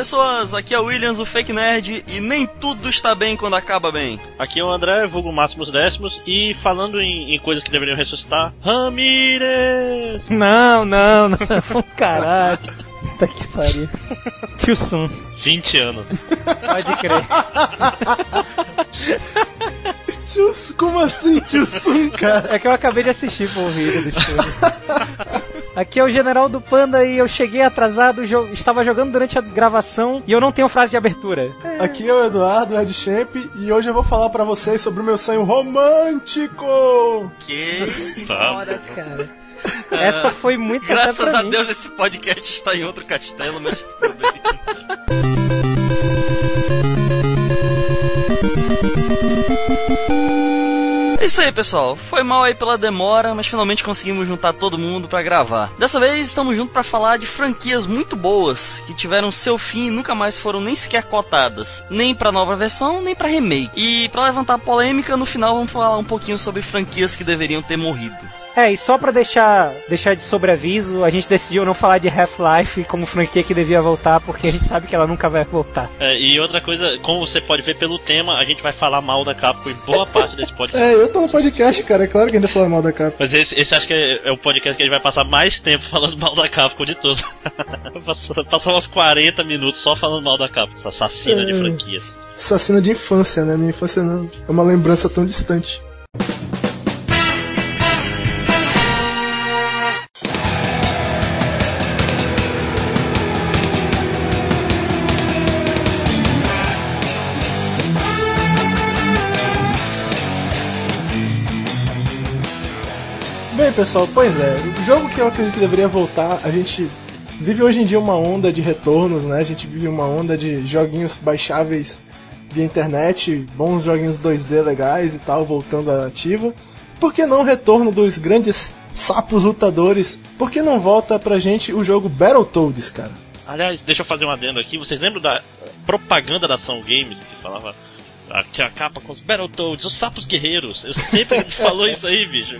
Pessoas, aqui é o Williams, o Fake Nerd, e nem tudo está bem quando acaba bem. Aqui é o André, vulgo Máximos Décimos, e falando em, em coisas que deveriam ressuscitar, Ramírez! Não, não, não, caralho. Puta que pariu. Tio Sun. 20 anos. Pode crer. Tio, como assim, tio Sun, cara? É que eu acabei de assistir pro vídeo desse filme. Aqui é o General do Panda e eu cheguei atrasado, jo estava jogando durante a gravação e eu não tenho frase de abertura. É. Aqui é o Eduardo, Ed Champ, e hoje eu vou falar para vocês sobre o meu sonho romântico! Que foda, cara. Essa foi muito Graças a mim. Deus esse podcast está em outro castelo, mas tudo bem. isso aí, pessoal. Foi mal aí pela demora, mas finalmente conseguimos juntar todo mundo para gravar. Dessa vez estamos juntos para falar de franquias muito boas que tiveram seu fim e nunca mais foram nem sequer cotadas, nem para nova versão, nem para remake. E para levantar polêmica, no final vamos falar um pouquinho sobre franquias que deveriam ter morrido. É, e só pra deixar, deixar de sobreaviso, a gente decidiu não falar de Half-Life como franquia que devia voltar, porque a gente sabe que ela nunca vai voltar. É, e outra coisa, como você pode ver pelo tema, a gente vai falar mal da Capcom em boa parte desse podcast. É, eu tô no podcast, cara, é claro que a gente vai falar mal da Capcom. Mas esse, esse acho que é, é, o podcast que a gente vai passar mais tempo falando mal da Capcom de todos. passar uns 40 minutos só falando mal da Capcom, essa assassina é. de franquias. Assassina de infância, né? Minha infância não é uma lembrança tão distante. Pessoal, pois é, o jogo que eu acredito que deveria voltar, a gente vive hoje em dia uma onda de retornos, né? A gente vive uma onda de joguinhos baixáveis via internet, bons joguinhos 2D legais e tal, voltando à ativa. Por que não o retorno dos grandes sapos lutadores? Por que não volta pra gente o jogo Battletoads, cara? Aliás, deixa eu fazer um adendo aqui. Vocês lembram da propaganda da Ação Games que falava tinha a capa com os Battletoads, os sapos guerreiros. Eu sempre a gente falou isso aí, bicho.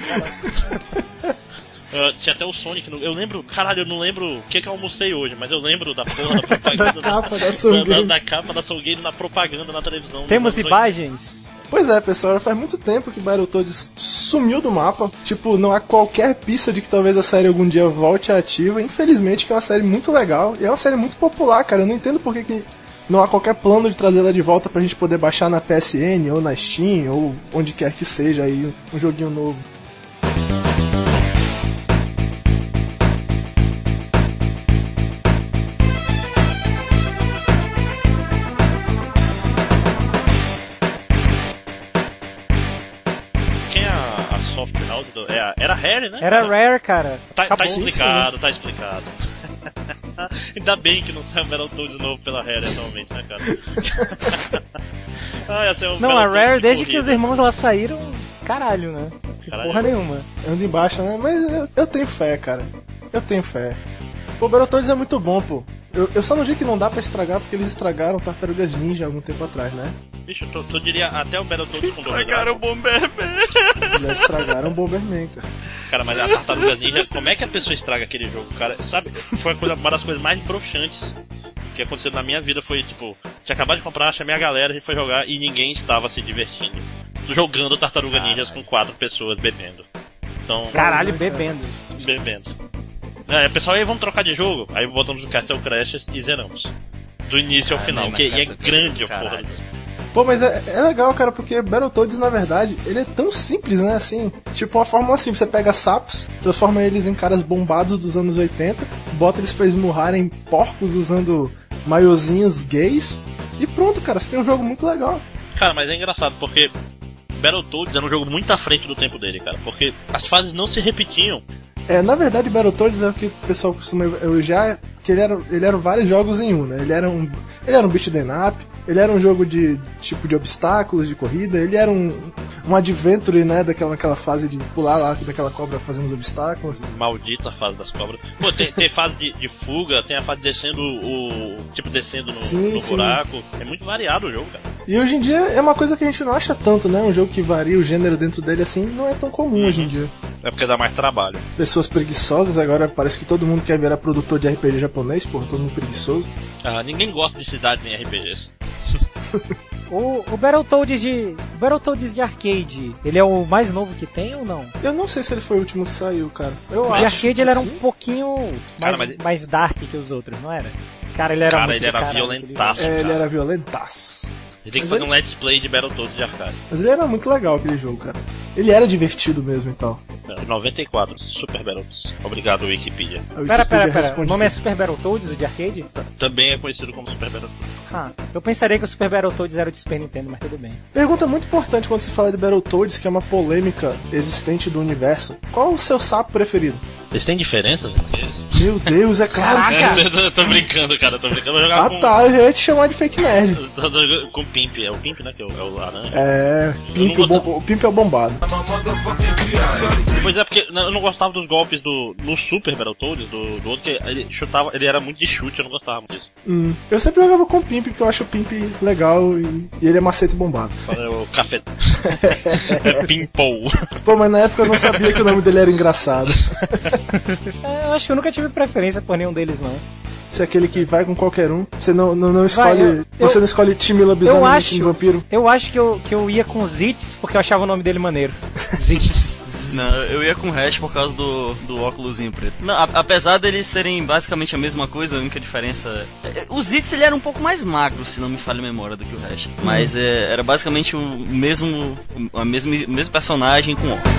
Uh, tinha até o Sonic. No... Eu lembro, caralho, eu não lembro o que, que eu almocei hoje, mas eu lembro da porra da propaganda da, capa da, Soul da, da, da, capa da Soul Game na propaganda na televisão. Temos imagens. Pois é, pessoal, faz muito tempo que Battletoads sumiu do mapa. Tipo, não há qualquer pista de que talvez a série algum dia volte ativa. Infelizmente, que é uma série muito legal e é uma série muito popular, cara. Eu não entendo por que, que não há qualquer plano de trazê-la de volta pra gente poder baixar na PSN ou na Steam ou onde quer que seja aí um joguinho novo. Quem é a, a soft house do, é era a Rare, né? Era Rare, cara. Tá, tá explicado, tá explicado. Ainda bem que não sai o Battletoads novo pela Rare atualmente, né, cara? ah, um não, a Rare, desde que os irmãos lá saíram, caralho, né? Caralho. Porra nenhuma. Anda embaixo, né? Mas eu, eu, tenho fé, cara. Eu tenho fé. Pô, Battletoads é muito bom, pô. Eu, eu só não digo que não dá pra estragar porque eles estragaram Tartarugas Ninja algum tempo atrás, né? Bicho, tu, tu diria até o Battletoads com Estragaram o Bomberman. Já estragaram o Bomberman, cara. Cara, mas a Tartarugas Ninja, como é que a pessoa estraga aquele jogo, cara? Sabe, foi coisa, uma das coisas mais broxantes que aconteceu na minha vida. Foi tipo, tinha acabado de comprar, chamei a galera, a gente foi jogar e ninguém estava se divertindo. Jogando Tartaruga Ninjas com quatro pessoas bebendo. Então, Caralho, bebendo. Bebendo. É, pessoal, aí vamos trocar de jogo. Aí voltamos no Castle Crash e zeramos. Do início ao final, que e é grande a porra. Pô, mas é, é, legal, cara, porque Battletoads, na verdade, ele é tão simples, né? Assim, tipo uma fórmula simples. Você pega sapos, transforma eles em caras bombados dos anos 80, bota eles pra esmurrarem porcos usando maiozinhos gays, e pronto, cara, você tem um jogo muito legal. Cara, mas é engraçado, porque Battletoads era um jogo muito à frente do tempo dele, cara, porque as fases não se repetiam. É, na verdade, Battletoads é o que o pessoal costuma elogiar, que ele era, ele era vários jogos em um, né? Ele era um, ele era um beat them up, ele era um jogo de tipo de obstáculos, de corrida, ele era um, um adventure, né? Daquela, daquela fase de pular lá, daquela cobra fazendo os obstáculos. Maldita fase das cobras. Pô, tem, tem fase de, de, fuga, tem a fase descendo o. tipo descendo no, sim, no buraco. É muito variado o jogo, cara. E hoje em dia é uma coisa que a gente não acha tanto, né? Um jogo que varia o gênero dentro dele assim não é tão comum uhum. hoje em dia. É porque dá mais trabalho. Pessoas preguiçosas, agora parece que todo mundo quer virar produtor de RPG japonês, porra, todo mundo preguiçoso. Ah, ninguém gosta de cidades em RPGs. O, o Battletoads de. O Battletoads de arcade, ele é o mais novo que tem ou não? Eu não sei se ele foi o último que saiu, cara. Eu O acho de arcade que ele era um sim. pouquinho Cara, mais, mas- mais dark que os outros, não era? Cara, ele era Cara, muito ele era violentaço. É, ele cara. era violentaço. Gente tem que Mas fazer ele- um let's play de Battletoads de arcade. Mas ele era muito legal aquele jogo, cara. Ele era divertido mesmo e tal. É, 94, Super Battletoads. Obrigado, Wikipedia. A jogo. Pera, pera, Wikipedia pera. O nome é. Super Battletoads, o de arcade? Também é conhecido como Super Battletoads. Ah, eu pensaria que o Super Battletoads era o de Super Nintendo, mas tudo bem. Pergunta muito importante quando se fala de Battletoads, que é uma polêmica existente do universo. Qual o seu sapo preferido? Eles têm diferenças entre eles? Meu Deus, é claro. Caraca! Eu tô, eu tô brincando, cara, eu tô brincando. Eu Ah com, tá, eu já ia te chamar de fake nerd. com o Pimp, é o Pimp, né? Que é o, é o laranja. É. Pimp, o, bom- o Pimp é o bombado. Pois é, porque eu não gostava dos golpes do. No Super Battletoads, do, do outro, que ele chutava, ele era muito de chute, eu não gostava muito disso. Hum. Eu sempre jogava com o Pimp, porque eu acho o Pimp legal e, e ele é macete bombado. É o café. é Pimpou. Pô, mas na época eu não sabia que o nome dele era engraçado. É, eu acho que eu nunca tive preferência por nenhum deles, não. Você é aquele que vai com qualquer um. Você não, não, não escolhe. eu- você eu- não escolhe time lobisomem eu nem acho- time vampiro. Eu acho que eu, que eu ia com Zitz porque eu achava o nome dele maneiro. Zitz. Não, eu ia com o Hash por causa do, do óculosinho preto. Não, a- apesar deles serem basicamente a mesma coisa, a única diferença. é- O Zitz ele era um pouco mais magro, se não me falha a memória, do que o Hash. Mas é, era basicamente o mesmo. A mesma, o mesmo personagem com óculos.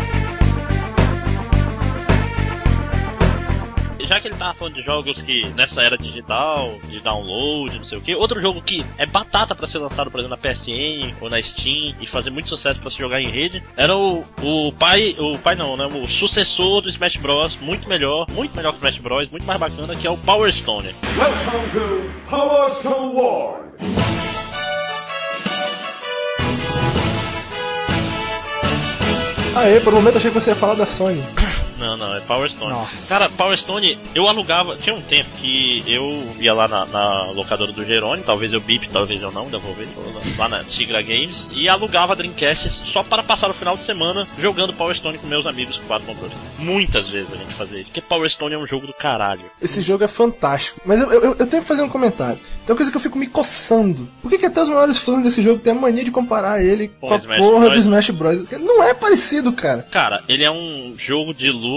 Já que ele tava falando de jogos que nessa era digital, de download, não sei o que, outro jogo que é batata pra ser lançado, por exemplo, na PSN ou na Steam e fazer muito sucesso pra se jogar em rede, era o, o pai, o pai não, né, o sucessor do Smash Bros, muito melhor, muito melhor que o Smash Bros, muito mais bacana, que é o Power Stone. Welcome to Power Stone War. Aê, por um momento achei que você ia falar da Sony. Não, não, é Power Stone. Nossa. Cara, Power Stone, eu alugava. Tinha um tempo que eu ia lá na, na locadora do Jerônimo, talvez eu bip, talvez eu não, ainda vou ver, lá na Tigra Games, e alugava Dreamcast só para passar o final de semana jogando Power Stone com meus amigos com quatro controles. Muitas vezes a gente fazia isso, porque Power Stone é um jogo do caralho. Esse jogo é fantástico. Mas eu, eu, eu tenho que fazer um comentário. Tem uma coisa que eu fico me coçando. Por que, que até os maiores fãs desse jogo têm a mania de comparar ele Com com a Smash porra Bros. do Smash Bros? Não é parecido, cara. Cara, ele é um jogo de luta,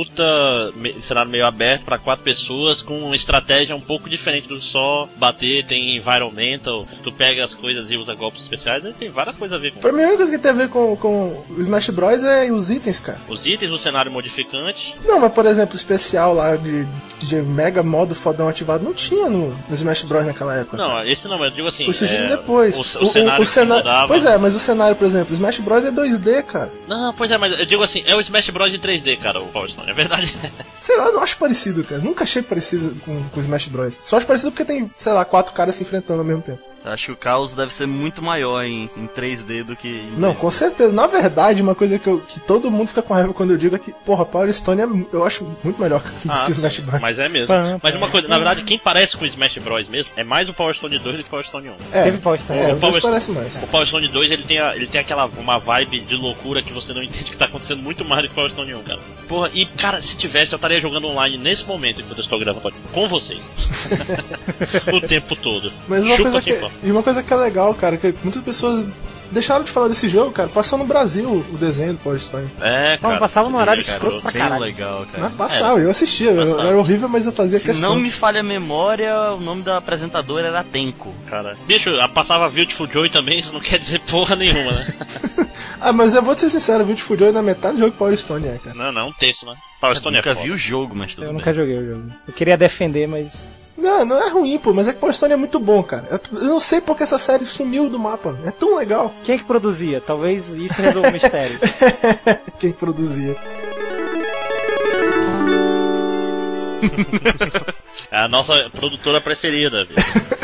me- cenário meio aberto para quatro pessoas, com uma estratégia um pouco diferente do só bater, tem environmental, tu pega as coisas e usa golpes especiais, né? tem várias coisas a ver com Pra mim, a única coisa que tem a ver com, com o Smash Bros é os itens, cara. os itens, o cenário modificante. Não, mas por exemplo, o especial lá de, de mega modo fodão ativado não tinha no, no Smash Bros naquela época. Não, esse não, eu digo assim. Foi surgindo é, depois. O, o cenário que mudava. Pois é, mas o cenário, por exemplo, Smash Bros é 2D, cara. Não, pois é, mas eu digo assim, é o Smash Bros em 3D, cara, o Power Stone, é verdade. Sei lá, eu não acho parecido, cara. Nunca achei parecido com, com Smash Bros. Só acho parecido porque tem, sei lá, quatro caras se enfrentando ao mesmo tempo. Eu Acho que o caos deve ser muito maior em, em 3D do que em Não, 2D. com certeza. Na verdade, uma coisa que, eu, que todo mundo fica com raiva quando eu digo é que, porra, Power Stone é, eu acho muito melhor que, que Smash Bros. mas é mesmo. Mas uma coisa, na verdade, quem parece com o Smash Bros mesmo é mais o Power Stone 2 do que o Power Stone 1. É, Teve Power Stone. é, O Power parece mais. O Power Stone 2 ele tem, a- ele tem aquela uma vibe de loucura que você não entende que tá acontecendo muito mais do que o Power Stone 1, cara. Porra, e cara, se tivesse, eu estaria jogando online nesse momento enquanto eu estou gravando com vocês. o tempo todo. Mas uma Chupa coisa, que, e uma coisa que é legal, cara, que muitas pessoas deixaram de falar desse jogo, cara. Passou no Brasil o desenho do Power Stone. É, Não, cara. passava no horário cara, escroto pra Bem caralho. legal, cara. Mas passava, eu assistia. eu- Passava. era horrível, mas eu fazia Se questão. não me falha a memória, o nome da apresentadora era Tenko. Cara. Bicho, a- passava Beautiful Joy também, isso não quer dizer porra nenhuma, né? Ah, mas eu vou te ser sincero, Beautiful Joy na metade do jogo Power Stone é, cara. não, não, um terço, né? Power Eu Stone é nunca foda. vi o jogo, mas tudo Eu bem. nunca joguei o jogo. Eu queria defender, mas. Não, não é ruim, pô, mas é que Power Stone é muito bom, cara. Eu, eu não sei porque essa série sumiu do mapa. É tão legal. Quem é que produzia? Talvez isso resolva o mistério. Quem produzia. É a nossa produtora preferida,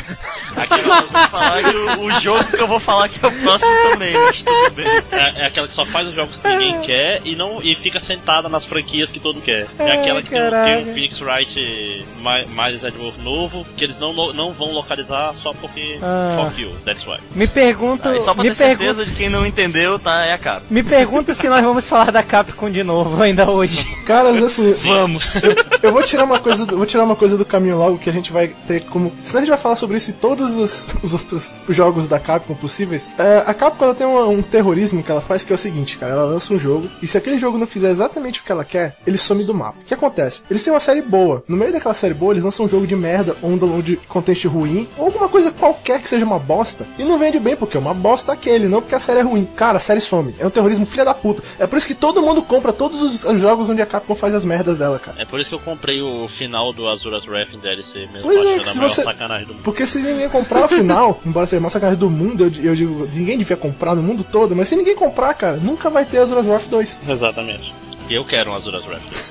Vou falar que o, o jogo que eu vou falar que é o próximo também, mas tudo bem. é, é aquela que só faz os jogos que ninguém quer e, não, e fica sentada nas franquias que todo mundo quer. É aquela que tem, um- caraca. tem um Phoenix Wright Miles Edgeworth novo, que eles não, não vão localizar só porque Ah. fuck you, that's why. Me pergunto. Aí só pra me ter pergunto. certeza de quem não entendeu, tá? É a cara. Me pergunto se nós vamos falar da Capcom de novo ainda hoje. Caras, assim, Vamos. eu vou tirar uma coisa do, vou tirar uma coisa do caminho logo que a gente vai ter como. Senão a gente vai falar sobre isso em todos os, os outros jogos da Capcom possíveis. É, a Capcom ela tem um, um terrorismo que ela faz que é o seguinte, cara. Ela lança um jogo e se aquele jogo não fizer exatamente o que ela quer, ele some do mapa. O que acontece? Eles têm uma série boa. No meio daquela série boa, eles lançam um jogo de merda ou um download de content ruim ou alguma coisa qualquer que seja uma bosta e não vende bem porque é uma bosta aquele, não porque a série é ruim. Cara, a série some. É um terrorismo filha da puta. É por isso que todo mundo compra todos os os jogos onde a Capcom faz as merdas dela, cara. É por isso que eu comprei o final do Azura's Wrath em DLC mesmo, Pois é, que a se você- sacanagem do mundo. Porque se ninguém comprar o final, embora seja a maior sacanagem do mundo, eu, eu digo, ninguém devia comprar no mundo todo, mas se ninguém comprar, cara, nunca vai ter Azura's Wrath 2. Exatamente. E eu quero um Azura's Wrath.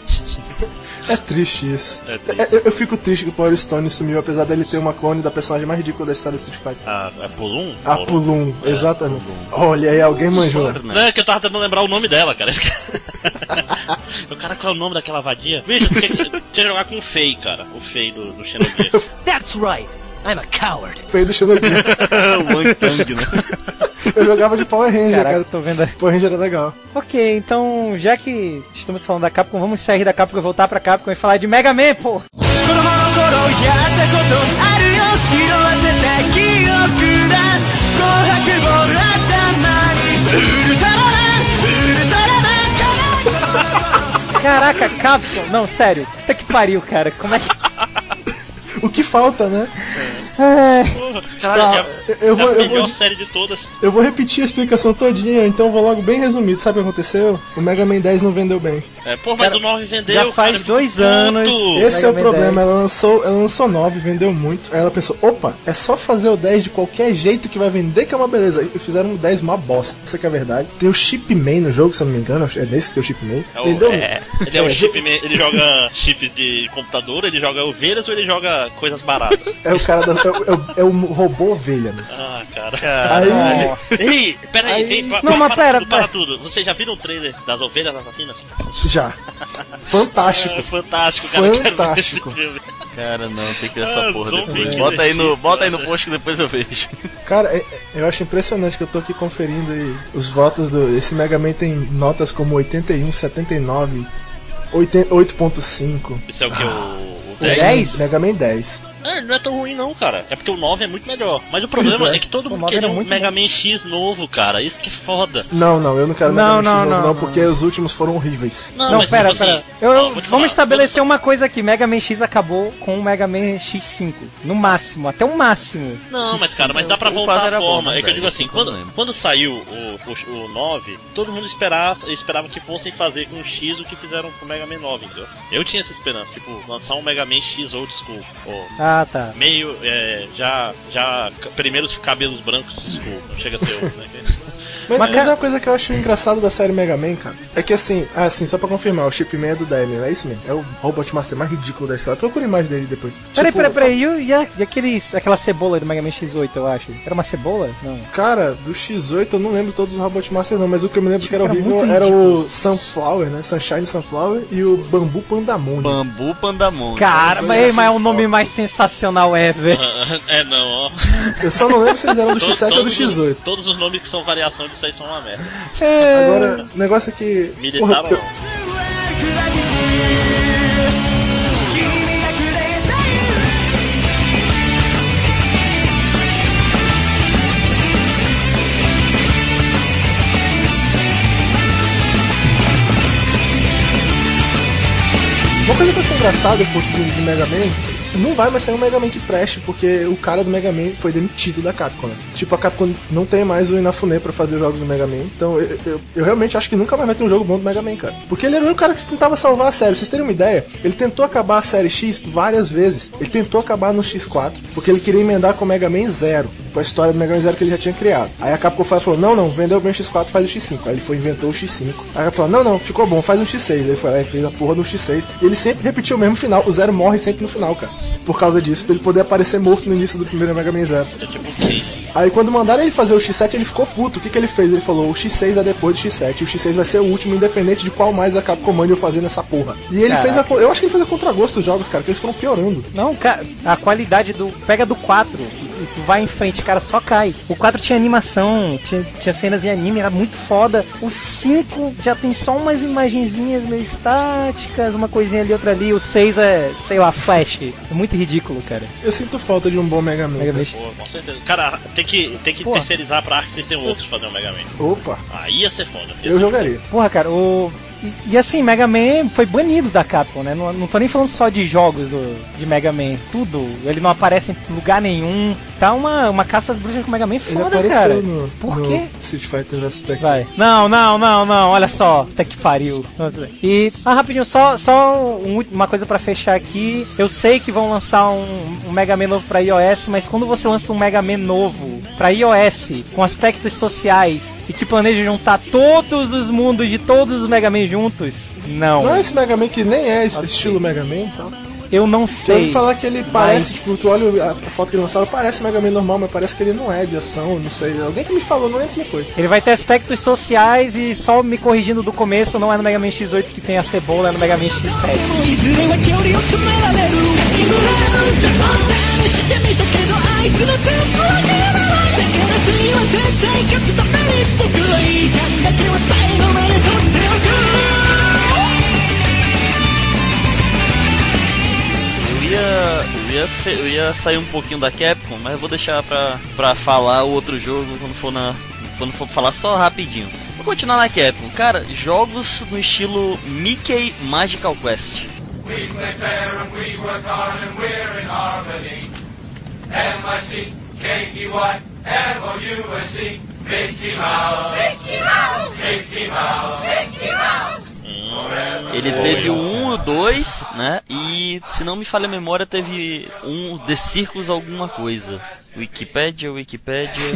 É triste isso. É triste. É, eu, eu fico triste que o Power Stone sumiu, apesar dele ter uma clone da personagem mais ridícula da história do Street Fighter. Ah, é Pulum? A Pulum, exatamente. Olha aí, alguém manjou. Não, é que eu tava tentando lembrar o nome dela, cara. o cara, qual é o nome daquela vadia? Bicho, tinha que jogar com o Fei, cara. O Fei do, do Xenogears. That's right. I'm a coward. Feio do Xenogears. Wang Tang, né? Eu jogava de Power Ranger, Caraca, cara. tô vendo. Power Ranger era legal. Ok, então, já que estamos falando da Capcom, vamos sair da Capcom e voltar pra Capcom e falar de Mega Man, pô! Caraca, Capcom! Não, sério, puta que pariu, cara. Como é que o que falta, né? É, Porra, caralho, Tá, é, eu vou- é a eu vou melhor série de todas. Eu vou repetir a explicação todinha, então eu vou logo bem resumido. Sabe o que aconteceu? O Mega Man 10 não vendeu bem. É, pô, mas Cara, o 9 vendeu, já faz cara, dois puto. anos. Esse é o Mega Man problema, 10. ela lançou, ela lançou 9, vendeu muito. Aí ela pensou, opa, é só fazer o 10 de qualquer jeito que vai vender, que é uma beleza. E fizeram o 10 uma bosta, isso que é a verdade. Tem o Chip Man no jogo, se eu não me engano, é desse que tem o Chip Man. É o- vendeu é, ele é o É, chip, me- ele joga chip de computador, ele joga ovelhas ou ele joga coisas baratas? É o cara da, é, o- é é o robô ovelha, né? Ah, cara. Aí, Ei, peraí, Aí- pa- Não, pa- mas para pera, tudo, para pera. tudo. Vocês já viram o trailer das ovelhas assassinas? já. Fantástico. É, fantástico, cara. eu quero ver Fantástico. esse filme. Cara, não, tem que ver Ah, essa porra zombie depois. Bota aí, no, bota aí no post que depois eu vejo. Cara, é- é- eu acho impressionante que eu tô aqui conferindo aí os votos do. Esse Mega Man tem notas como 81, 79, 80 8.5. Isso é o que? O O 10? 10? Mega Man 10. É, não é tão ruim não, cara. É porque o 9 é muito melhor. Mas o problema é. é. que todo O mundo 9 queria era um muito Mega Man X novo, cara. Isso que é foda. Não, não, eu não quero Não, Mega Man X não, novo, não, não, não. porque os últimos foram horríveis. Não, Não, mas pera, assim, pera. Eu, ó, eu- vou te vamos falar, estabelecer uma coisa aqui: Mega Man X acabou com o Mega Man X5. No máximo, até o máximo. Não, mas cara, mas dá pra voltar quadro a era bom, forma. né, é que eu digo assim, quando, não quando saiu o, o, o 9, todo mundo esperava, esperava que fossem fazer com o X o que fizeram com o Mega Man 9, entendeu? Eu tinha essa esperança, tipo, lançar um Mega Man X old school. Ou Ah, tá. meio, é, já, já, primeiros cabelos brancos de school. Não chega a ser o, né? Mas, Mas, mas cara- uma coisa que eu acho engraçado da série Mega Man, cara, é que assim, ah, assim, só pra confirmar, o Chip Man é do Daniel, é isso mesmo? É o Robot Master mais ridículo da história. Procure mais dele depois. Peraí, Tipo, peraí, peraí. E, o- e, a- e aqueles, aquela cebola do Mega Man X8, eu acho? Era uma cebola? Não. Cara, do X8 eu não lembro todos os Robot Masters não, mas o que eu me lembro que era Era horrível era o Sunflower, né? Sunshine Sunflower e o Bambu Pandamon. Bambu Pandamon. Cara, mas, mas é o nome mais sensacional ever. é, não, ó. Eu só não lembro se eles eram do To- X7 ou do todos os- X8. Todos os nomes que são variação disso aí são uma merda. É. Agora, o negócio é que. Militar porra, não? Uma coisa que eu achei engraçada por do, do Mega Man, não vai mais sair um Mega Man que preste, porque o cara do Mega Man foi demitido da Capcom, né? Tipo, a Capcom não tem mais o Inafune pra fazer jogos do Mega Man, então eu, eu, eu realmente acho que nunca mais vai ter um jogo bom do Mega Man, cara. Porque ele era o cara que tentava salvar a série. Vocês terem uma ideia, ele tentou acabar a série X várias vezes. Ele tentou acabar no X4, porque ele queria emendar com o Mega Man Zero, com a história do Mega Man Zero que ele já tinha criado. Aí a Capcom falou: Não, não, vendeu bem o X4, faz o X5. Aí ele foi inventou o X5. Aí ela falou: Não, não, ficou bom, faz um X6. Aí ele foi lá e fez a porra do X6. E ele sempre repetiu o mesmo final. O Zero morre sempre no final, cara. Por causa disso, pra ele poder aparecer morto no início do primeiro Mega Man Zero. É tipo. Aí quando mandaram ele fazer o X7, ele ficou puto. O que, que ele fez? Ele falou: o X6 é depois do X7. O X6 vai ser o último, independente de qual mais a Capcom mande eu fazer nessa porra. E ele fez a. Eu acho que ele fez a contragosto dos jogos, cara, que eles foram piorando. Não, cara, a qualidade do. Pega do 4 e tu vai em frente, cara, só cai. O 4 tinha animação, tinha, tinha cenas em anime, era muito foda. O 5 já tem só umas imagenzinhas meio estáticas, uma coisinha ali, outra ali. O 6 é, sei lá, flash. É muito ridículo, cara. Eu sinto falta de um bom Mega Man. Mega cara. Man. Pô, com certeza. Cara, tem que, tem que Pô. terceirizar pra Arc System Works fazer um Mega Man. Opa, Aí ia ser foda. Ia eu ser jogaria. Porra, cara, o. E, e assim, Mega Man foi banido da Capcom, né? Não, não tô nem falando só de jogos do, de Mega Man, tudo. Ele não aparece em lugar nenhum. Tá uma, uma caça às bruxas com Mega Man foda, cara. no, Por no quê? Street Fighter vs Tekken. Vai. Não, não, não, não, olha só. Até que pariu. E, ah, rapidinho, só, só um uma coisa pra fechar aqui. Eu sei que vão lançar um, um Mega Man novo pra iOS, mas quando você lança um Mega Man novo pra iOS, com aspectos sociais, e que planeja juntar todos os mundos de todos os Mega Man juntos, não. Não é esse Mega Man que nem é esse estilo Mega Man e tal. Eu não Você sei. ouve falar que ele parece, tipo, tu olha a foto que ele lançaram, parece Mega Man normal, mas parece que ele não é de ação, não sei. Alguém que me falou, não lembro quem foi. Ele vai ter aspectos sociais e só me corrigindo do começo, não é no Mega Man X8 que tem a cebola, é no Mega Man X7. Eu ia, sair um pouquinho da Capcom, mas eu vou deixar pra, pra falar o outro jogo quando for na. Quando for falar só rapidinho. Vou continuar na Capcom. Cara, jogos no estilo Mickey Magical Quest. Ele teve o 1 e o 2, né? E se não me falha a memória, teve um The Circus alguma coisa. Wikipedia, Wikipedia.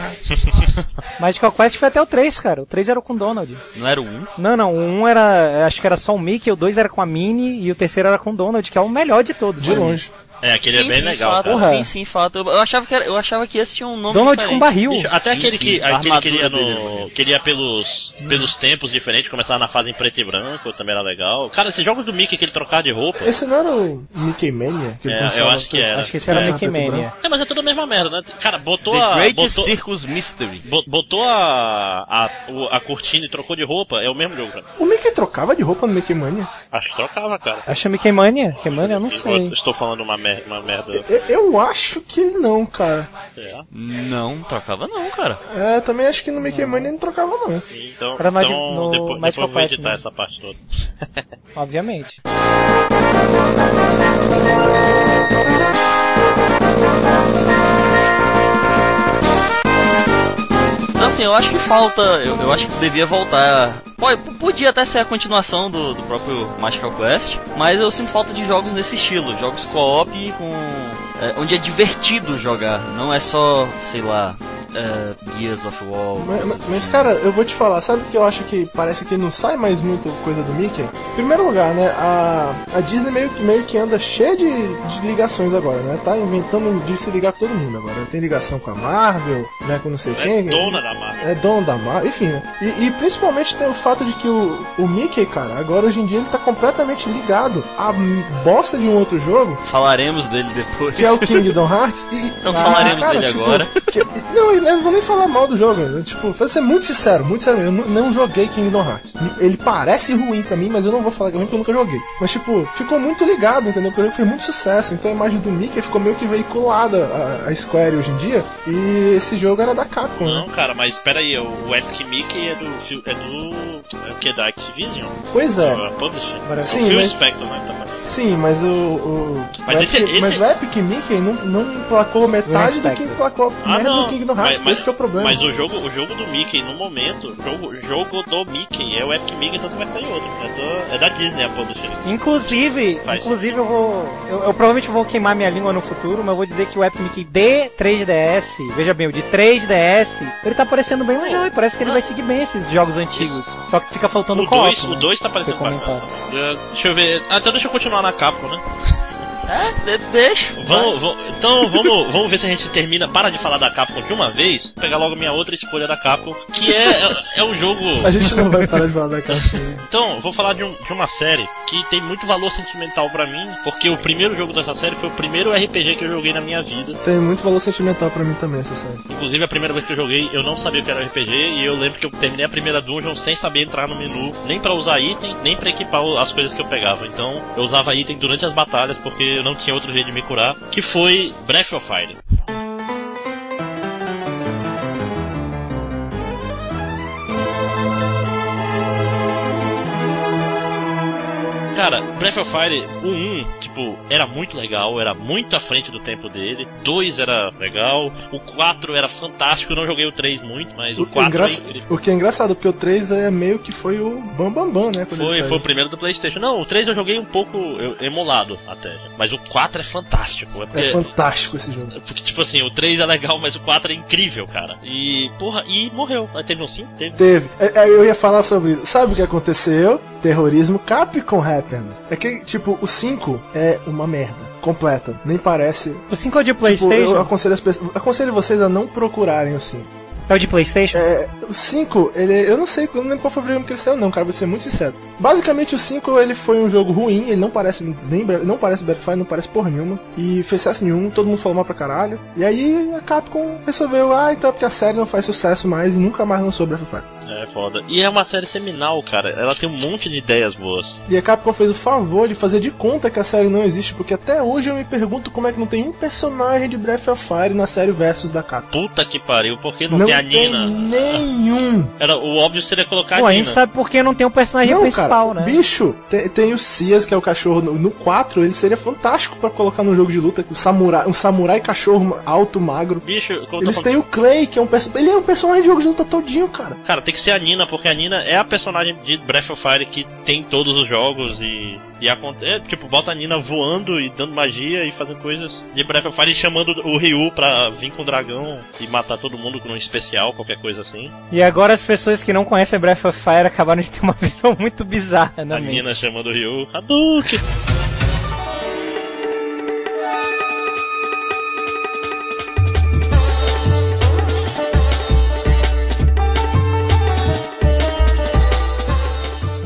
Magical Quest foi até o 3, cara. O 3 era com o Donald. Não era o 1? Não, não. O 1 era. Acho que era só o Mickey, o 2 era com a Minnie e o terceiro era com o Donald, que é o melhor de todos. De né? longe. É, aquele é bem sim, legal, fato, cara. Sim, sim, fato. Eu, achava que era, eu achava que esse tinha um nome Donald diferente. com barril. Bicho, até Sim, aquele sim, que, aquele que queria, é no, queria pelos, pelos tempos diferentes, começava na fase em preto e branco, também era legal. Cara, esses jogos do Mickey que ele trocava de roupa. Esse não era o Mickey Mania? Que É, eu acho que era. Acho que esse era É. Mickey Mania. É, mas é tudo a mesma merda, né? Cara, botou The a. Great Botou, Circus Mystery. bo- botou a, a, a cortina e trocou de roupa, é o mesmo jogo, cara. O Mickey trocava de roupa no Mickey Mania? Acho que trocava, cara. Acha Mickey Mania? Mickey Mania? Eu não Eu sei. estou falando uma, uma merda. Eu, eu acho que não, cara. Sei lá. Não, trocava não, cara. É, também acho que no Mickey Mania não trocava, não. Então, Era no- então no depois, depois eu vou editar né? essa parte toda. Obviamente. Então assim, eu acho que falta. Eu, eu acho que devia voltar. Pode, podia até ser a continuação do, do próprio Magical Quest, mas eu sinto falta de jogos nesse estilo, jogos co-op com. é, onde é divertido jogar, não é só, sei lá, é, Gears of War. Mas, mas- mas, cara, eu vou te falar, sabe o que eu acho que parece que não sai mais muito coisa do Mickey? Em primeiro lugar, né, a, a Disney meio, que- meio que anda cheia de, de ligações agora, né? Tá inventando de se ligar com todo mundo agora. Tem ligação com a Marvel, né, com não sei É quem. dona da marca. É dono da Marvel, enfim, né? E, e principalmente tem o fato de que o, o Mickey, cara, agora hoje em dia ele tá completamente ligado à bosta de um outro jogo, Falaremos dele depois. que é o Kingdom Hearts. E, Então falaremos dele agora. que- não, eu não vou nem falar mal do jogo. eu, tipo, vou ser muito sincero, muito sincero. Eu não, joguei Kingdom Hearts. Ele parece ruim pra mim, mas eu não vou falar que é eu nunca joguei. Mas, tipo, ficou muito ligado, entendeu? Porque fez muito sucesso. Então a imagem do Mickey ficou meio que veiculada a, a Square hoje em dia. E esse jogo era da Capcom, né? Não, cara, mas espera aí, o o Epic Mickey é do. É do. É o que? Da Activision? Pois é. É. Publishing? Sim, o Phil mas- Spector, né? Também. Sim, mas o. o, Mas o esse- Epic, esse- mas o Epic Mickey não, não emplacou metade do que Spectre. emplacou a merda do Kingdom Hearts. Isso que é o problema. Ah, Mas o jogo, o jogo do Mickey, no momento, o jogo, jogo do Mickey é o Epic Mickey, então vai sair outro. É, do- é da Disney a publisher. Inclusive, Faz inclusive eu vou. Eu, eu provavelmente vou queimar minha língua no futuro, mas eu vou dizer que o Epic Mickey de 3DS, veja bem, o de 3DS, ele tá parecendo bem legal e parece que ele vai seguir bem esses jogos antigos. Só que fica faltando O co-op. 2 né? o dois tá parecendo bacana. É, Deixa eu ver. Ah, então deixa eu continuar na Capcom, né? É, de- deixa. Vamos, vamos- então vamos, vamos ver se a gente termina. Para de falar da Capcom de uma vez. Pegar logo minha outra escolha da Capcom, que é, é, é um jogo. A gente não vai parar de falar da Capcom. Então, vou falar de, um- de uma série que tem muito valor sentimental pra mim, porque o primeiro jogo dessa série foi o primeiro RPG que eu joguei na minha vida. Tem muito valor sentimental pra mim também essa série. Inclusive, a primeira vez que eu joguei, eu não sabia o que era RPG, e eu lembro que eu terminei a primeira dungeon sem saber entrar no menu, nem pra usar item, nem pra equipar as coisas que eu pegava. Então, eu usava item durante as batalhas, porque eu não tinha outro jeito de me curar, que foi Breath of Fire. Cara, Breath of Fire, o 1, tipo, era muito legal, era muito à frente do tempo dele. 2 era legal, o 4 era fantástico, eu não joguei o 3 muito, mas o O que, é 4 engra- é o que é engraçado, porque o 3 é meio que foi o Bam Bam Bam, né? Foi, foi o primeiro do Playstation. Não, o 3 eu joguei um pouco eu- emulado até. Mas o 4 é fantástico. É porque, É fantástico esse jogo. porque, tipo assim, o 3 é legal, mas o 4 é incrível, cara. E, porra, e morreu. Aí Teve um 5? Teve. Teve. É, é, eu ia falar sobre isso. Sabe o que aconteceu? Terrorismo Capcom happened. É que, tipo, o 5 é uma merda. Completa. Nem parece. O 5 é o de Tipo, PlayStation? eu aconselho, as pessoas, aconselho vocês a não procurarem o 5. É o de PlayStation? É, o 5, ele, eu não sei, eu não lembro qual foi o videogame que ele saiu, não, cara, vou ser muito sincero. Basicamente, o 5 ele foi um jogo ruim, ele não parece nem não parece Battlefield, não parece porra nenhuma, e fez sucesso nenhum, todo mundo falou mal pra caralho. E aí a Capcom resolveu, ah, então é porque a série não faz sucesso mais e nunca mais lançou Battlefield. É foda. E é uma série seminal, cara. Ela tem um monte de ideias boas. E a Capcom fez o favor de fazer de conta que a série não existe, porque até hoje eu me pergunto como é que não tem um personagem de Breath of Fire na série Versus da Capcom. Puta que pariu, por que não, tem a Nina? nenhum. Era, o óbvio seria colocar Pô, a a Nina. gente sabe por que não tem um personagem Não, principal, cara, né? bicho, tem, tem o Cias, que é o cachorro no, no 4, ele seria fantástico pra colocar num jogo de luta, o samurai, um samurai cachorro alto, magro. Bicho, Eles falando- têm o Clay, que é um personagem. Ele é um personagem de jogo de luta todinho, cara. Cara, tem que ser a Nina, porque a Nina é a personagem de Breath of Fire que tem todos os jogos e. E aconte- é, tipo, bota a Nina voando e dando magia e fazendo coisas de Breath of Fire e chamando o Ryu pra vir com o dragão e matar todo mundo com um especial, qualquer coisa assim. E agora as pessoas que não conhecem Breath of Fire acabaram de ter uma visão muito bizarra na a mente. Nina chamando o Ryu, Hadouken!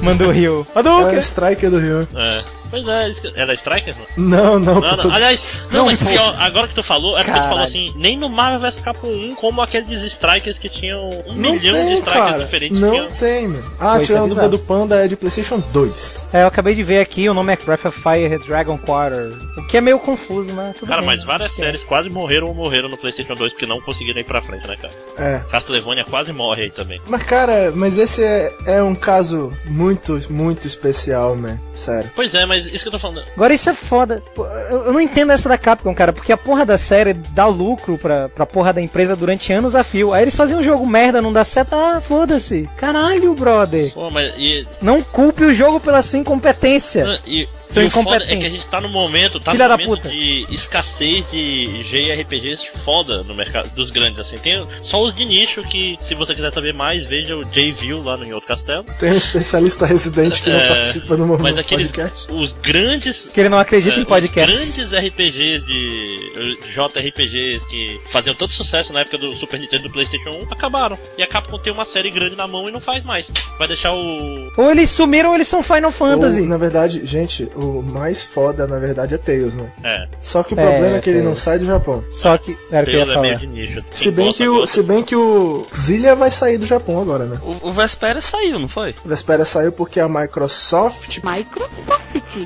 Manda o Rio. É o Hadouken! Striker do Rio. É. Pois é, isso que- era Striker? Não, não, Não, tô- não. Aliás, não, Não, mas pior, agora que tu falou, é porque tu falou assim, nem no Marvel vs Capcom 1, como aqueles Strikers que tinham um não milhão tem, de Strikers cara. diferentes. Não que eu- tem, mano. Ah, é tirando o do Panda é de PlayStation 2. É, eu acabei de ver aqui, o nome é Breath of Fire Dragon Quarter. O que é meio confuso, mas tudo Cara, bem, mas várias é. séries quase morreram ou morreram no PlayStation 2 porque não conseguiram ir pra frente, né, cara? É. Castlevania quase morre aí também. Mas, cara, mas esse é, é um caso muito, muito especial, man. Sério. Pois é, mas isso que eu tô falando. Agora isso é foda. Eu não entendo essa da Capcom, cara, porque a porra da série dá lucro pra, pra porra da empresa durante anos a fio. Aí eles faziam um jogo merda, não dá certo, ah, foda-se. Caralho, brother. Pô, mas e, Não culpe o jogo pela sua incompetência. e, Seu e o foda incompetente. é que a gente tá no momento, tá Filha no da momento puta. de escassez de JRPGs foda no mercado dos grandes, assim. Tem só os de nicho que, se você quiser saber mais, veja o J-View lá no Em Outro Castelo. Tem um especialista residente que não É, participa no Mas no aqueles, podcast. os grandes Que ele não acredita É, em podcast. Os grandes RPGs de JRPGs que faziam tanto sucesso na época do Super Nintendo e do PlayStation 1 acabaram. E a Capcom tem uma série grande na mão e não faz mais. Vai deixar o. Ou eles sumiram ou eles são Final Fantasy. Ou, na verdade, gente, o mais foda, na verdade, é Tails, né? É, Só que o É, problema é que ele não sai do Japão. Só que. Era o que eu ia Deus é meio de nicho. assim. Se bem, gosta, que o, se bem que o Zillia vai sair do Japão agora, né? O, o Vespera saiu, não foi? O Vespera saiu porque a Microsoft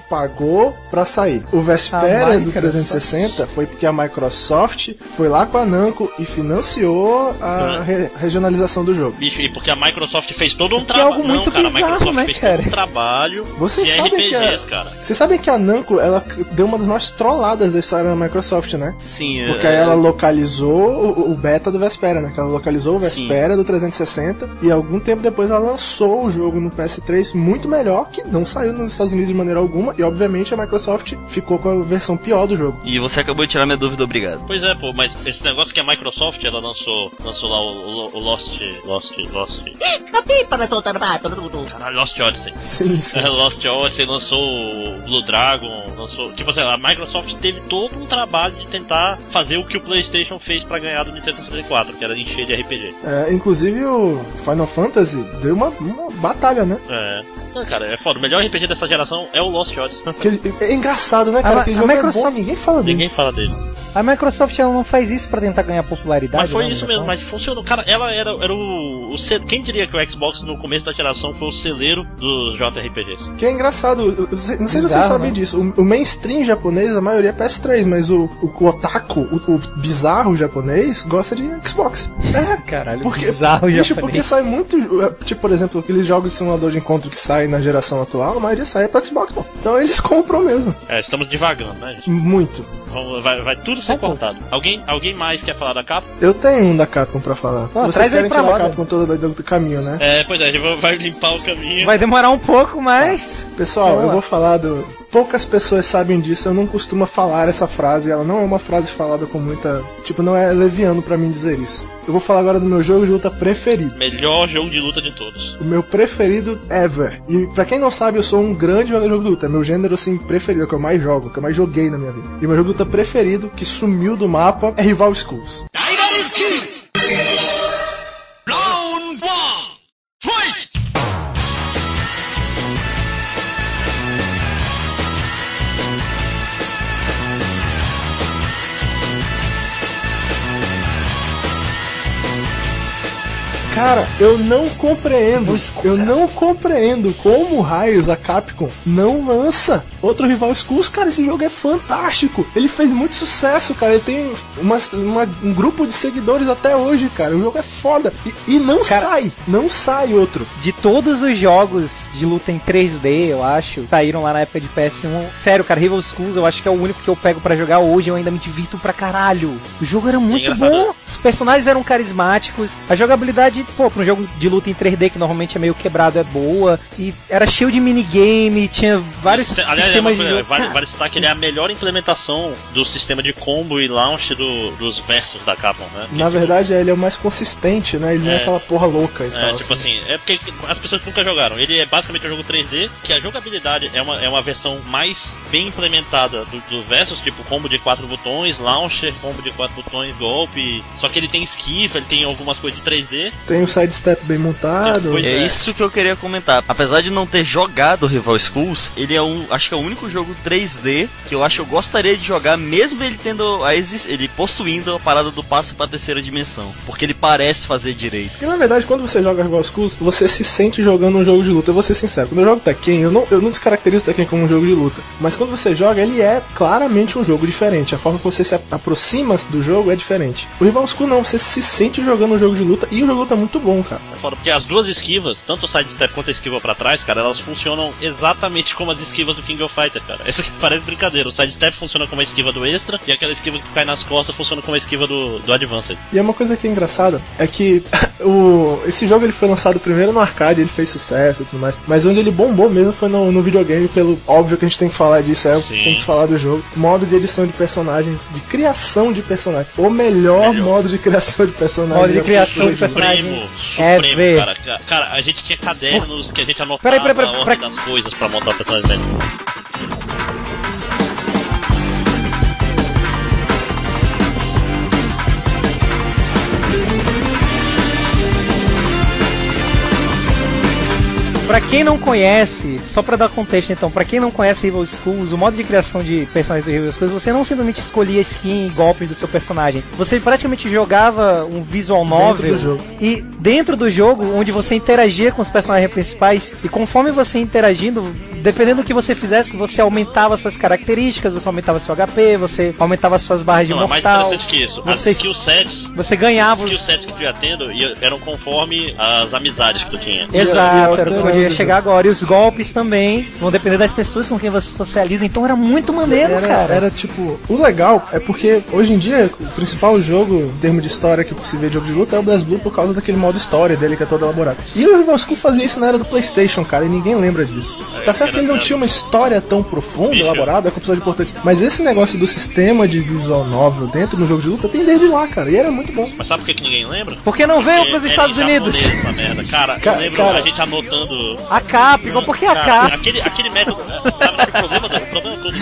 pagou pra sair. O Vespera do Microsoft. 360 foi porque a Microsoft foi lá com a Namco e financiou a É. re- regionalização do jogo. Bicho, e porque a Microsoft fez todo um Que é trabalho. algo Não, muito cara, bizarro, né, cara? um trabalho Vocês sabem que a- cara. Vocês sabem que a Namco ela deu uma das maiores trolladas da história da Microsoft, né? Sim, Porque é- aí ela localizou o, o beta do Vespera, né? Que ela localizou o Sim. Vespera do 360 e algum tempo depois ela lançou o jogo no PS3 muito melhor, que não saiu nos Estados Unidos de maneira alguma. Nenhuma, e obviamente a Microsoft ficou com a versão pior do jogo. E você acabou de tirar minha dúvida, obrigado. Pois é, pô, mas esse negócio que a Microsoft, ela lançou, lançou lá o, o- o Lost, Lost, Lost, caralho, Lost Odyssey. Sim, sim. É, Lost Odyssey lançou o Blue Dragon, lançou. Tipo assim, a Microsoft teve todo um trabalho de tentar fazer o que o PlayStation fez pra ganhar do Nintendo 64, que era encher de RPG. É, inclusive o Final Fantasy deu uma, uma batalha, né? É. Não, cara, é foda. O melhor RPG dessa geração é o Lost Odyssey. É engraçado, né, cara? Aquele a é Microsoft- bom, ninguém fala dele. Ninguém fala dele. A Microsoft ela não faz isso pra tentar ganhar popularidade. Mas foi não, isso mesmo, mas funcionou. Cara, ela era, era o, o Quem diria que o Xbox no começo da geração foi o celeiro dos JRPGs? Que é engraçado, eu- não sei se Bizarro, vocês sabem né? disso. O, o mainstream japonês, a maioria é PS3, mas o, o, o otaku, o, o bizarro japonês, gosta de Xbox. É, Caralho, porque, bizarro bicho, japonês. porque sai muito. Tipo, por exemplo, aqueles jogos de simulador de encontro que saem na geração atual, a maioria sai pra Xbox, pô. Então eles compram mesmo. É, estamos devagando, né, gente? Muito. Vamos- Vai, vai tudo ser Tá bom. cortado. Alguém, alguém mais quer falar da capa? Eu tenho um da Capcom pra falar. Ó, Vocês querem tirar a. Capcom toda do, do caminho, né? É, pois é, a gente vai- limpar o caminho. Vai demorar um pouco, mas. Pessoal, eu vou falar do. Poucas pessoas sabem disso, eu não costumo falar essa frase, ela não é uma frase falada com muita. Tipo, não é leviano pra mim dizer isso. Eu vou falar agora do meu jogo de luta preferido. Melhor jogo de luta de todos. O meu preferido ever. E pra quem não sabe, eu sou um grande jogador de luta. É meu gênero assim preferido, é o que eu mais jogo, é o que eu mais joguei na minha vida. E meu jogo de luta preferido, que sumiu do mapa, é Rival Schools. Cara, eu não compreendo. Eu não compreendo como raios a Capcom não lança outro Rival Schools. Cara, esse jogo é fantástico. Ele fez muito sucesso, cara. Ele tem uma- uma- um grupo de seguidores até hoje, cara. O jogo é foda. E, e não Cara- sai. Não sai outro. De todos os jogos de luta em 3D, eu acho, saíram lá na época de PS1. Sério, cara, Rival Schools eu acho que é o único que eu pego pra jogar hoje. Eu ainda me divirto pra caralho. O jogo era muito engraçado. bom. Os personagens eram carismáticos. A jogabilidade, pô, pra um jogo de luta em 3D que normalmente é meio quebrado, é boa. E era cheio de minigame, tinha vários Aliás, é sistemas uma de vale, vale citar que ele é a melhor implementação do sistema de combo e launch do- dos versos da Capcom, né? Na verdade, ele é o mais consistente, né? Ele não é É. aquela porra louca e É, tal. tipo assim. assim, é porque as pessoas nunca jogaram. Ele é basicamente um jogo 3D, que a jogabilidade é uma, é uma versão mais bem implementada do, do Versus, tipo combo de quatro botões, launcher, combo de quatro botões, golpe. Só que ele tem esquiva, ele tem algumas coisas de 3D. Tem o sidestep bem montado. É é. isso que eu queria comentar. Apesar de não ter jogado Rival Schools, ele é um, acho que é o único jogo 3D que eu acho que eu gostaria de jogar, mesmo ele tendo a ele possuindo a parada do passo pra terceira dimensão, porque ele parece fazer direito. Porque na verdade, quando você joga Rival Schools, você se sente jogando um jogo de luta. Eu vou ser sincero, quando eu jogo Tekken, eu não, eu não descaracterizo Tekken como um jogo de luta. Mas quando você joga, ele é claramente um jogo diferente. A forma que você se aproxima do jogo é diferente. O Rival School não, você se sente jogando um jogo de luta e o jogo de luta muito bom, cara. É foda, porque as duas esquivas, tanto o sidestep quanto a esquiva pra trás, cara, elas funcionam exatamente como as esquivas do King of Fighter, cara. Isso aqui parece brincadeira. O sidestep funciona como a esquiva do extra e aquela esquiva que cai nas costas funciona como a esquiva do, do Advanced. E é uma coisa que é engraçada, é que o, esse jogo ele foi lançado primeiro no arcade, ele fez sucesso e tudo mais, mas onde ele bombou mesmo foi no, no videogame, pelo óbvio que a gente tem que falar disso, é o que Sim. tem que falar do jogo. Modo de edição de personagens, de criação de personagens. O melhor, Melhor. modo de criação de personagens. Modo de criação de personagens. Supremo, É, cara. Ca- Cara, a gente tinha cadernos que a gente anotava Peraí, peraí, peraí, a ordem das coisas pra montar o personagem Pra quem não conhece, só pra dar contexto então, pra quem não conhece Rival Schools, o modo de criação de personagens do Rival Schools, você não simplesmente escolhia skin e golpes do seu personagem. Você praticamente jogava um visual novel do jogo. e dentro do jogo, onde você interagia com os personagens principais e conforme você interagindo, dependendo do que você fizesse, você aumentava suas características, você aumentava seu HP, você aumentava suas barras de Não, é mais mortal. interessante que isso. As Você, skill sets, você ganhava skill os... sets que tu ia tendo eram conforme as amizades que tu tinha. Exato, era como ia chegar agora. E os golpes também. Vão depender das pessoas com quem você socializa. Então era muito maneiro, era, cara. era tipo, o legal é porque hoje em dia o principal jogo, em termos de história que se vê de jogo de luta é o BlazBlue por causa daquele modo história dele que é todo elaborado. E o Rival School fazia isso na era do PlayStation, cara, e ninguém lembra disso. tá certo que ele não tinha uma história tão profunda, elaborada, com episódio importante, mas esse negócio do sistema de visual novel dentro do jogo de luta tem desde lá, cara, e era muito bom. Mas sabe por que, que ninguém lembra? Porque não veio pros era Estados Unidos. merda. Cara, Ca- eu lembro cara. a gente anotando. A Capcom, por que a Capcom? aquele, aquele método. Verdade, o problema, do- o problema todo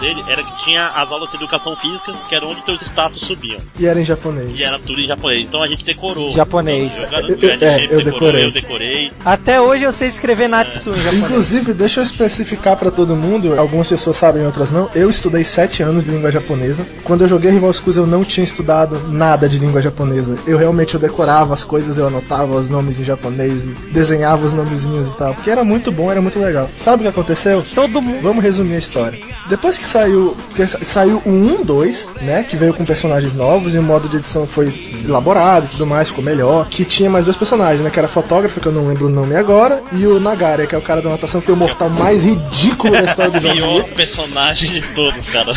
dele era que tinha as aulas de educação física, que era onde teus status subiam. E era em japonês. E era tudo em japonês. Então a gente decorou. Japonês. Eu, eu, Eu- eu, é, eu decorei. Eu decorei. Até hoje eu sei escrever Natsu em japonês. Inclusive, deixa eu especificar pra todo mundo, algumas pessoas sabem, outras não. Eu estudei 7 anos de língua japonesa. Quando eu joguei Rival Schools, eu não tinha estudado nada de língua japonesa. Eu realmente eu decorava as coisas, eu anotava os nomes em japonês e desenhava os nomezinhos e tal. Porque era muito bom, era muito legal. Sabe o que aconteceu? Todo mundo. Vamos resumir a história. Depois que saiu, porque saiu o 1, 2, né, que veio com personagens novos e o modo de edição foi elaborado e tudo mais, ficou melhor. Que tinha mais dois personagens, né, que era a fotógrafa, que eu não lembro o nome agora, e o Nagara, que é o cara da anotação que tem o mortal mais ridículo da história do jogo. Pior personagem de todos, cara.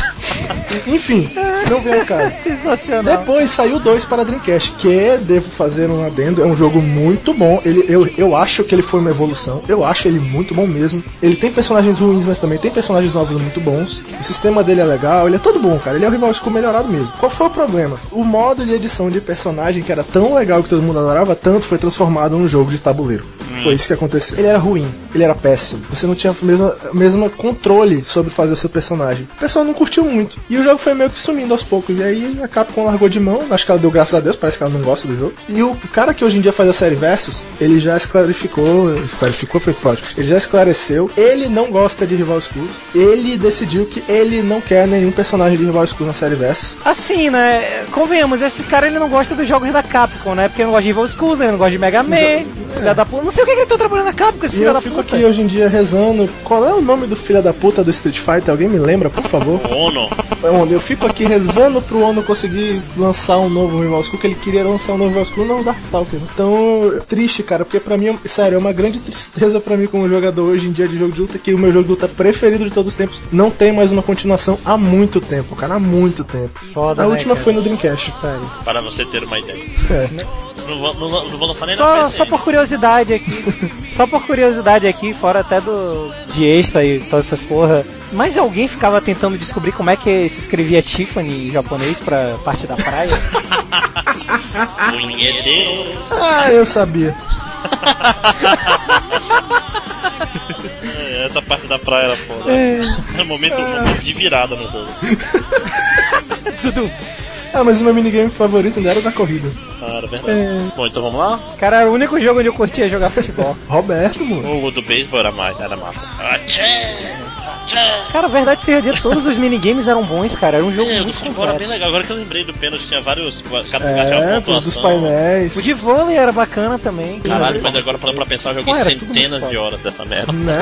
Enfim, não vem ao caso. Sensacional. Depois saiu dois para Dreamcast, que devo fazer um adendo, é um jogo muito bom. Ele, eu, eu acho que ele foi uma evolução, eu acho ele muito bom mesmo. Ele tem personagens ruins, mas também tem personagens novos muito bons. O sistema dele é legal, ele é todo bom, cara. Ele é o Rival School melhorado mesmo. Qual foi o problema? O modo de edição de personagem, que era tão legal que todo mundo adorava, tanto foi transformado num jogo de tabuleiro. Foi isso que aconteceu. Ele era ruim, ele era péssimo. Você não tinha o mesmo, mesmo controle sobre fazer o seu personagem. O pessoal não curtiu muito. E o jogo foi meio que sumindo aos poucos. E aí a Capcom largou de mão. Acho que ela deu graças a Deus, parece que ela não gosta do jogo. E o cara que hoje em dia faz a série Versus, ele já esclarificou. Esclarificou foi forte. Ele já esclareceu. Ele não gosta de Rival Schools. Ele decidiu que ele não quer nenhum personagem de Rival Schools na série Versus. Assim, né? Convenhamos, esse cara ele não gosta dos jogos da Capcom, né? Porque ele não gosta de Evil Schools, ele não gosta de Mega Man, filha da puta. Não sei o que, que ele tá trabalhando na Capcom, esse E filho eu da fico puta. aqui hoje em dia rezando. Qual é o nome do filho da puta do Street Fighter? Alguém me lembra, por favor? Ono. Onde eu fico aqui rezando pro Ono conseguir lançar um novo Rival School, que ele queria lançar um novo Rival School, não o Darkstalker. né? Então, triste, cara, porque pra mim, sério, é uma grande tristeza pra mim como jogador hoje em dia de jogo de luta, que o meu jogo de luta preferido de todos os tempos não tem mais uma continuação há muito tempo, cara, há muito tempo. Foda, A né, última cara? foi no Dreamcast. Sério. Para você ter uma ideia. É. Não vou, não, não vou lançar nem na Só, PC. só por curiosidade aqui. só por curiosidade aqui, fora até do de extra e todas essas porra. Mas alguém ficava tentando descobrir como é que se escrevia Tiffany em japonês pra parte da praia? Punheteiro. Ah, eu sabia. É, Essa parte da praia era foda. É. É um momento, um momento de virada no jogo. Dudu. Ah, mas o meu minigame favorito ainda era o da corrida. Cara, verdade. Bom, então vamos lá? Cara, era o único jogo onde eu curtia jogar futebol. Roberto, mano. O do beisebol era mais, era massa. Atchê! Atchê! Cara, a verdade seja dita, todos os minigames eram bons, cara. Era um jogo É, muito futebol era bem legal. Agora que eu lembrei do pênalti, tinha vários. Cada É, pô, pontuação. dos painéis. O de vôlei era bacana também. Caralho, mas agora falando pra pensar, eu joguei Pô, centenas de horas dessa merda. Né?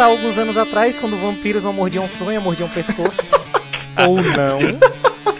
Voltar alguns anos atrás, quando vampiros não mordiam fronha, mordiam pescoços. ou não.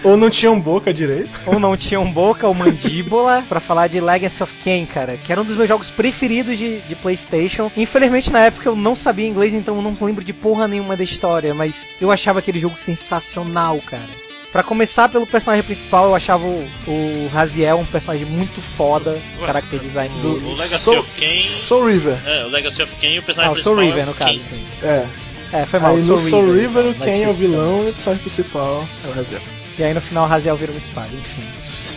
Ou não tinham boca direito. ou não tinham boca ou mandíbula, pra falar de Legacy of Kain, cara, que era um dos meus jogos preferidos de, de PlayStation. Infelizmente na época eu não sabia inglês, então eu não lembro de porra nenhuma da história, mas eu achava aquele jogo sensacional, cara. Pra começar pelo personagem principal, eu achava o, o Raziel um personagem muito foda, character design O dele. Legacy Soul, of Kain. Soul River. É, o Legacy of Kain e o Ah, personagem o Soul. River, é no o caso, sim. É. É, foi mal, Aí no Soul River, o Ken é o vilão e o personagem principal é o Raziel. E aí no final o Raziel vira uma espada, enfim.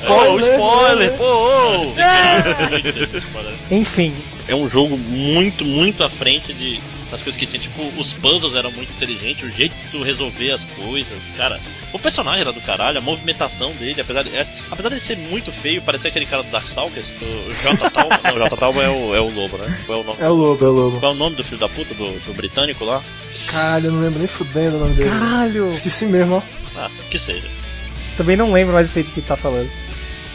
Oh, spoiler, pô! oh. Enfim, É um jogo muito, muito à frente de das coisas que tinha. Tipo, os puzzles eram muito inteligentes, o jeito de tu resolver as coisas. Cara, o personagem era do caralho, a movimentação dele, apesar de, é, apesar de ser muito feio, parecia aquele cara do Darkstalkers, o, o J. Talbot. não, o J. Talbot é o, é o lobo, né? Qual é o nome? É o lobo, é o lobo. Qual é o nome do filho da puta, do, do britânico lá? Caralho, eu não lembro nem fudendo o nome dele. caralho! Esqueci mesmo, ó. Ah, que seja. Também não lembro, mas eu sei de que tá falando.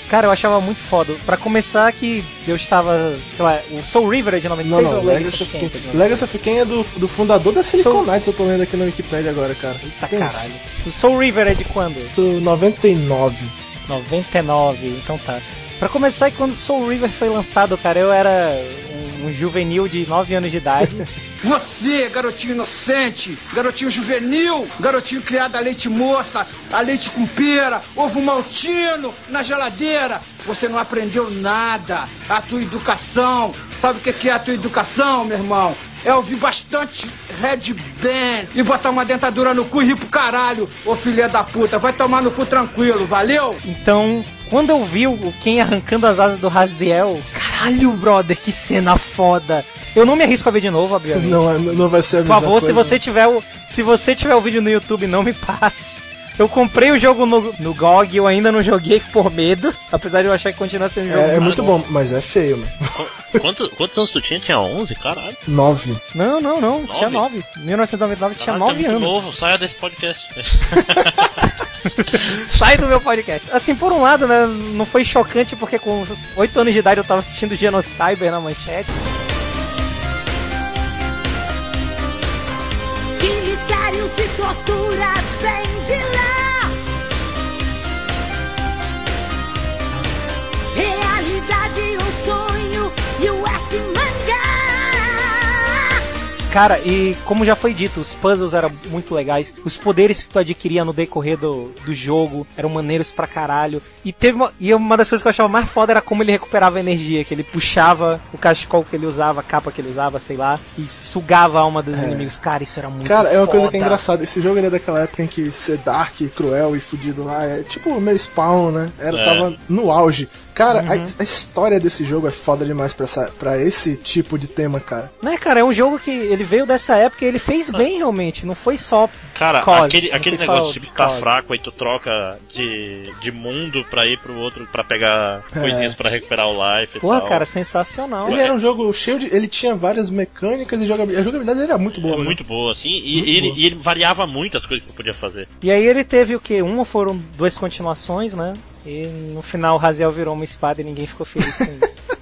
Cara, eu achava muito foda. Pra começar que eu estava, sei lá, o Soul River é de Não, 96 não, ou Legacy of Kain. Legacy of Kain é do, do fundador da Silicon Sou- Knights, eu tô lendo aqui na Wikipedia agora, cara. Tá Tem caralho. O Soul River é de quando? Do 99. 99, então tá. Pra começar, quando Soul River foi lançado, cara, eu era um, juvenil de 9 anos de idade. Você, garotinho inocente, garotinho juvenil, garotinho criado a leite moça, a leite com pera, ovo maltino na geladeira. Você não aprendeu nada. A tua educação, sabe o que que é a tua educação, meu irmão? É ouvir bastante Red Bands e botar uma dentadura no cu e rir pro caralho, ô filha da puta. Vai tomar no cu tranquilo, valeu? Então, quando eu vi o Ken arrancando as asas do Raziel, caralho, brother, que cena foda. Eu não me arrisco a ver de novo, obviamente. Não, é- não vai ser a Por favor, se coisa. você tiver o se você tiver o vídeo no YouTube, não me passe. Eu comprei o jogo no, no GOG, eu ainda não joguei por medo, apesar de eu achar que continua sendo um jogo É, é muito bom, mas é feio, mano. Quanto- quantos anos tu tinha? Tinha 11? Caralho. 9. Não, não, não, Nove? tinha 9. 1999 tinha Caralho, tá 9 muito anos. novo. Saia desse podcast. Sai do meu podcast. Assim, por um lado, né, não foi chocante porque com 8 anos de idade eu tava assistindo Genocyber na manchete. Que mistérios e torturas vêm de lá? Realidade, um sonho Cara, e como já foi dito, os puzzles eram muito legais, os poderes que tu adquiria no decorrer do, do jogo eram maneiros pra caralho. E teve uma, e uma das coisas que eu achava mais foda era como ele recuperava energia, que ele puxava o cachecol que ele usava, a capa que ele usava, sei lá, e sugava a alma dos inimigos. Cara, isso era muito Cara, é uma coisa foda. que é engraçada. Esse jogo ele é daquela época em que ser dark, cruel e fudido lá é tipo o meu spawn, né? Era, É. Tava no auge. Cara, Uhum. a, a história desse jogo é foda demais pra, essa, pra esse tipo de tema, cara. Né, cara, é um jogo que ele veio dessa época e ele fez bem realmente, não foi só Cara, Cause, aquele, aquele negócio de cause. fraco aí tu troca de, de mundo pra ir pro outro pra pegar É. coisinhas pra recuperar o life e Porra, cara, sensacional. Ele era um jogo cheio de. Ele tinha várias mecânicas e jogabilidade. A jogabilidade era muito boa, É né? muito boa, assim, e, Muito e ele, boa. e ele variava muito as coisas que tu podia fazer. E aí ele teve o que? Uma foram duas continuações, né? E no final o Raziel virou uma espada e ninguém ficou feliz com isso.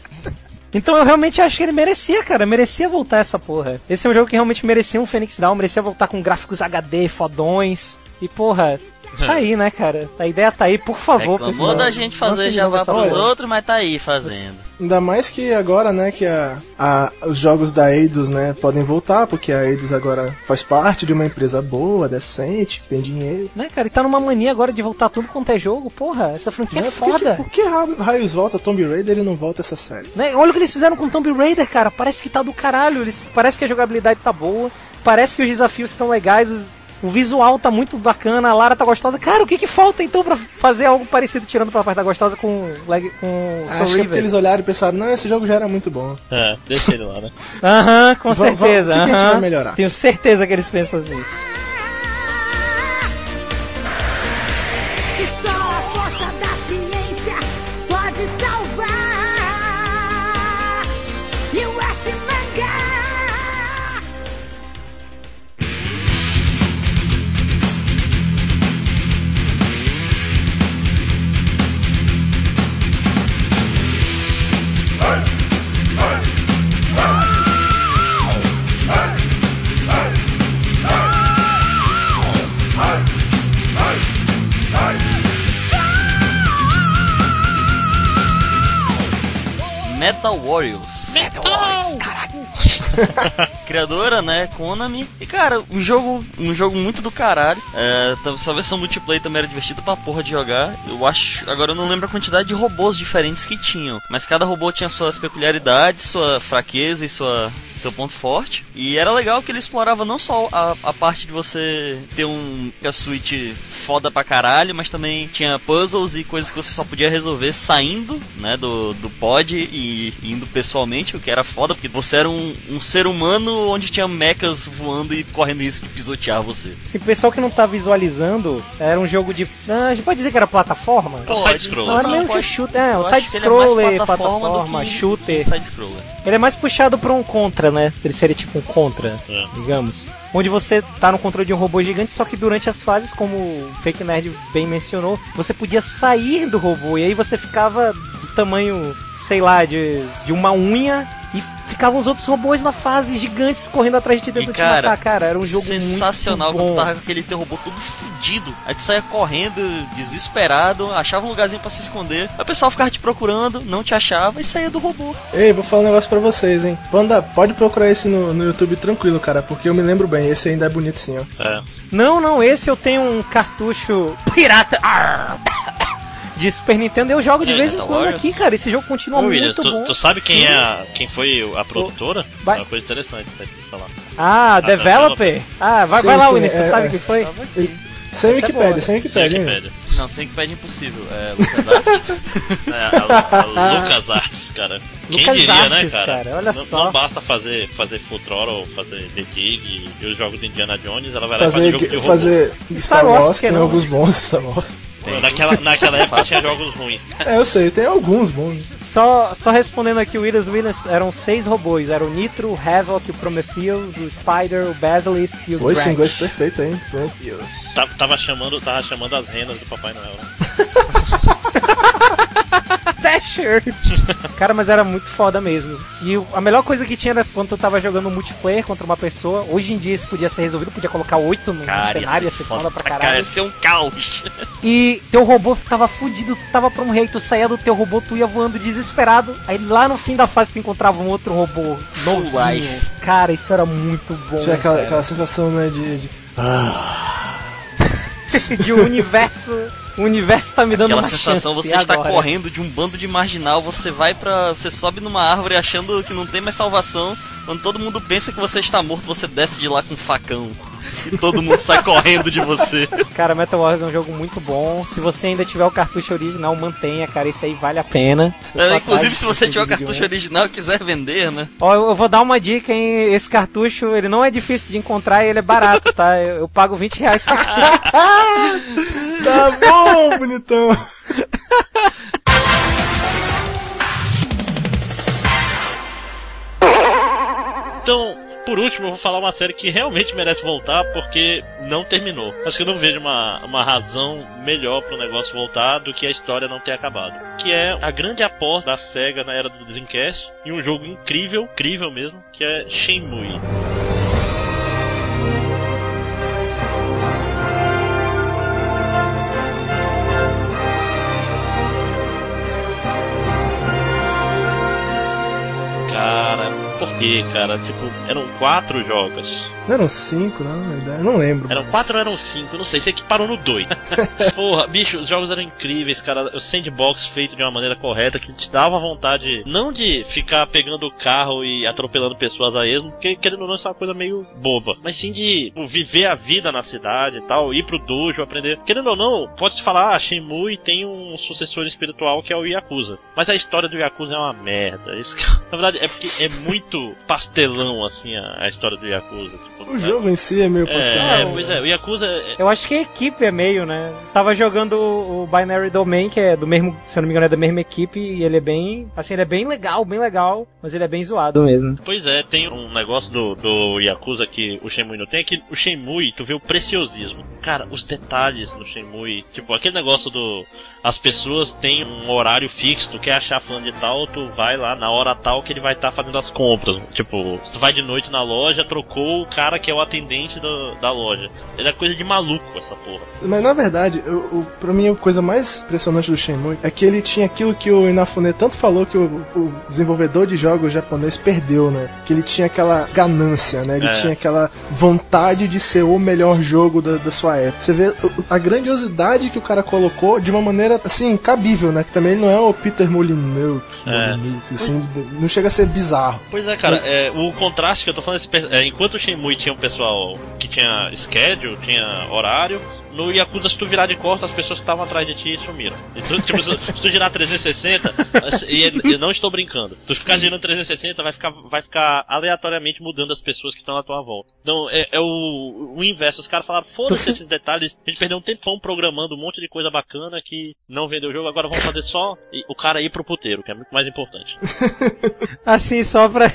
Então eu realmente acho que ele merecia, cara. Merecia voltar essa porra. Esse é um jogo que realmente merecia um Phoenix Down, merecia voltar com gráficos HD fodões. E porra, tá aí, né, cara? A ideia tá aí, por favor. Reclamou pessoal. da gente fazer Java pros porra. outros, mas tá aí fazendo. Ainda mais que agora, né, que a, a- os jogos da Eidos, né, podem voltar, porque a Eidos agora faz parte de uma empresa boa, decente, que tem dinheiro. Né, cara? E tá numa mania agora de voltar tudo quanto é jogo. Porra, essa franquia é Né, por que- foda. Por que Ra- Raios volta, Tomb Raider e não volta essa série? Né? Olha o que eles fizeram com Tomb Raider, cara. Parece que tá do caralho. Eles, parece que a jogabilidade tá boa. Parece que os desafios estão legais. os- o visual tá muito bacana. A Lara tá gostosa. Cara, o que que falta então pra fazer algo parecido, tirando pra parte da gostosa com, leg- com Soul Acho que é River? eles olharam e pensaram, não, esse jogo já era muito bom. É, deixa ele lá, né? Aham, com Vamos- certeza. vamos- o que que a gente vai melhorar? Tenho certeza que eles pensam assim. Warriors. Metal Warriors, Criadora, né? Konami. E cara, um jogo, um jogo muito do caralho. É, tá- sua versão multiplayer também era divertida pra porra de jogar. Eu acho. Agora eu não lembro a quantidade de robôs diferentes que tinham. Mas cada robô tinha suas peculiaridades, sua fraqueza e sua, seu ponto forte. E era legal que ele explorava não só a, a parte de você ter um a suíte foda pra caralho, mas também tinha puzzles e coisas que você só podia resolver saindo, né, do, do pod e indo pessoalmente, o que era foda, porque você era um, um, um ser humano onde tinha mechas voando e correndo risco de pisotear você. Se o pessoal que não tá visualizando, era um jogo de. Ah, a gente pode dizer que era plataforma? É o side-scroller. Não, era pode- que shooter. É, o ele é mais side-scroller, plataforma plataforma, que shooter. Side-scroller. Ele é mais puxado pra um contra, né? Ele seria tipo um contra, É. digamos. Onde você tá no controle de um robô gigante, só que durante as fases, como o Fake Nerd bem mencionou, você podia sair do robô e aí você ficava do tamanho, sei lá, de, de uma unha e ficavam os outros robôs na fase gigantes correndo atrás de ti E tentando te cara, matar. Cara, era um jogo sensacional muito quando bom. tu tava com aquele teu robô todo fudido. Aí tu saía correndo, desesperado, achava um lugarzinho pra se esconder. Aí o pessoal ficava te procurando, não te achava e saía do robô. Ei, vou falar um negócio pra vocês, hein. Panda, pode procurar esse no, no YouTube tranquilo, cara, porque eu me lembro bem, esse ainda é bonito sim, ó. É. Não, não, esse eu tenho um cartucho pirata Arr! de Super Nintendo eu jogo de É, vez em quando Warriors? aqui, cara. Esse jogo continua Ô, muito Williams, tu, bom. tu sabe quem Sim. é a, quem foi a produtora? Vai. É uma coisa interessante isso aí pra falar. Ah, developer? Ah, vai, Sim, vai lá, Williams, tu é, sabe é. quem foi? Tava aqui. Sem é Wikipedia, sem Wikipedia, hein, Wikipedia. Não, sem que pede impossível. É LucasArts. É, a, a Lucas Arts, cara. Quem Lucas diria, né, Arts, cara? cara, olha não, só. não basta fazer, fazer Full Throttle, fazer The Dig e os jogos do Indiana Jones, ela vai lá e faz Fazer, de fazer Star Star Wars, que tem não? alguns bons Star Wars. Naquela, naquela época tinha jogos ruins. É, eu sei, tem alguns bons. Só, só respondendo aqui, o Williams Williams eram seis robôs. Era o Nitro, o Havoc, o Prometheus, o Spider, o Basilisk e o Oi, esse inglês perfeito, hein? Meu Deus. Tava, chamando, tava chamando as renas do Papai Noel. Dasher! Cara, mas era muito foda mesmo. E a melhor coisa que tinha era quando tu tava jogando multiplayer contra uma pessoa. Hoje em dia isso podia ser resolvido, podia colocar oito no, Cara, cenário, ia ser ser foda pra Cara, caralho. ia ser um caos. E teu robô tava fudido, tu tava pra morrer, e tu saía do teu robô, tu ia voando desesperado. Aí lá no fim da fase tu encontrava um outro robô novinho. life. Cara, isso era muito bom. Tinha aquela, cara. aquela sensação, né, de... de- de um universo. O universo tá me dando Aquela uma sensação, chance você está agora. correndo de um bando de marginal, você vai pra. Você sobe numa árvore achando que não tem mais salvação. Quando todo mundo pensa que você está morto, você desce de lá com um facão. E todo mundo sai correndo de você. Cara, Metal Wars é um jogo muito bom. Se você ainda tiver o cartucho original, mantenha, cara. Esse aí vale a pena. É, inclusive, se você tiver o cartucho né? original e quiser vender, né? Ó, eu eu vou dar uma dica, hein? Esse cartucho, ele não é difícil de encontrar e ele é barato, tá? Eu, eu pago 20 reais pra Tá bom, bonitão. Então, por último, eu vou falar uma série que realmente merece voltar porque não terminou. Acho que eu não vejo uma, uma razão melhor pro negócio voltar do que a história não ter acabado. Que é a grande aposta da SEGA na era do Dreamcast em um jogo incrível, incrível mesmo, que é Shenmue. Cara, por quê, cara? Tipo, eram quatro jogos. Não eram cinco, não? Eu não lembro. Eram quatro ou eram cinco, não sei, sei que parou no dois. Porra, bicho, os jogos eram incríveis, cara. O sandbox feito de uma maneira correta que te dava vontade, não de ficar pegando o carro e atropelando pessoas a esmo, porque querendo ou não, isso é uma coisa meio boba. Mas sim de tipo, viver a vida na cidade e tal, ir pro dojo, aprender. Querendo ou não, pode-se falar, ah, Shenmue tem um sucessor espiritual que é o Yakuza. Mas a história do Yakuza é uma merda. Isso, que- na verdade, é porque é muito pastelão, assim, a, a história do Yakuza. Tipo, O jogo em si é meio é, pastelão. pois é, o Yakuza é, Eu acho que a equipe é meio, né? Tava jogando o Binary Domain, que é do mesmo, se eu não me engano, é da mesma equipe, e ele é bem. Assim, ele é bem legal, bem legal, mas ele é bem zoado mesmo. Pois é, tem um negócio do, do Yakuza que o Shenmue não tem, é que o Shenmue, tu vê o preciosismo. Cara, os detalhes no Shenmue, tipo, aquele negócio do... As pessoas têm um horário fixo, tu quer achar fulano de tal, tu vai lá na hora tal que ele vai estar fazendo as compras. Tipo, se tu vai de noite na loja, trocou o cara que é o atendente do- da loja. Ele é coisa de maluco essa porra. Mas na verdade, o, o, pra mim a coisa mais impressionante do Shenmue é que ele tinha aquilo que o Inafune tanto falou que o, o desenvolvedor de jogos japonês perdeu, né? Que ele tinha aquela ganância, né? Ele É. tinha aquela vontade de ser o melhor jogo da, da sua época. Você vê a grandiosidade que o cara colocou de uma maneira, assim, cabível, né? Que também ele não é o Peter Molyneux, É. Molyneux, assim, não chega a ser bizarro. Pois é, cara, é, o contraste que eu tô falando, esse é, enquanto o Shenmue tinha um pessoal que tinha schedule, tinha horário, no Yakuza, se tu virar de costas, as pessoas que estavam atrás de ti sumiram. E tu, tipo, se, se tu girar 360, e eu não estou brincando, tu ficar girando 360, vai ficar, vai ficar aleatoriamente mudando as pessoas que estão à tua volta. Então, é, é o, o inverso. Os caras falaram, foda-se esses detalhes, a gente perdeu um tempão programando um monte de coisa bacana que não vendeu o jogo, agora vamos fazer só o cara ir pro puteiro, que é muito mais importante. Assim, só pra.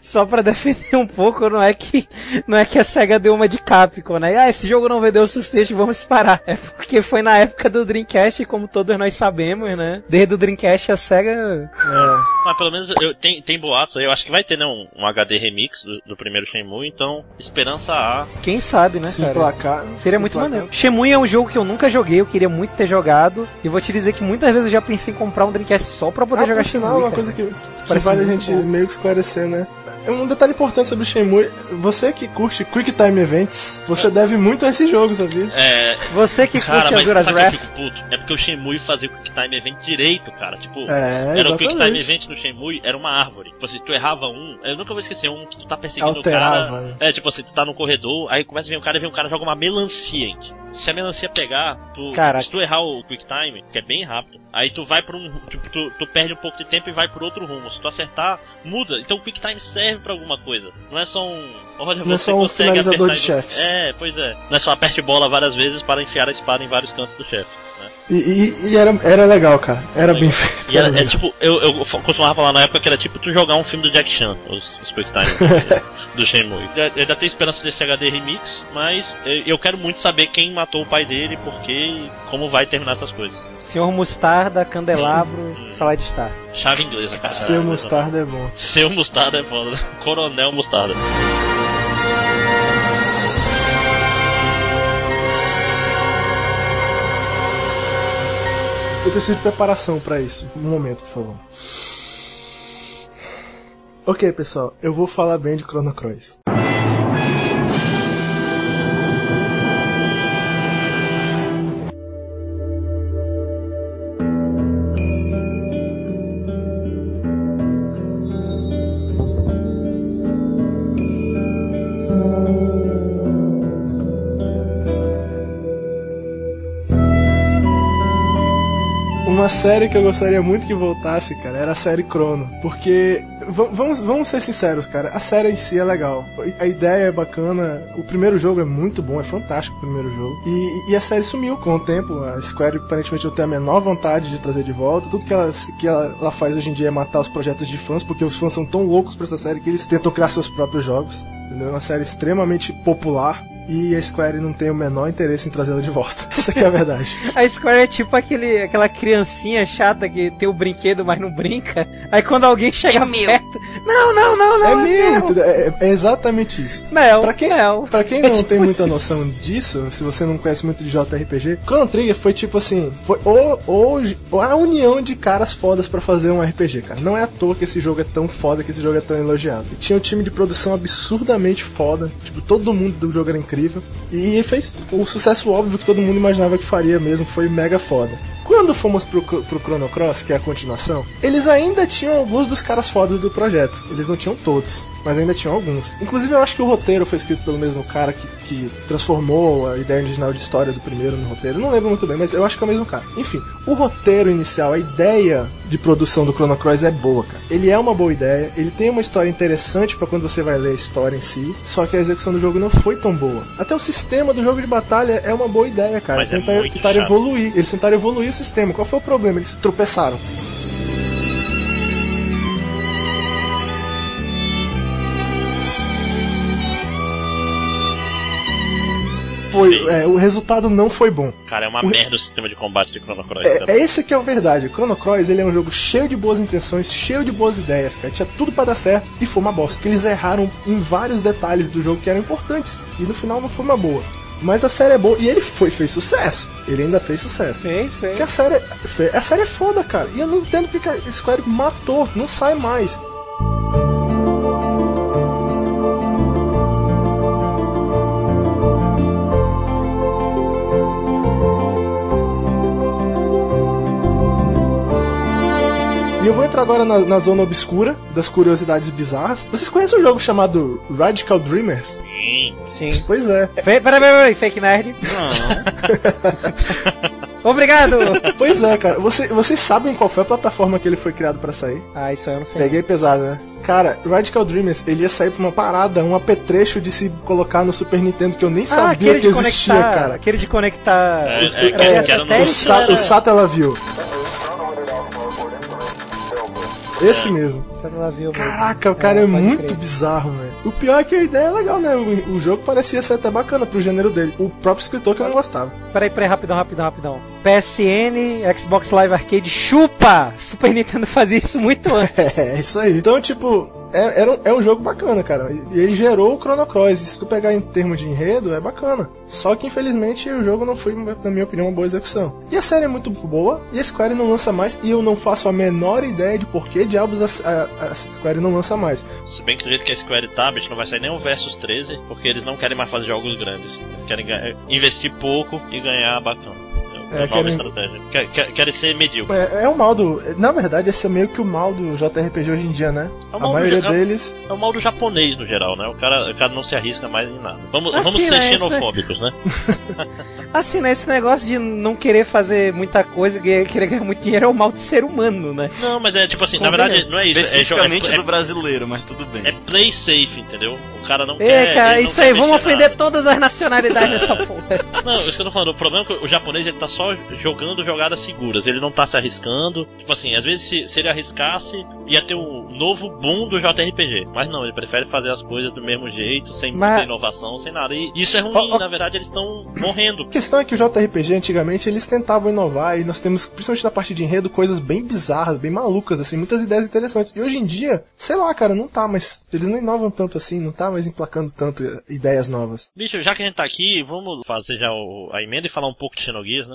Só pra defender um pouco, não é que não é que a SEGA deu uma de Capcom, né? Ah, esse jogo não vendeu o suficiente, vamos parar. É porque foi na época do Dreamcast, como todos nós sabemos, né? Desde o Dreamcast a SEGA. É. Mas pelo menos eu, tem, tem boatos aí, eu acho que vai ter né, um, um HD remix do, do, primeiro Shenmue, então esperança A. Quem sabe, né, Se cara? emplacar, Seria se muito emplacar. maneiro. Shenmue é um jogo que eu nunca joguei, eu queria muito ter jogado. E vou te dizer que muitas vezes eu já pensei em comprar um Dreamcast só pra poder Ah, jogar Shenmue. uma cara. coisa que, que Parece vale a gente bom. meio que esclarecer, né? É Um detalhe importante sobre o Shenmue, você que curte Quick Time Events, você deve muito a esse jogo, sabia? É. Você que Cara, curte Azuras sabe que eu Wrath. fico puto? É porque o Shenmue fazia o Quick Time Event direito, cara. Tipo, É, era o Quick Time. Event no Shenmue, era uma árvore. Tipo assim, tu errava um, eu nunca vou esquecer um que tu tá perseguindo Alterava, o cara. né? É, tipo assim, tu tá no corredor, aí começa a vir um cara e vem um cara joga uma melancia em ti. Se a melancia pegar, tu, Caraca. se tu errar o Quick Time, que é bem rápido, aí tu vai pra um. Tipo, tu, tu perde um pouco de tempo e vai por outro rumo. Se tu acertar, muda. Então o Quick Time serve pra alguma coisa. Não é só um. Olha, Não é só um finalizador de chefes. É, pois é. Não é só aperte bola várias vezes para enfiar a espada em vários cantos do chefe. E, e- e era, era legal, cara. Era bem feito. E era, era é legal. tipo, eu, eu costumava falar na época que era tipo tu jogar um filme do Jack Chan, os, os Quick Time do Shenmue. Eu eu ainda tenho esperança desse HD remix, mas eu, quero muito saber quem matou o pai dele, porque e como vai terminar essas coisas. Senhor Mostarda, Candelabro, Sala de Estar. Chave inglesa, cara. Seu mostarda é bom. Seu mostarda é foda. Coronel Mostarda. Eu preciso de preparação pra isso. Um momento, por favor. Ok, pessoal, eu vou falar bem de Chrono Cross. Uma série que eu gostaria muito que voltasse, cara, era a série Chrono. Porque, vamos, vamos ser sinceros, cara, a série em si é legal. A ideia é bacana, o primeiro jogo é muito bom, é fantástico o primeiro jogo. E, e a série sumiu com o tempo. A Square aparentemente não tem a menor vontade de trazer de volta. Tudo que ela, que ela, ela faz hoje em dia é matar os projetos de fãs, porque os fãs são tão loucos pra essa série que eles tentam criar seus próprios jogos. Entendeu? É uma série extremamente popular. E a Square não tem o menor interesse em trazê-la de volta. Essa que é a verdade. A Square é tipo aquele, aquela criancinha chata que tem o brinquedo, mas não brinca. Aí quando alguém chega É meu. Não, não, não, não. É mesmo, é, é exatamente isso. Mel. Pra quem, Mel. pra quem não tem muita noção disso, se você não conhece muito de JRPG, Chrono Trigger foi tipo assim, foi o, o, o- a união de caras fodas pra fazer um RPG, cara. Não é à toa que esse jogo é tão foda, que esse jogo é tão elogiado. E tinha um time de produção absurdamente foda, tipo, todo mundo do jogo era incrível. E fez o sucesso óbvio que todo mundo imaginava que faria mesmo, foi mega foda. Quando fomos pro, pro Chrono Cross, que é a continuação, eles ainda tinham alguns dos caras fodas do projeto. Eles não tinham todos, mas ainda tinham alguns. Inclusive, eu acho que o roteiro foi escrito pelo mesmo cara que, que transformou a ideia original de história do primeiro no roteiro. Não lembro muito bem, mas eu acho que é o mesmo cara. Enfim, o roteiro inicial, a ideia de produção do Chrono Cross é boa, cara. Ele é uma boa ideia, ele tem uma história interessante pra quando você vai ler a história em si, só que a execução do jogo não foi tão boa. Até o sistema do jogo de batalha é uma boa ideia, cara. Mas é Tentar, muito tentar evoluir. Eles tentaram evoluir sistema. Qual foi o problema? Eles tropeçaram. Foi, é, o resultado não foi bom. Cara, é uma O- merda o sistema de combate de Chrono Cross. É, é esse que é a verdade. Chrono Cross ele é um jogo cheio de boas intenções, cheio de boas ideias, cara. Tinha tudo pra dar certo e foi uma bosta. Porque eles erraram em vários detalhes do jogo que eram importantes. E no final não foi uma boa. Mas a série é boa e ele foi, fez sucesso. Ele ainda fez sucesso. Fez, fez. Porque a série, é- a série é foda, cara. E eu não entendo porque a Square matou, não sai mais. E entrar agora na, na zona obscura das curiosidades bizarras. Vocês conhecem um jogo chamado Radical Dreamers? Sim, Sim. Pois é. Fe... Peraí, peraí, peraí, fake nerd. Não. Obrigado! Pois é, cara. Você, vocês sabem qual foi a plataforma que ele foi criado pra sair? ah, isso aí eu não sei. Peguei pesado, né? Cara, Radical Dreamers, ele ia sair pra uma parada, um apetrecho de se colocar no Super Nintendo que eu nem ah, sabia que existia, conectar. cara. Aquele de conectar. É, Os- é, é, que- é, que era no- O. Sa era- o Satellaview. Esse mesmo. Viu mesmo. Caraca, o cara é, pode muito crer. bizarro, velho. O pior é que a ideia é legal, né? O, o jogo parecia ser até bacana pro gênero dele. O próprio escritor que eu não gostava. Peraí, peraí, rapidão, rapidão, rapidão. PSN, Xbox Live Arcade, chupa! Super Nintendo fazia isso muito antes. É, isso aí. Então, tipo, é, era um, é um jogo bacana, cara. E ele gerou o Chrono Cross. Se tu pegar em termos de enredo, é bacana. Só que, infelizmente, o jogo não foi, na minha opinião, uma boa execução. E a série é muito boa, e a Square não lança mais, e eu não faço a menor ideia de por que diabos a, a- a Square não lança mais. Se bem que do jeito que a Square tá, bicho, não vai sair nem o Versus 13, porque eles não querem mais fazer jogos grandes. Eles querem investir pouco e ganhar bacana. É, É, nova querem- estratégia. Quer- quer- Querem ser medíocre. É, é o mal do. Na verdade, esse é meio que o mal do JRPG hoje em dia, né? É o a mal do maioria geral. deles. É o mal do japonês no geral, né? O cara, o cara não se arrisca mais em nada. Vamos, Assim, vamos ser né, xenofóbicos, né? Assim, né? Esse negócio de não querer fazer muita coisa, e querer ganhar muito dinheiro é o mal de ser humano, né? Não, mas é tipo assim, na verdade não é isso. É, é, Especificamente é, do brasileiro, mas tudo bem. é play safe, entendeu? O cara não É, quer. cara, isso aí, vamos ofender nada. todas as nacionalidades nessa porra. Não, isso que eu tô falando, o problema é que o japonês ele tá só jogando jogadas seguras, ele não tá se arriscando. Tipo assim, às vezes se, se ele arriscasse, ia ter um novo boom do JRPG. Mas não, ele prefere fazer as coisas do mesmo jeito, sem Mas- muita inovação, sem nada. E isso é ruim, na verdade eles estão morrendo. A questão é que o JRPG antigamente eles tentavam inovar e nós temos, principalmente na parte de enredo, coisas bem bizarras, bem malucas, assim, muitas ideias interessantes. E hoje em dia, sei lá, cara, não tá, mas eles não inovam tanto assim, não tá mais emplacando tanto ideias novas. Bicho, já que a gente tá aqui, vamos fazer já o- a emenda e falar um pouco de Xenogears, né?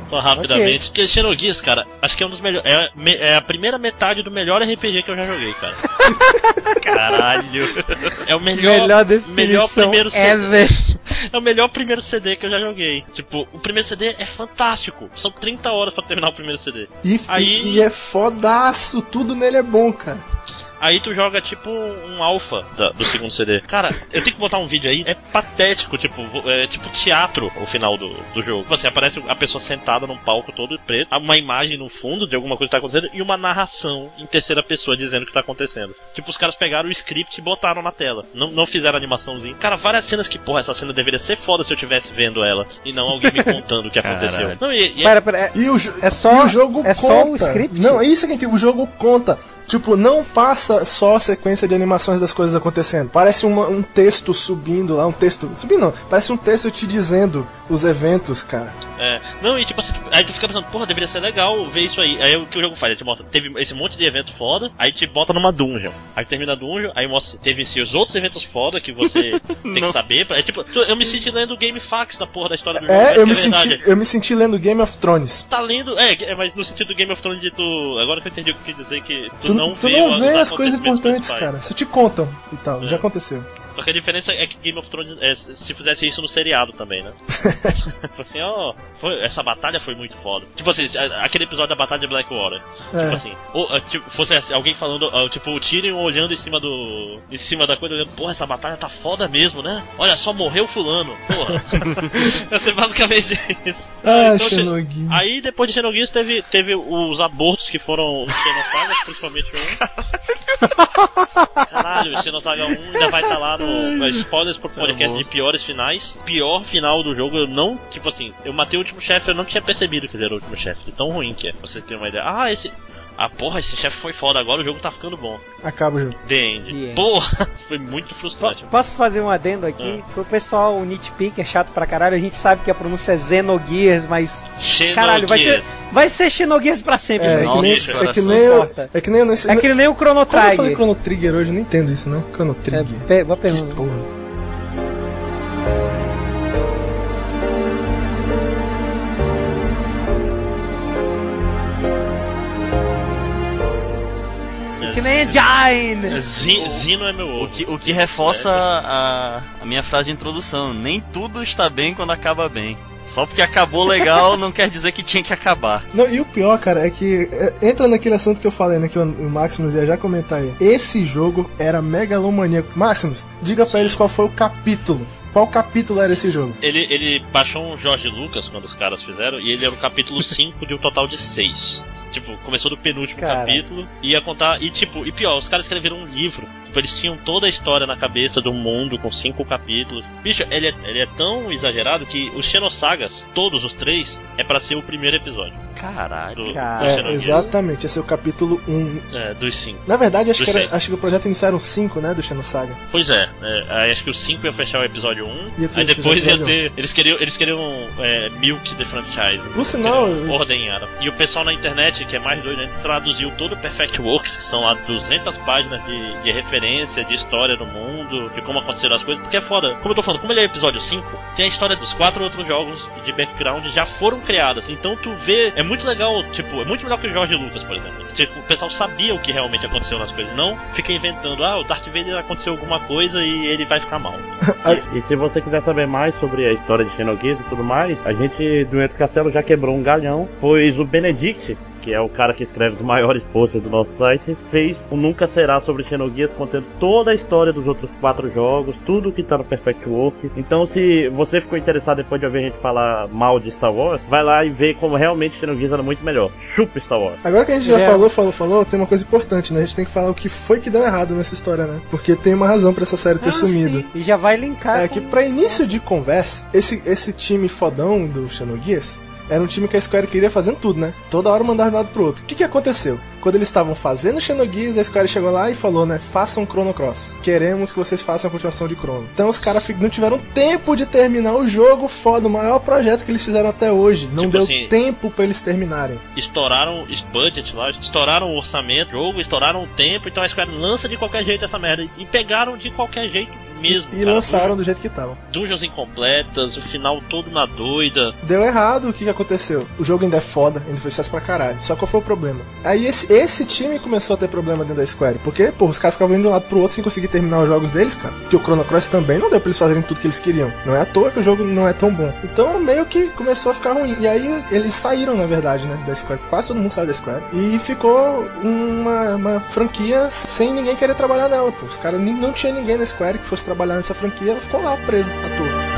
Só rapidamente. Porque Xenogears, cara, acho que é um dos melhores. É, é a primeira metade do melhor RPG que eu já joguei, cara. Caralho. É o melhor, Melhor definição primeiro CD. ever. É o melhor primeiro CD que eu já joguei. Tipo, o primeiro CD é fantástico. São 30 horas pra terminar o primeiro CD. E, Aí- e, e é fodaço, tudo nele é bom, cara. Aí tu joga tipo um alfa do segundo CD. Cara, eu tenho que botar um vídeo aí. É patético, tipo, é tipo teatro o final do, do jogo. Você aparece a pessoa sentada num palco todo preto, uma imagem no fundo de alguma coisa que tá acontecendo e uma narração em terceira pessoa dizendo o que tá acontecendo. Tipo, os caras pegaram o script e botaram na tela. Não, não fizeram animaçãozinha. Cara, várias cenas que, porra, essa cena deveria ser foda se eu tivesse vendo ela e não alguém me contando o que aconteceu. Não, e, e é- Pera, pera, é- E o, É só- e o jogo é conta. só o script? Não, é isso que é incrível. O jogo conta. Tipo, não passa só a sequência de animações das coisas acontecendo. Parece uma- um texto subindo lá, um texto. Subindo não. Parece um texto te dizendo os eventos, cara. É, não, e tipo assim, aí tu fica pensando, porra, deveria ser legal ver isso aí. Aí o que o jogo faz? Ele te mostra, teve esse monte de evento foda, aí te bota numa dungeon. Aí termina a dungeon, aí mostra, teve esse, os outros eventos foda que você tem que saber. pra- É tipo, eu me senti lendo Game Facts da porra da história do jogo. É, eu me, verdade. senti, eu me senti lendo Game of Thrones. Tá lendo, é, é, mas no sentido do Game of Thrones de tu. Agora que eu entendi o que quis dizer, que tu, Tu, não tu vê, não vê as coisas importantes, cara. Só te contam e tal. É. Já aconteceu. Só que a diferença é que Game of Thrones, é, se fizesse isso no seriado também, né? tipo assim, ó, foi- essa batalha foi muito foda. Tipo assim, aquele episódio da batalha de Blackwater. É. Tipo assim, ou, tipo, fosse assim, alguém falando, tipo, o Tyrion olhando em cima do. em cima da coisa, olhando, porra, essa batalha tá foda mesmo, né? Olha só, morreu fulano, porra. Ia ser basicamente isso. Ah, Então, Xenogears. Aí depois de Xenogears teve, teve os abortos que foram no Xenosaga, principalmente um. Caralho, o Xenosaga 1 ainda vai estar lá no. Spoilers pro podcast bom. de piores finais. Pior final do jogo, eu não. Tipo assim, eu matei o último chefe, eu não tinha percebido que ele era o último chefe. Tão ruim que é. Pra Você ter uma ideia. Ah, esse. Ah, porra, esse chefe foi foda, agora o jogo tá ficando bom. Acaba o jogo. The End. The End. Porra, foi muito frustrante. Posso fazer um adendo aqui? Pro pessoal, o nitpick é chato pra caralho. A gente sabe que a pronúncia é Xenogears, mas. Caralho, vai ser, Xenogears. vai ser Xenogears pra sempre. É, velho. que Nossa, nem, cara, é que nem não eu, importa. é que nem eu não. É que nem o Chrono Quando eu falei Trigger. Chrono Trigger hoje, eu não entendo isso, né? Chrono É, Trigger. pe- boa pergunta. Porra. Que nem Engine! Zi- Zino é meu O outro. que, o que reforça a, a minha frase de introdução. Nem tudo está bem quando acaba bem. Só porque acabou legal não quer dizer que tinha que acabar. Não, e o pior, cara, é que é, entra naquele assunto que eu falei, né? Que o, o Maximus ia já comentar aí. Esse jogo era megalomaníaco. Maximus, diga pra eles qual foi o capítulo. Qual capítulo era esse jogo? Ele, ele baixou um Jorge Lucas quando os caras fizeram, e ele era o capítulo 5 de um total de 6. Tipo, começou do penúltimo Cara. capítulo, ia contar. E tipo, e pior, os caras escreveram um livro. Tipo, eles tinham toda a história na cabeça do mundo com cinco capítulos. Bicho, ele é, ele é tão exagerado que os Xenosagas, todos os três, é pra ser o primeiro episódio. Caralho. Cara. É, exatamente, esse é o capítulo 1. É, dos cinco. Na verdade, acho que, era, acho que o projeto iniciaram 5, né? Do Xenosaga. Pois é, é, acho que os 5 iam fechar o episódio 1, um, Ia aí fechar o depois ia ter. Eles queriam, eles queriam é, Milk the Franchise. Por sinal, Queriam eu- Ordem árabe. E o pessoal na internet, que é mais doido, né, traduziu todo o Perfect Works, que são lá 200 páginas de, de referência, de história do mundo, de como aconteceram as coisas, porque é foda. Como eu tô falando, como ele é o episódio 5, tem a história dos quatro outros jogos de background já foram criadas. Então tu vê, é muito legal, tipo, é muito melhor que o Jorge Lucas, por exemplo. Tipo, o pessoal sabia o que realmente aconteceu nas coisas, não fica inventando, ah, o Darth Vader aconteceu alguma coisa e ele vai ficar mal. E se você quiser saber mais sobre a história de Xenogears e tudo mais, a gente do Entro Castelo já quebrou um galhão, pois o Benedict, que é o cara que escreve os maiores posters do nosso site, fez o Nunca Será sobre Xenogears, contendo toda a história dos outros quatro jogos, tudo que tá no Perfect Work. Então se você ficou interessado depois de ouvir a gente falar mal de Star Wars, vai lá e vê como realmente Xenogears era muito melhor. Chupa Star Wars. Agora que a gente já É. falou, falou, falou, tem uma coisa importante, né? A gente tem que falar o que foi que deu errado nessa história, né? Porque tem uma razão pra essa série ter Ah, sumido. sim. E já vai linkar. É com- que pra início de conversa, esse, esse time fodão do Xenogears era um time que a Square queria fazendo tudo, né? Toda hora mandar de um lado pro outro. O que que aconteceu? Quando eles estavam fazendo Xenogears, a Square chegou lá e falou, né? Façam Chrono Cross. Queremos que vocês façam a continuação de Chrono. Então os caras não tiveram tempo de terminar o jogo foda, o maior projeto que eles fizeram até hoje. Não Tipo deu assim- tempo pra eles terminarem. Estouraram os budget lá, estouraram o orçamento, do jogo, estouraram o tempo, então a Square lança de qualquer jeito essa merda. E pegaram de qualquer jeito mesmo. E cara. lançaram do jeito que tava. Dungeons incompletas, o final todo na doida. Deu errado, o que, que aconteceu? O jogo ainda é foda, ainda foi sucesso pra caralho. Só qual foi o problema? Aí esse, esse time começou a ter problema dentro da Square. Porque, pô, os caras ficavam indo de um lado pro outro sem conseguir terminar os jogos deles, cara. Porque o Chrono Cross também não deu pra eles fazerem tudo que eles queriam. Não é à toa que o jogo não é tão bom. Então meio que começou a ficar ruim. E aí eles saíram, na verdade, né, da Square. Quase todo mundo saiu da Square. E ficou uma, uma franquia sem ninguém querer trabalhar nela, pô. Os caras não tinha ninguém na Square que fosse trabalhar nessa franquia, ela ficou lá presa à toa.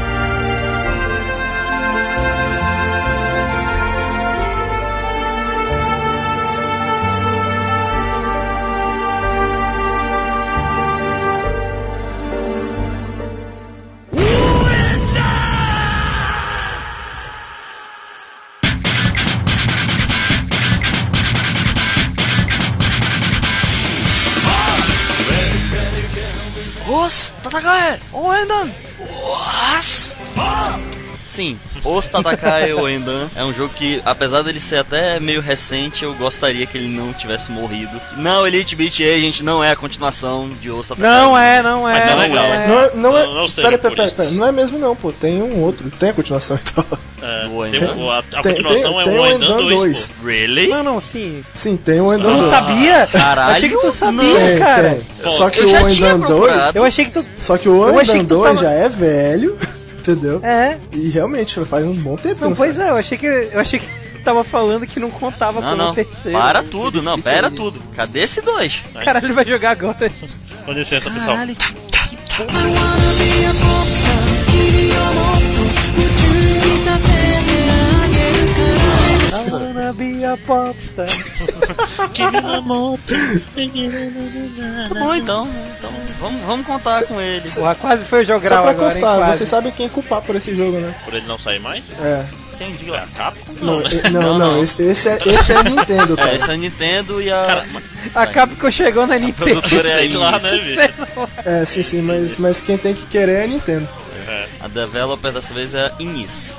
Os Tatakae Oendan! Os! Sim, Os Tatakae Oendan é um jogo que, apesar dele ser até meio recente, eu gostaria que ele não tivesse morrido. Não, Elite Beat Agent não é a continuação de Os Tatakae. Não é, não é. Mas não legal. é. Não é, não é. Não- não pera, pera, pera, pera, não é mesmo não, pô. Tem um outro. Tem a continuação então. É, O tem Endan. o- a, a Tem- continuação tem- tem é o o Endan Endan 2. 2. pô. Really? Não, não, sim. Sim, tem o Tu Endan não 2. sabia? Caralho, Achei que tu sabia, Tem, cara. tem. Só que eu o já tinha Endan 2. procurado. Eu achei que tu. Só que o Eu achei Endan que tu 2 tava- já é velho, entendeu? É. E realmente faz um bom tempo. que Não, pois sai. é, eu achei que. Eu achei que tava falando que não contava Não, como não. terceiro. Para Não tudo, não, pera isso. tudo. Cadê esse dois? Caralho, ele vai jogar agora. Com licença, pessoal. Caralho, que, que porra. Wanna be a popstar. Tá bom então, então vamos, vamos contar com ele. Porra, quase foi pra agora, hein, constar, você sabe quem culpar por esse jogo, né? Por ele não sair mais? É. Quem diga É lá? a Capcom? Não, né? não, Não, não, não. Esse, esse é, esse é Nintendo, É, cara. esse é a Nintendo e a. Cara, A Capcom chegou na Nintendo. produtora é a sei lá, né, bicho? É, sim, sim, mas, mas quem tem que querer é a Nintendo. É. A developer dessa vez é a Inis.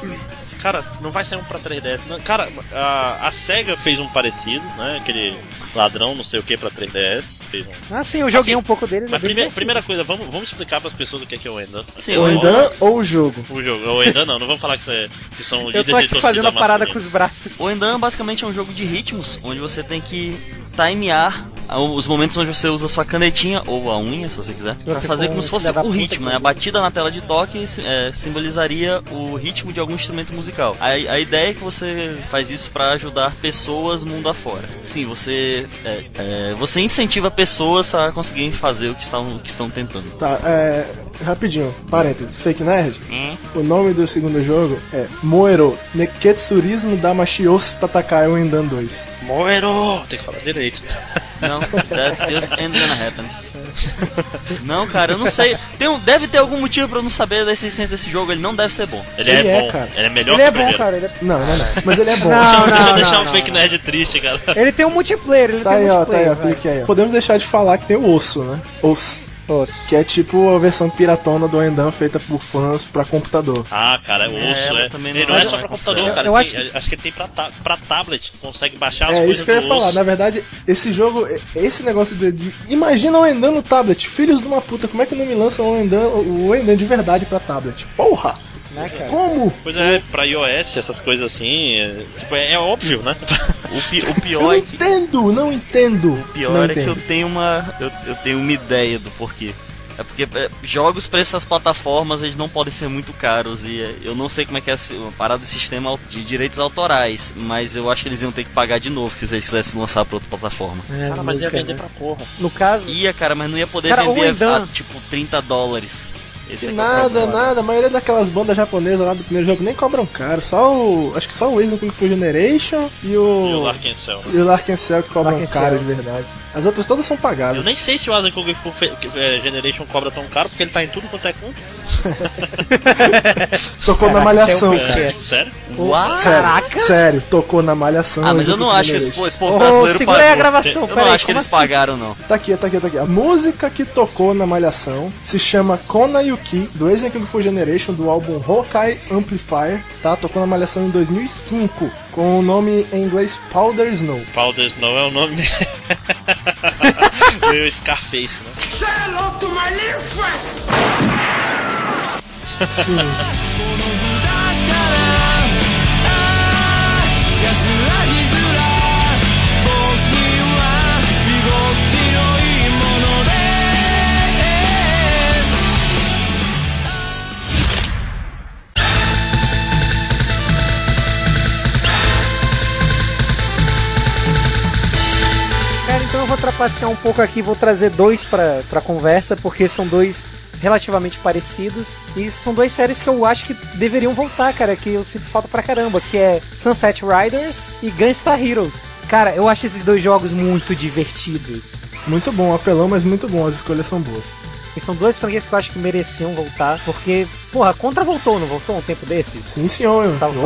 Cara, não vai sair um pra 3DS. Não. Cara, a, a SEGA fez um parecido, né? Aquele ladrão, não sei o que, pra 3DS. Fez um... Ah, sim, eu joguei Assim, um pouco dele. ele é Mas primeira, primeira coisa, vamos, vamos explicar pras pessoas o que é, que é o Endan. Sim, O Endan ou o jogo? O jogo. O Endan não, não vamos falar que, é, que são Eu líderes tô de aqui fazendo a parada com os braços. O Endan basicamente é um jogo de ritmos, onde você tem que timear os momentos onde você usa sua canetinha ou a unha, se você quiser, pra você fazer como se fosse o ritmo, né? A batida na tela de toque é, simbolizaria o ritmo de algum instrumento musical. A, a ideia é que você faz isso pra ajudar pessoas mundo afora. Sim, você é, é, você incentiva pessoas a conseguirem fazer o que estão, o que estão tentando. Tá, é. Rapidinho, parêntese. Fake Nerd. Hum? O nome do segundo jogo é Moero Neketsurismo Damashios Tatakai Wendan 2. Moero! Tem que falar direito. Não, that just ain't gonna happen. Não, cara, eu não sei. Tem um, deve ter algum motivo pra eu não saber da existência desse jogo. Ele não deve ser bom. Ele, Ele é, é, bom. cara. Ele é melhor Ele que é o bom, cara. Ele, é- Não, não, não. Mas ele é bom. Não, Deixa eu não, deixar não, um não. fake nerd triste, cara. ele tem um multiplayer, ele Tá tem aí, um ó, tá aí, ó. multiplayer. Clique aí, ó. Podemos deixar de falar que tem o osso, né? Osso. Osso. Que é tipo a versão piratona do Endan feita por fãs pra computador. Ah, cara, o É, osso é. também Ele não não é é só pra computador, considerado. cara. Eu Tem- acho acho que ele tem pra, ta pra tablet. Consegue baixar as É coisas isso que eu ia falar. osso. Na verdade, esse jogo, esse negócio de. de imagina o Endan no tablet. Filhos de uma puta, como é que não me lançam o Endan, o Endan de verdade pra tablet? Porra! Né, cara? Como? Pois é, pra iOS, essas coisas assim, é, tipo, é, é óbvio, né? O, pi- o Eu pior não é que. entendo, não entendo. O pior não é que eu entendo. tenho uma. Eu, eu tenho uma ideia do porquê. É porque é, jogos pra essas plataformas eles não podem ser muito caros e é, eu não sei como é que é a parada do sistema de direitos autorais, mas eu acho que eles iam ter que pagar de novo se eles quisessem lançar pra outra plataforma. É, Cara, mas ia músicas, vender né? pra porra. No caso, Ia, cara, mas não ia poder Cara, o vender Endan- a, tipo 30 dólares. Esse Que é é nada, problema. nada. A maioria daquelas bandas japonesas lá do primeiro jogo nem cobram caro. Só o. Acho que só o Waze Kung Fu Generation e o. E o Larkin Cell. E o Larkin Cell que cobram Larkin caro Cell. de verdade. As outras todas são Eu pagáveis. nem sei se o Asa Kung Fu Fe- é, Generation cobra tão caro, porque ele tá em tudo quanto é canto. Tocou na Caraca, malhação, tem um cara. É, sério? Uau! Sério, Caraca! sério, tocou na malhação. Ah, mas eu não acho que esse, Generation. pô, esse povo brasileiro segura aí a gravação, Eu não acho que eles assim? pagaram, não. Tá aqui, tá aqui, tá aqui. A música que tocou na Malhação se chama Kona Yuki, do Eisen Kung Fu Generation, do álbum Hokai Amplifier, tá? Tocou na Malhação em 2005, com o nome em inglês Powder Snow. Powder Snow é o nome meio Scarface, né? Say hello to my little friend! Sim. Eu vou trapacear um pouco aqui, vou trazer dois pra, pra conversa, porque são dois relativamente parecidos. E são duas séries que eu acho que deveriam voltar, cara, que eu sinto falta pra caramba, que é Sunset Riders e Gunstar Heroes. Cara, eu acho esses dois jogos muito divertidos. Muito bom, apelão, mas muito bom. As escolhas são boas. E são duas franquias que eu acho que mereciam voltar, porque, porra, Contra voltou, não voltou um tempo desses? Sim, senhor.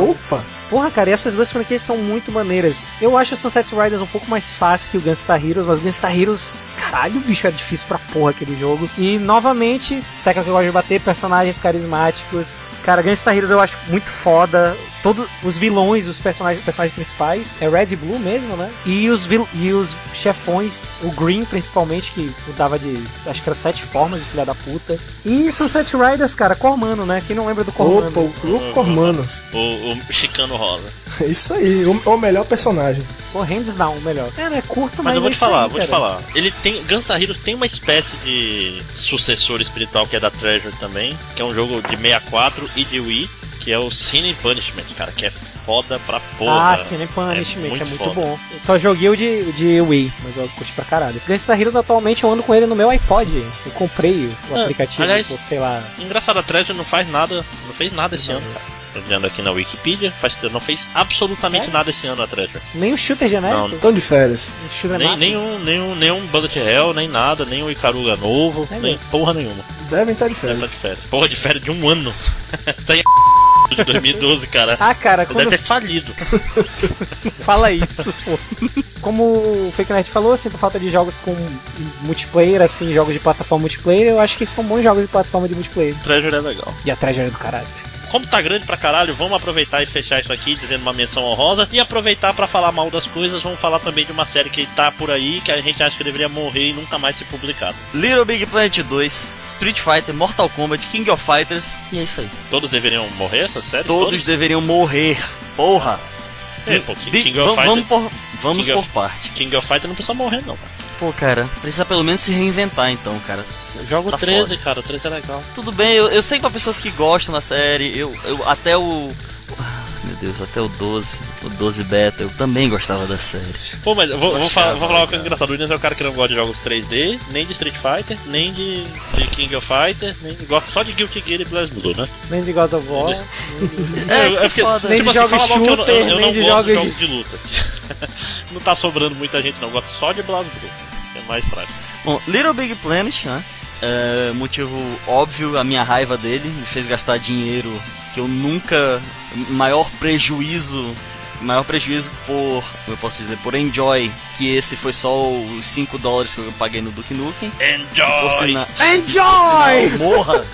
Opa! Porra, cara, essas duas franquias são muito maneiras. Eu acho o Sunset Riders um pouco mais fácil que o Gunstar Heroes, mas o Gunstar Heroes, caralho, bicho, é difícil pra porra aquele jogo. E, novamente, técnica que eu gosto de bater, personagens carismáticos. Cara, Gunstar Heroes eu acho muito foda. Todos os vilões, os personagens, personagens principais, é Red e Blue mesmo, né? E os, vil- e os chefões, o Green principalmente, que mudava de, acho que eram sete formas de filha da puta. E Sunset Riders, cara, Cormano, né? Quem não lembra do Cormano? Opa, o, o Cormano. O, o Chicano Rosa. É isso aí, o, o melhor personagem. Pô, hands down, o melhor. É, né? Curto, mas. Mas eu vou é te falar, aí, vou te cara. falar. Ele tem. Gunstar Heroes tem uma espécie de sucessor espiritual que é da Treasure também, que é um jogo de 64 e de Wii, que é o Sin and Punishment, cara, que é foda pra porra. Ah, and Punishment, é muito, foda. bom. Eu só joguei o de, de Wii, mas eu curti pra caralho. Gunstar Heroes atualmente eu ando com ele no meu iPod. Eu comprei o Ah, aplicativo aliás- por, sei lá. Engraçado, a Treasure não faz nada, não fez nada esse ano, cara. Tô dizendo aqui na Wikipedia, faz, não fez absolutamente Sério? nada esse ano a Treasure. Nem o shooter genérico. Não, Estão de férias. Um Nem, nenhum, nenhum, nenhum Bullet Hell, nem nada, nem o Icaruga novo, É nem mesmo. porra nenhuma. Devem estar de Deve estar férias. de férias. Porra de férias de um ano. tá em de 2012, cara. Ah, cara, quando Deve ter falido. fala isso, pô. Como o Fake Nerd falou, sinto falta de jogos com multiplayer, assim, jogos de plataforma multiplayer. Eu acho que são bons jogos de plataforma de multiplayer. Treasure é legal. E a Treasure é do caralho. Como tá grande pra caralho, vamos aproveitar e fechar isso aqui dizendo uma menção honrosa e aproveitar pra falar mal das coisas. Vamos falar também de uma série que tá por aí que a gente acha que deveria morrer e nunca mais ser publicado. Little Big Planet 2, Street Fighter, Mortal Kombat, King of Fighters, e é isso aí. Todos deveriam morrer essas séries? Todos deveriam morrer. Porra! É, pô, King, King of vamos, Fighter, vamos por, vamos King por of- parte. King of Fighter não precisa morrer não, cara. Pô, cara, precisa pelo menos se reinventar então, cara. Jogo Tá 13, foda. cara, o 13 é legal. Tudo bem, eu, eu sei que pra pessoas que gostam da série, eu, eu até o. Ah, Meu Deus, até o 12, o 12 beta, eu também gostava da série. Pô, mas eu vou, vou, falar, vou falar uma coisa engraçada. O Williams é o cara que não gosta de jogos 3D, nem de Street Fighter, nem de, de King of Fighter, nem gosta só de Guilty Gear e BlazBlue, né? Nem de God of War. É, isso que é porque, foda. Nem de assim, jogos fala mal que eu não- shooter, eu, eu nem de gosto jogos de jogos de luta. não tá sobrando muita gente, não. Eu gosto só de BlazBlue. Mais prático. Bom, Little Big Planet, né? É, motivo óbvio, a minha raiva dele me fez gastar dinheiro que eu nunca. Maior prejuízo. Maior prejuízo por. Como eu posso dizer? Por enjoy. Que esse foi só os 5 dólares que eu paguei no Duke Nukem. Por Enjoy! sina- Enjoy! Sinal, morra!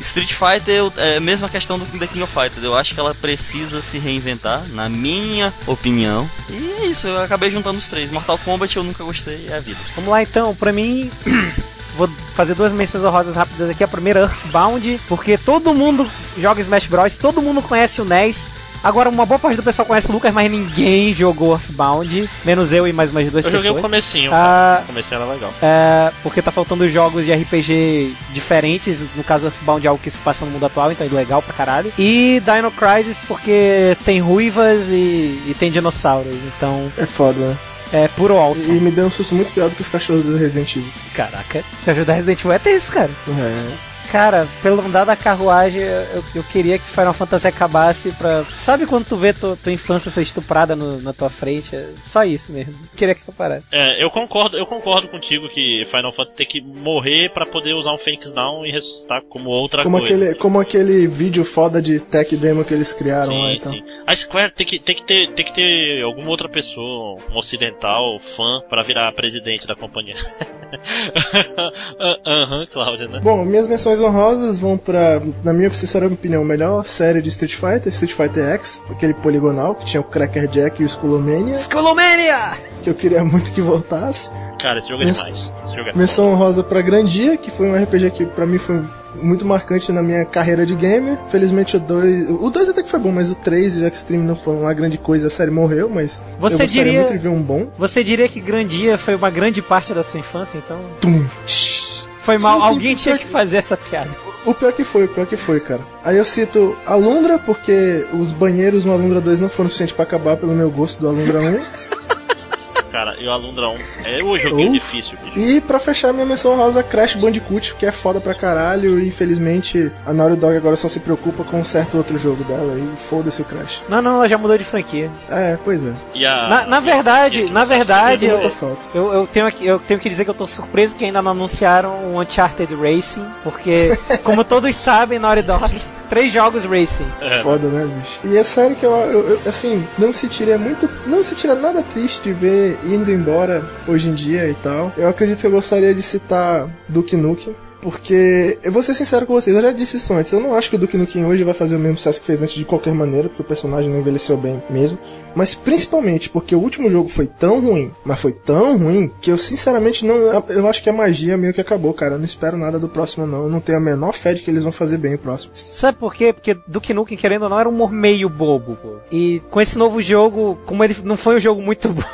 Street Fighter é a mesma questão do The King of Fighters. Eu acho que ela precisa se reinventar, na minha opinião. E é isso, eu acabei juntando os três. Mortal Kombat eu nunca gostei, é a vida. Vamos lá então, pra mim. Vou fazer duas menções honrosas rápidas aqui. A primeira, Earthbound, porque todo mundo joga Smash Bros, todo mundo conhece o NES. Agora, uma boa parte do pessoal conhece o Lucas, mas ninguém jogou Earthbound, menos eu e mais umas duas Eu pessoas. joguei o comecinho, Ah, cara. O comecinho era legal. É, porque tá faltando jogos de RPG diferentes, no caso Earthbound é algo que se passa no mundo atual, então é legal pra caralho. E Dino Crisis porque tem ruivas e, e tem dinossauros, então É foda, né? é puro E awesome. me deu um susto muito pior do que os cachorros do Resident Evil. Caraca, se ajudar Resident Evil é tenso, cara. É. Cara, pelo andar da carruagem, eu, eu queria que Final Fantasy acabasse pra. Sabe quando tu vê tua, tua infância ser estuprada no- na tua frente? É só isso mesmo. Queria que parasse. É, eu concordo, eu concordo contigo que Final Fantasy tem que morrer pra poder usar um Phoenix Down e ressuscitar como outra Como coisa. aquele, como aquele vídeo foda de tech demo que eles criaram lá Sim, então. sim. A Square tem que, tem, que ter, tem que ter alguma outra pessoa, um ocidental, fã, pra virar presidente da companhia. Aham, Cláudia, né? Bom, minhas menções honrosas vão pra, na minha sincera opinião, melhor série de Street Fighter, Street Fighter X, aquele poligonal que tinha o Cracker Jack e o Skullomania, Skullomania! que eu queria muito que voltasse. Cara, esse jogo é Mas- demais. Esse jogo é Menção honrosa pra Grandia, que foi um RPG que pra mim foi muito marcante na minha carreira de gamer. Felizmente o 2. O 2 até que foi bom, mas o 3 e o Extreme não foram lá grande coisa, a série morreu, mas Você eu gostaria diria- muito de ver um bom. Você diria que Grandia foi uma grande parte da sua infância, então? Tum. Foi mal, Sim, sim, alguém tinha que fazer essa piada. O pior que foi, o pior que foi, cara. Aí eu cito Alundra, porque os banheiros no Alundra 2 não foram suficientes pra acabar pelo meu gosto do Alundra 1. Cara, e o Alundra 1 é o joguinho Uh. difícil, bicho. e pra fechar minha menção rosa, Crash Bandicoot, que é foda pra caralho. E infelizmente a Naughty Dog agora só se preocupa com um certo outro jogo dela. E foda-se o Crash. Não, não, ela já mudou de franquia. É, pois é. E a, Na, na verdade, na verdade, eu, eu, eu tenho, aqui- eu tenho que dizer que eu tô surpreso que ainda não anunciaram o Uncharted Racing, porque, como todos sabem, Naughty Dog, três jogos Racing. É, Foda, né, bicho? E é sério que eu, eu- eu- assim, não se tira, é muito. Não se tira nada triste de ver indo embora hoje em dia e tal. Eu acredito que eu gostaria de citar Duke Nukem. Porque, eu vou ser sincero com vocês, eu já disse isso antes, eu não acho que o Duke Nukem hoje vai fazer o mesmo sucesso que fez antes de qualquer maneira, porque o personagem não envelheceu bem mesmo. Mas principalmente porque o último jogo foi tão ruim, mas foi tão ruim, que eu sinceramente não. Eu acho que a magia meio que acabou, cara. Eu não espero nada do próximo, não. Eu não tenho a menor fé de que eles vão fazer bem o próximo. Sabe por quê? Porque Duke Nukem, querendo ou não, era um meio bobo, pô. E com esse novo jogo, como ele não foi um jogo muito bom.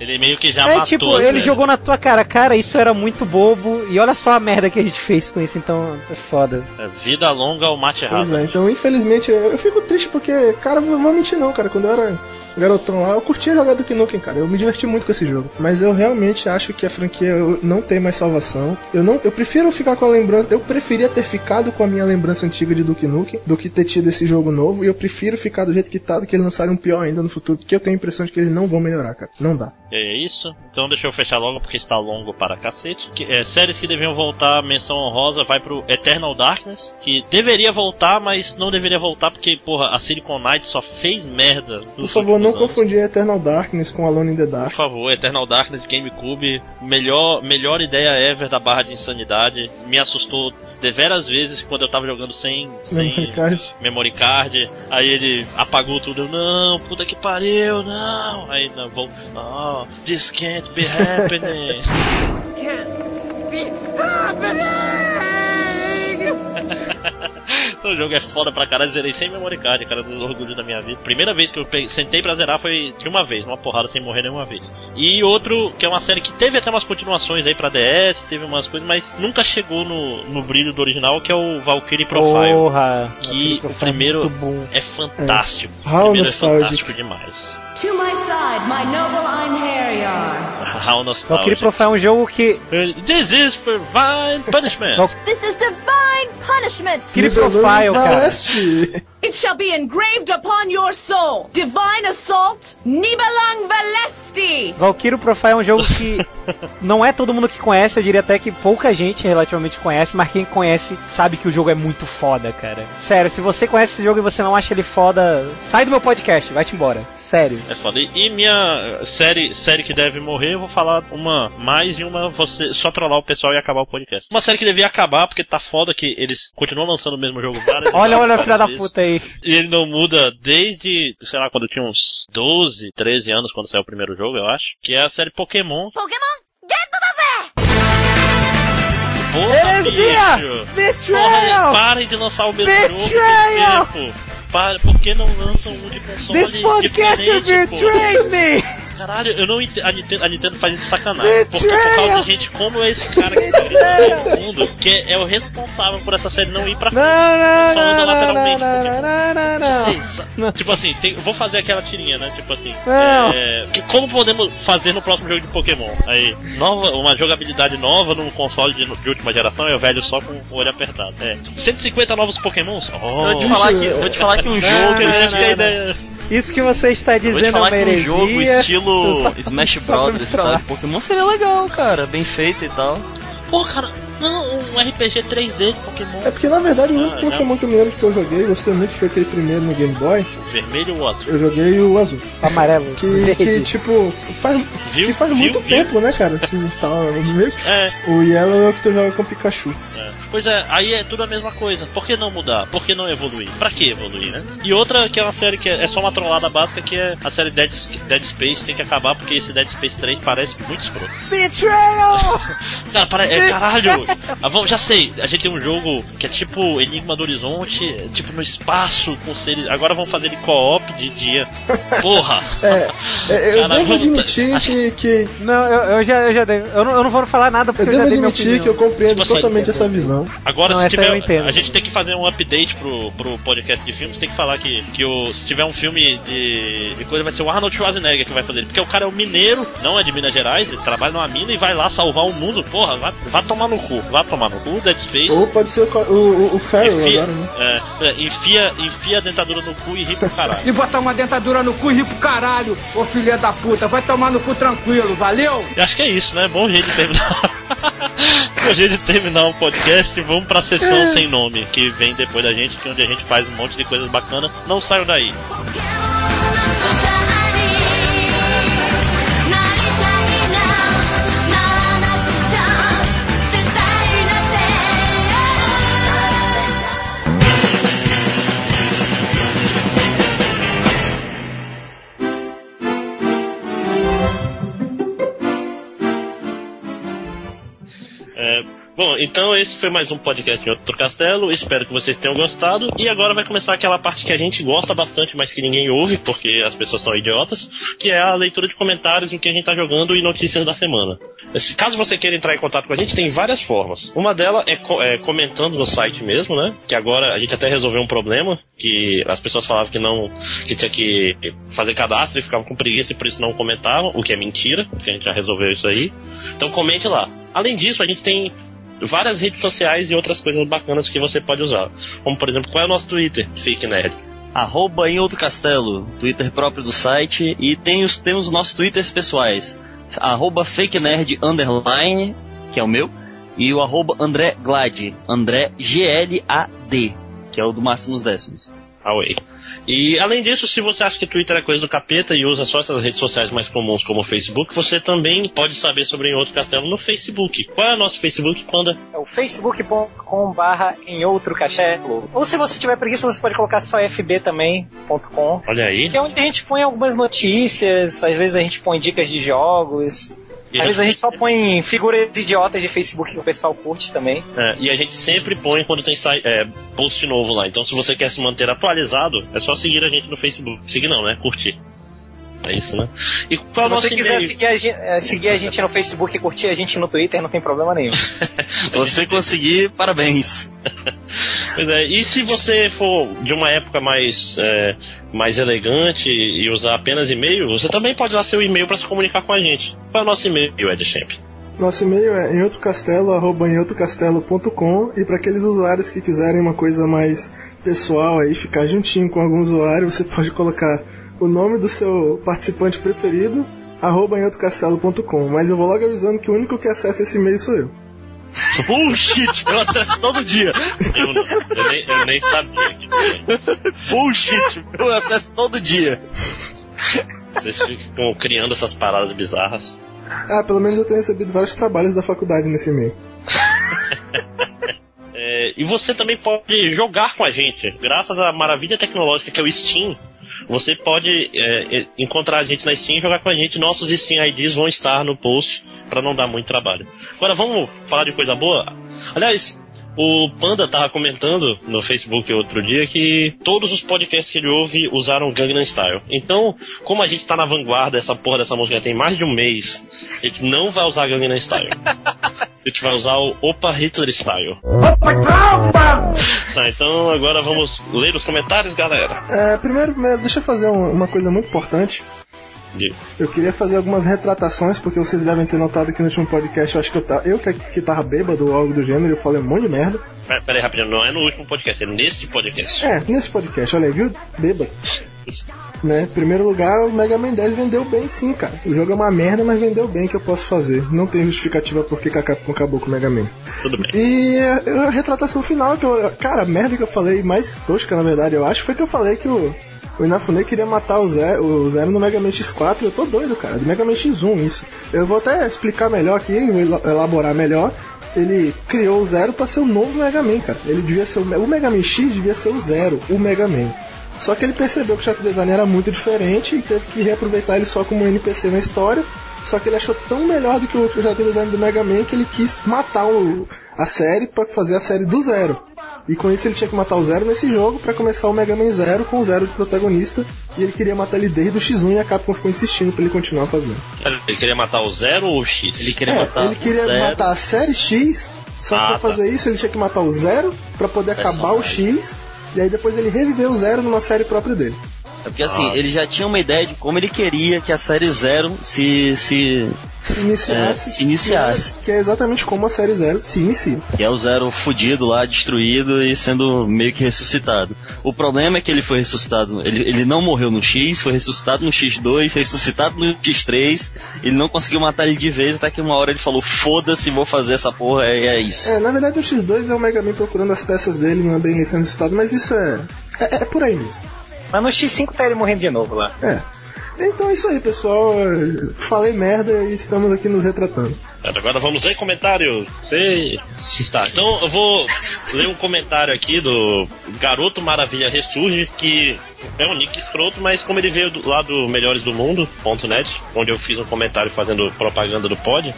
ele meio que já é matou. tipo, né? ele jogou na tua cara, cara, isso era muito bobo, e olha só a merda que a gente fez com isso, então é foda. É, Vida longa ao mate Pois errado. é, então infelizmente eu, fico triste porque, cara, eu vou mentir não, cara. Quando eu era garotão lá, eu curtia jogar Duke Nukem, cara. Eu me diverti muito com esse jogo. Mas eu realmente acho que a franquia não tem mais salvação. Eu não, eu prefiro ficar com a lembrança. Eu preferia ter ficado com a minha lembrança antiga de Duke Nukem do que ter tido esse jogo novo. E eu prefiro ficar do jeito que tá do que eles lançarem um pior ainda no futuro, porque eu tenho a impressão de que eles não vão melhorar, cara. Não dá. É isso. Então deixa eu fechar logo porque está longo para cacete. Que, é, séries que deviam voltar, menção honrosa, vai pro Eternal Darkness, que deveria voltar, mas não deveria voltar porque, porra, a Silicon Knights só fez merda. Por favor, não anos. confundir Eternal Darkness com Alone in the Por Dark. favor, Eternal Darkness GameCube, melhor, melhor ideia ever da barra de insanidade. Me assustou deveras vezes quando eu tava jogando sem, sem Memory card. memory card. Aí ele apagou tudo. Eu, não, puta que pariu, não. Aí não, vou. Oh, this can't be happening. o jogo é foda pra caralho, zerei sem memory card, cara, dos orgulhos da minha vida. Primeira vez que eu peguei, sentei pra zerar foi de uma vez, uma porrada sem morrer nenhuma vez. E outro, que é uma série que teve até umas continuações aí pra DS, teve umas coisas, mas nunca chegou no, no brilho do original, que é o Valkyrie Profile. Porra! que Valkyrie o Profile é primeiro bom. é fantástico. É. O primeiro é fantástico demais. To my side, my noble Einherjar. How Valkyrie nostalgic. Profile é um jogo que. This is divine punishment. This is divine punishment. Valkyrie Profile, cara. It shall be engraved upon your soul. Divine assault, Nibelang Valesti. Valkyrie Profile é um jogo que não é todo mundo que conhece, eu diria até que pouca gente relativamente conhece, mas quem conhece sabe que o jogo é muito foda, cara. Sério, se você conhece esse jogo e você não acha ele foda, sai do meu podcast, vai-te embora. Sério. É foda. E- minha série, série que deve morrer, eu vou falar uma mais e uma você só trollar o pessoal e acabar o podcast. Uma série que devia acabar porque tá foda que eles continuam lançando o mesmo jogo várias Olha, olha, várias filha da puta aí. E ele não muda desde, sei lá, quando eu tinha uns 12, 13 anos, quando saiu o primeiro jogo, eu acho. Que é a série Pokémon. Pokémon, get to the Porra, Heresia! bicho! Betrayal! Porra, parem de lançar o mesmo Betrayal! jogo. Pô? Para, por que não lançam um de console This podcast pô? betrayed me! Caralho, eu não entendo. A Nintendo, a Nintendo faz isso de sacanagem. Porque por causa de gente como esse cara que tá gritando no mundo, que é, é o responsável por essa série não ir pra frente. não, Só anda lateralmente. porque- não, não. Tipo assim, tem- vou fazer aquela tirinha, né? Tipo assim, é, que- como podemos fazer no próximo jogo de Pokémon? Aí, nova, uma jogabilidade nova num console de, de última geração, é o velho só com o olho apertado. É, 150 novos Pokémons? Eu Oh, vou te falar que, eu vou te falar que um jogo. não, não, não. Isso que você está Eu vou te dizendo é falar uma que um jogo estilo Smash pra me Brothers e tal de Pokémon seria legal, cara. Bem feito e tal. Pô, cara, não, um RPG 3D de Pokémon. É porque na verdade o único Ah, já. Pokémon que eu me lembro que eu joguei, gostei muito, foi aquele primeiro no Game Boy. O vermelho ou o azul? Eu joguei o azul. Amarelo. Que, que tipo, faz, Viu? que faz Viu? muito Viu? tempo, né, cara? Assim, meio que- É, O Yellow é o que tu joga com o Pikachu. É. Pois é, aí é tudo a mesma coisa. Por que não mudar? Por que não evoluir? Pra que evoluir, né? E outra que é uma série que é é só uma trollada básica, que é a série Dead, Dead Space tem que acabar porque esse Dead Space 3 parece muito escroto. Betrayal! Cara, para, é, caralho! Ah, vamos, já sei, a gente tem um jogo que é tipo Enigma do Horizonte, tipo no espaço com seres. Agora vamos fazer ele co-op de dia. Porra! É, é, eu Cara, devo admitir que, que. Não, eu, eu já, eu já dei. Eu não, eu não vou falar nada Eu porque eu, devo já admitir que eu compreendo Tipo assim, totalmente essa visão. Agora, Não, se tiver. eu entendo. A gente tem que fazer um update pro, pro podcast de filmes, tem que falar que, que o, se tiver um filme de, de coisa, vai ser o Arnold Schwarzenegger que vai fazer ele. Porque o cara é um mineiro, não é de Minas Gerais, ele trabalha numa mina e vai lá salvar o mundo. Porra, vai, vai tomar no cu. Vai tomar no cu, Dead Space. Ou pode ser o, o, o, o Farrell Enfia, agora, né? é, é, enfia, enfia a dentadura no cu e ri pro caralho. E botar uma dentadura no cu e rir pro caralho, ô filha da puta. Vai tomar no cu tranquilo, valeu? Eu acho que é isso, né? Bom jeito de terminar. Bom jeito de terminar o podcast. Vamos pra sessão sem nome, que vem depois da gente, que é onde a gente faz um monte de coisas bacanas. Não saiam daí. Então esse foi mais um podcast em Outro Castelo. Espero que vocês tenham gostado. E agora vai começar aquela parte que a gente gosta bastante, mas que ninguém ouve, porque as pessoas são idiotas, que é a leitura de comentários em que a gente tá jogando e notícias da semana. Se, caso você queira entrar em contato com a gente, tem várias formas. Uma delas é, co- é comentando no site mesmo, né? Que agora a gente até resolveu um problema, que as pessoas falavam que não que tinha que fazer cadastro e ficavam com preguiça e por isso não comentavam, o que é mentira, porque a gente já resolveu isso aí. Então comente lá. Além disso, a gente tem várias redes sociais e outras coisas bacanas que você pode usar. Como por exemplo, qual é o nosso Twitter? Fake Nerd. Arroba em outro castelo, Twitter próprio do site. E tem os, temos os nossos Twitters pessoais. Arroba fake nerd underline, que é o meu. E o arroba André Glad, André G-L-A-D, que é o do Máximos Décimos. Away. E além disso, se você acha que Twitter é coisa do capeta e usa só essas redes sociais mais comuns como o Facebook, você também pode saber sobre em outro castelo no Facebook. Qual é o nosso Facebook, Panda? É o facebook.com barra em outro castelo. Ou se você tiver preguiça, você pode colocar só fb também.com. Olha aí. Que é onde a gente põe algumas notícias, às vezes a gente põe dicas de jogos. Às vezes a gente só põe figuras idiotas de Facebook que o pessoal curte também. É, e a gente sempre põe quando tem é, post novo lá. Então se você quer se manter atualizado, é só seguir a gente no Facebook. Seguir não, né? Curtir. É isso, né? E qual Se você quiser seguir a, gente, eh, seguir a gente no Facebook e curtir a gente no Twitter, não tem problema nenhum. Se você conseguir, parabéns. Pois é, e se você for de uma época mais, é, mais elegante e usar apenas e-mail, você também pode usar seu e-mail para se comunicar com a gente. Qual é o nosso e-mail, Ed Champ? Nosso e-mail é emoutrocastelo.com e para aqueles usuários que quiserem uma coisa mais pessoal aí, ficar juntinho com algum usuário, você pode colocar o nome do seu participante preferido, arroba emoutrocastelo.com. Mas eu vou logo avisando que o único que acessa esse e-mail sou eu. Bullshit, eu acesso todo dia. Eu, não, eu, nem, eu nem sabia que. Bullshit, eu acesso todo dia. Vocês ficam criando essas paradas bizarras. Ah, pelo menos eu tenho recebido vários trabalhos da faculdade nesse e-mail. É, e você também pode jogar com a gente. Graças à maravilha tecnológica que é o Steam, você pode é, é, encontrar a gente na Steam e jogar com a gente. Nossos Steam IDs vão estar no post para não dar muito trabalho. Agora vamos falar de coisa boa? Aliás, o Panda tava comentando no Facebook outro dia que todos os podcasts que ele ouve usaram Gangnam Style. Então, como a gente tá na vanguarda, essa porra dessa música tem mais de um mês, a gente não vai usar Gangnam Style. A gente vai usar o Opa Hitler Style. Tá, então agora vamos ler os comentários, galera. É, primeiro, primeiro, deixa eu fazer um- uma coisa muito importante. Eu queria fazer algumas retratações, porque vocês devem ter notado que no último podcast eu acho que eu, ta- eu que, que tava bêbado ou algo do gênero, eu falei um monte de merda. Pera, pera aí, rapidinho, não é no último podcast, é neste podcast. É, nesse podcast, olha aí, viu? Bêbado. Né? Em primeiro lugar, o Mega Man 10 vendeu bem sim, cara. O jogo é uma merda, mas vendeu bem que eu posso fazer. Não tem justificativa por que a Capcom acabou com o Mega Man. Tudo bem. E a, a retratação final, que eu, cara, a merda que eu falei, mais tosca na verdade, eu acho, foi que eu falei que o, o Inafune queria matar o Zero, o Zero no Mega Man X4. Eu tô doido, cara, do Mega Man X1 isso. Eu vou até explicar melhor aqui, elaborar melhor. Ele criou o Zero pra ser o novo Mega Man, cara. Ele devia ser o, o Mega Man X devia ser o Zero, o Mega Man. Só que ele percebeu que o chart design era muito diferente e teve que reaproveitar ele só como NPC na história. Só que ele achou tão melhor do que o chart design do Mega Man que ele quis matar o- a série pra fazer a série do zero. E com isso ele tinha que matar o Zero nesse jogo pra começar o Mega Man Zero com o Zero de protagonista. E ele queria matar ele desde o X1 e a Capcom ficou insistindo pra ele continuar fazendo. Ele queria matar o Zero ou o X? Ele queria É, matar ele queria o Zero. matar a série X, só que Ah, pra tá. fazer isso ele tinha que matar o Zero pra poder acabar o X. E aí depois ele reviveu o Zero numa série própria dele. É porque assim, Ah. ele já tinha uma ideia de como ele queria que a série Zero se. se. Se iniciasse. É, se iniciasse. Que é, que é exatamente como a série Zero se inicia. que é o Zero fudido lá, destruído e sendo meio que ressuscitado. O problema é que ele foi ressuscitado, ele, ele não morreu no X, foi ressuscitado no X2, ressuscitado no X3, ele não conseguiu matar ele de vez, até que uma hora ele falou, foda-se, vou fazer essa porra, é, é isso. É, na verdade o X2 é o Mega Man procurando as peças dele, não é bem sendo ressuscitado, mas isso é, é. é por aí mesmo. Mas no X5 tá ele morrendo de novo lá. É. Então é isso aí, pessoal. Falei merda e estamos aqui nos retratando. Agora vamos ler comentários. Sei. Tá, então eu vou ler um comentário aqui do Garoto Maravilha Ressurge, que é um nick escroto, mas como ele veio do, lá do Melhores do Mundo.net, onde eu fiz um comentário fazendo propaganda do pod,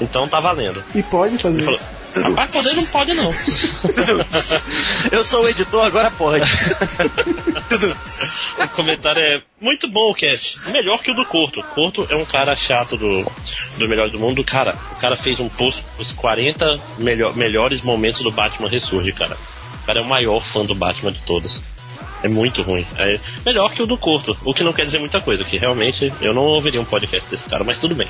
então tá valendo. E pode fazer Ele falou, isso. rapaz, poder não pode não. Eu sou o editor, agora pode. o comentário é muito bom o cast. Melhor que o do Corto. Corto é um cara chato do, do Melhores do Mundo. Cara, o cara fez um post dos 40 melhor, melhores momentos do Batman Ressurge, cara. O cara é o maior fã do Batman de todos. É muito ruim. É melhor que o do Corto. O que não quer dizer muita coisa, que realmente eu não ouviria um podcast desse cara, mas tudo bem.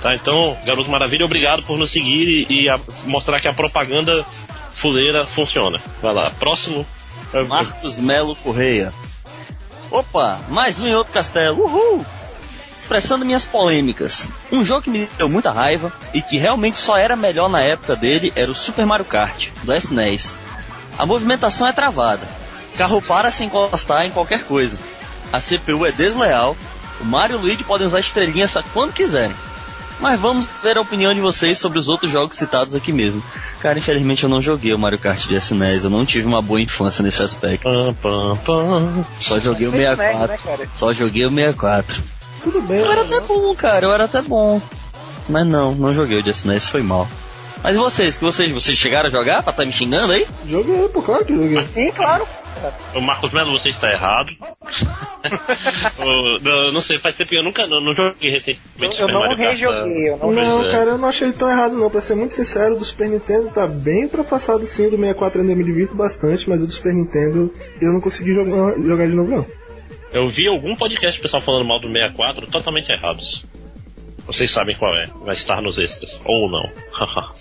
Tá, então, Garoto Maravilha, obrigado por nos seguir e, e a- mostrar que a propaganda fuleira funciona. Vai lá, próximo. Marcos Melo Correia. Opa, mais um em outro castelo. Uhul! Expressando minhas polêmicas. Um jogo que me deu muita raiva e que realmente só era melhor na época dele era o Super Mario Kart, do SNES. A movimentação é travada. Carro para sem encostar em qualquer coisa. A CPU é desleal. O Mario e o Luigi podem usar estrelinhas quando quiserem. Mas vamos ver a opinião de vocês sobre os outros jogos citados aqui mesmo. Cara, infelizmente eu não joguei o Mario Kart de SNES, eu não tive uma boa infância nesse aspecto. Pam, pam, pam. Só joguei o Fez merda, 64. né? Só joguei o 64. Tudo bem. Eu era né? até bom, cara, eu era até bom. Mas não, não joguei o Just Dance, foi mal. Mas e vocês, que vocês, vocês chegaram a jogar pra tá me xingando aí? Joguei, pô, claro que joguei. Sim, claro. O Marcos Melo, você está errado. O- não, não sei, faz tempo que eu nunca não, não joguei recentemente. Eu Super não rejoguei, eu não Não, é. cara, eu não achei tão errado não. Pra ser muito sincero, o do Super Nintendo tá bem ultrapassado sim, o do 64 ainda me divirto bastante, mas o do Super Nintendo eu não consegui jogar, jogar de novo não. Eu vi algum podcast do pessoal falando mal do 64 totalmente errados. Vocês sabem qual é. Vai estar nos extras. Ou não.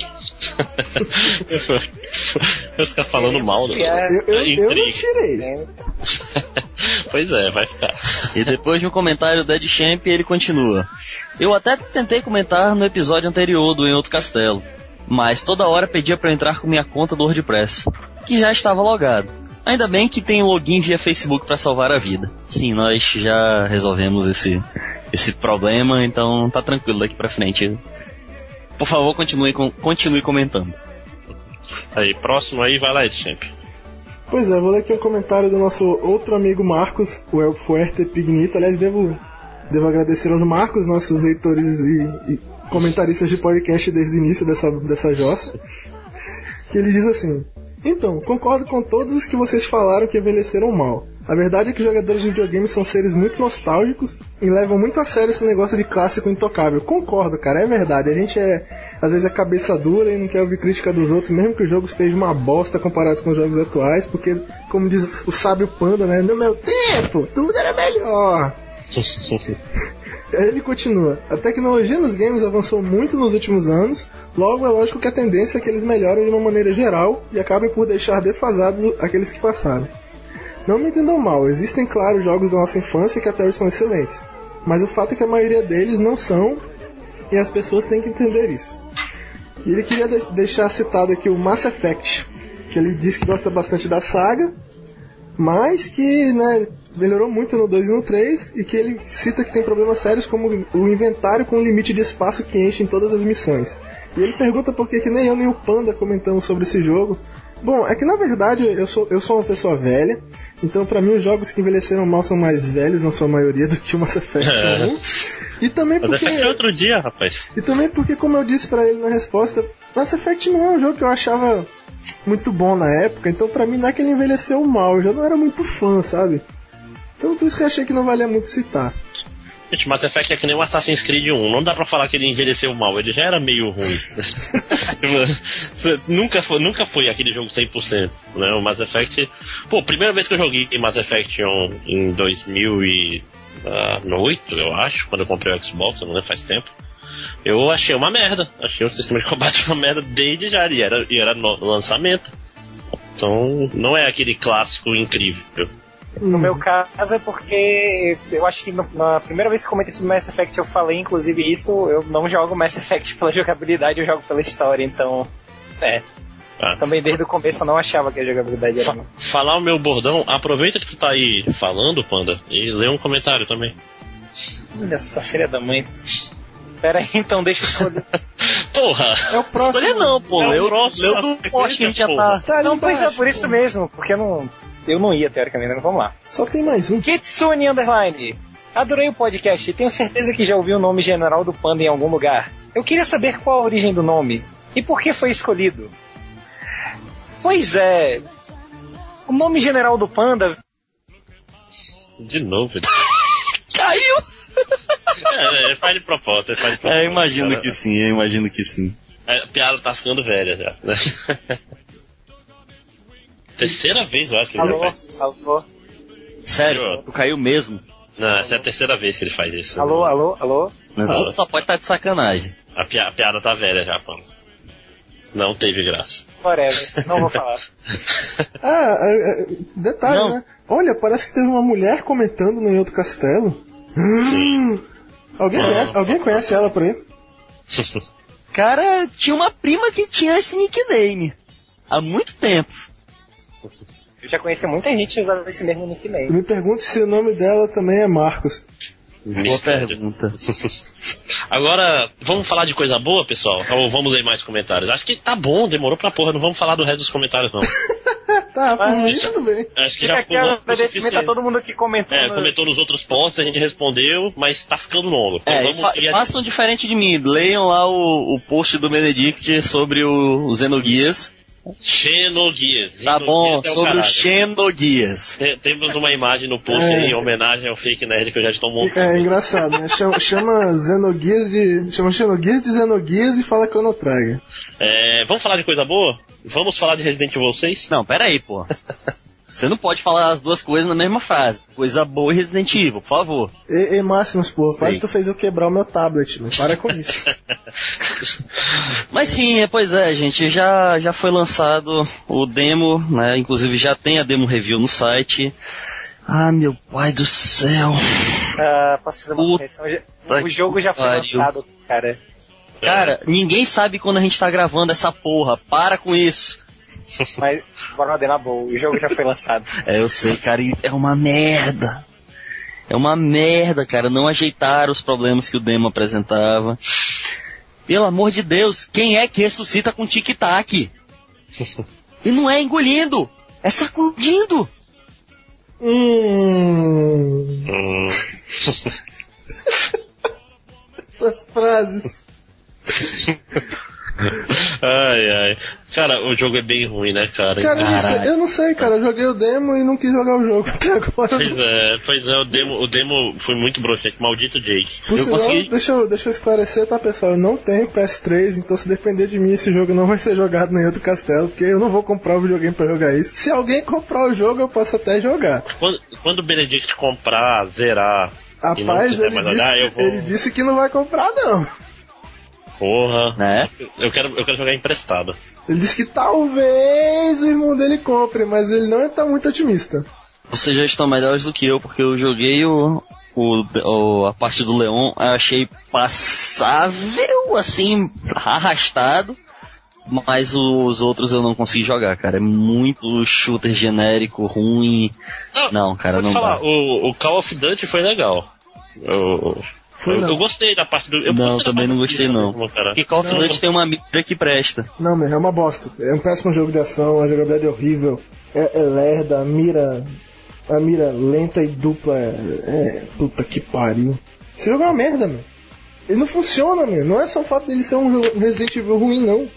eu ficar falando mal. né? É, Eu, eu, eu não tirei. Pois é, vai ficar. E depois de um comentário do Ed Champ, ele continua. Eu até tentei comentar no episódio anterior do Em Outro Castelo, mas toda hora pedia pra eu entrar com minha conta do WordPress, que já estava logado. Ainda bem que tem login via Facebook pra salvar a vida. Sim, nós já resolvemos esse, esse problema, então tá tranquilo daqui pra frente. Por favor, continue, com- continue comentando. Aí, próximo aí, vai lá, Ed Champ. Pois é, vou ler aqui um comentário do nosso outro amigo Marcos, o El Fuerte Pignito. Aliás, devo, devo agradecer aos Marcos, nossos leitores e, e comentaristas de podcast desde o início dessa, dessa jossa. Que ele diz assim: Então, concordo com todos os que vocês falaram que envelheceram mal. A verdade é que jogadores de videogames são seres muito nostálgicos e levam muito a sério esse negócio de clássico intocável. Concordo, cara, é verdade. A gente é, às vezes é cabeça dura e não quer ouvir crítica dos outros, mesmo que o jogo esteja uma bosta comparado com os jogos atuais, porque, como diz o sábio Panda, né? No meu tempo, tudo era melhor. Ele continua: A tecnologia nos games avançou muito nos últimos anos, logo é lógico que a tendência é que eles melhorem de uma maneira geral e acabem por deixar defasados aqueles que passaram. Não me entendam mal, existem, claro, jogos da nossa infância que até hoje são excelentes, mas o fato é que a maioria deles não são e as pessoas têm que entender isso. E ele queria de- deixar citado aqui o Mass Effect, que ele diz que gosta bastante da saga, mas que né, melhorou muito no 2 e no 3 e que ele cita que tem problemas sérios como o inventário com o limite de espaço que enche em todas as missões. E ele pergunta por que que nem eu nem o Panda comentamos sobre esse jogo. Bom, é que na verdade eu sou, eu sou uma pessoa velha, então pra mim os jogos que envelheceram mal são mais velhos na sua maioria do que o Mass Effect É. 1. E também porque é que outro dia, rapaz. e também porque, como eu disse pra ele na resposta, Mass Effect não é um jogo que eu achava muito bom na época, então pra mim não é que ele envelheceu mal, eu já não era muito fã, sabe? Então por isso que eu achei que não valia muito citar. Gente, Mass Effect é que nem o Assassin's Creed 1. Não dá pra falar que ele envelheceu mal, ele já era meio ruim. nunca, foi, nunca foi aquele jogo 100%. Né? O Mass Effect. Pô, primeira vez que eu joguei Mass Effect 1 em 2008, eu acho, quando eu comprei o Xbox, não lembro, faz tempo. Eu achei uma merda. Achei o sistema de combate uma merda desde já. E era, e era no lançamento. Então, não é aquele clássico incrível. No meu caso é porque eu acho que no- na primeira vez que eu comentei sobre Mass Effect eu falei, inclusive, isso. Eu não jogo Mass Effect pela jogabilidade, eu jogo pela história, então. É. Ah. Também desde o começo eu não achava que a jogabilidade era. não. falar o meu bordão, aproveita que tu tá aí falando, Panda, e lê um comentário também. Olha só, filha da mãe. Pera aí, então deixa eu escolher. Porra! É o próximo. Escolher não, pô. É o próximo leu do sequência, post que a gente já tá. Tá não, pois é, por isso mesmo, porque eu não. Eu não ia, teoricamente, mas vamos lá. Só tem mais um. Kitsune Underline. Adorei o podcast e tenho certeza que já ouvi o nome General do Panda em algum lugar. Eu queria saber qual a origem do nome e por que foi escolhido. Pois é. O nome General do Panda De novo. ele- Caiu! É, é, faz de propósito, é, faz de propósito. É, imagino Cara, que sim, eu imagino que sim. A piada tá ficando velha já. né? terceira vez, eu acho que ele Alô, faz. alô, Sério, tu caiu mesmo. Não, essa é a terceira vez que ele faz isso. alô, alô, alô. Mas Alô. tu só pode estar de sacanagem. A, pia- a piada tá velha já, Panda. Não teve graça. Whatever, não vou falar. Ah, é, é, detalhe, Não. né? Olha, parece que teve uma mulher comentando no Em Outro Castelo. Sim. Alguém conhece, alguém conhece ela por aí? Cara, tinha uma prima que tinha esse nickname. Há muito tempo. Eu já conheci muita gente usando esse mesmo nickname. Me pergunto se o nome dela também é Marcos. Boa pergunta. Agora, vamos falar de coisa boa, pessoal? Ou vamos ler mais comentários? Acho que tá bom, demorou pra porra, não vamos falar do resto dos comentários, não. Tá, por mim tudo bem. Acho que Fica já aqui agradecimento a todo mundo que comentou. É, no- comentou nos outros posts, a gente respondeu, mas tá ficando longo. Então É, vamos fa façam diferente de mim. Leiam lá o, o post do Benedict sobre o, o Xenogears. Xenoguias. Tá bom, Xenoguias é o sobre o caralho. Tem- Temos uma imagem no post É. em homenagem ao fake nerd que eu já estou montando. É engraçado, né? Chama, chama Xenogears de. Chama Xenogears de Xenogears e fala que eu não traga. É, vamos falar de coisa boa? Vamos falar de Resident Evil 6? Não, pera aí, pô. Você não pode falar as duas coisas na mesma frase. Coisa boa e Resident Evil, por favor. E, e Máximos, pô, quase tu fez eu quebrar o meu tablet, não para com isso. Mas sim, é, pois é, gente, já, já foi lançado o demo, né? Inclusive já tem a demo review no site. Ah, meu pai do céu. Ah, posso fazer uma correção? O jogo já foi pariu. lançado, cara. Cara, ninguém sabe quando a gente tá gravando essa porra. Para com isso. Mas, bora na boa, o jogo já foi lançado. É, eu sei, cara, e é uma merda. É uma merda, cara. Não ajeitaram os problemas que o demo apresentava. Pelo amor de Deus, quem é que ressuscita com tic-tac? E não é engolindo, é sacudindo. hum. Hum, Essas frases. Ai, ai. Cara, o jogo é bem ruim, né, cara? Cara, eu não, sei, eu não sei, cara. Eu joguei o demo e não quis jogar o jogo até agora. Pois é, pois é, o demo, o demo foi muito broxante, maldito Jake. Por eu sinal, consegui- deixa, eu, deixa eu esclarecer, tá, pessoal? Eu não tenho PS3, então se depender de mim, esse jogo não vai ser jogado em outro castelo, porque eu não vou comprar o videogame pra jogar isso. Se alguém comprar o jogo, eu posso até jogar. Quando, quando o Benedict comprar, zerar Rapaz, ele disse, olhar, eu vou. ele disse que não vai comprar, não. Porra. Né? Eu quero, eu quero jogar emprestado. Ele disse que talvez o irmão dele compre, mas ele não tá muito otimista. Vocês já estão melhores do que eu, porque eu joguei o, o, o- a parte do Leon, eu achei passável, assim, arrastado. Mas os outros eu não consegui jogar, cara. É muito shooter genérico, ruim. Não, cara, vou te não falar, dá. o, o Call of Duty foi legal. Eu, Foi eu, eu gostei da parte do. Eu Não, também não gostei não. Porque Call of Duty tem uma mira que presta. Não, meu, é uma bosta. É um péssimo jogo de ação, a jogabilidade é horrível, é, é lerda, a mira. A mira lenta e dupla é. é- puta que pariu. Esse jogo é uma merda, meu. Ele não funciona, meu. Não é só o fato dele ser um jogo- um Resident Evil ruim, não.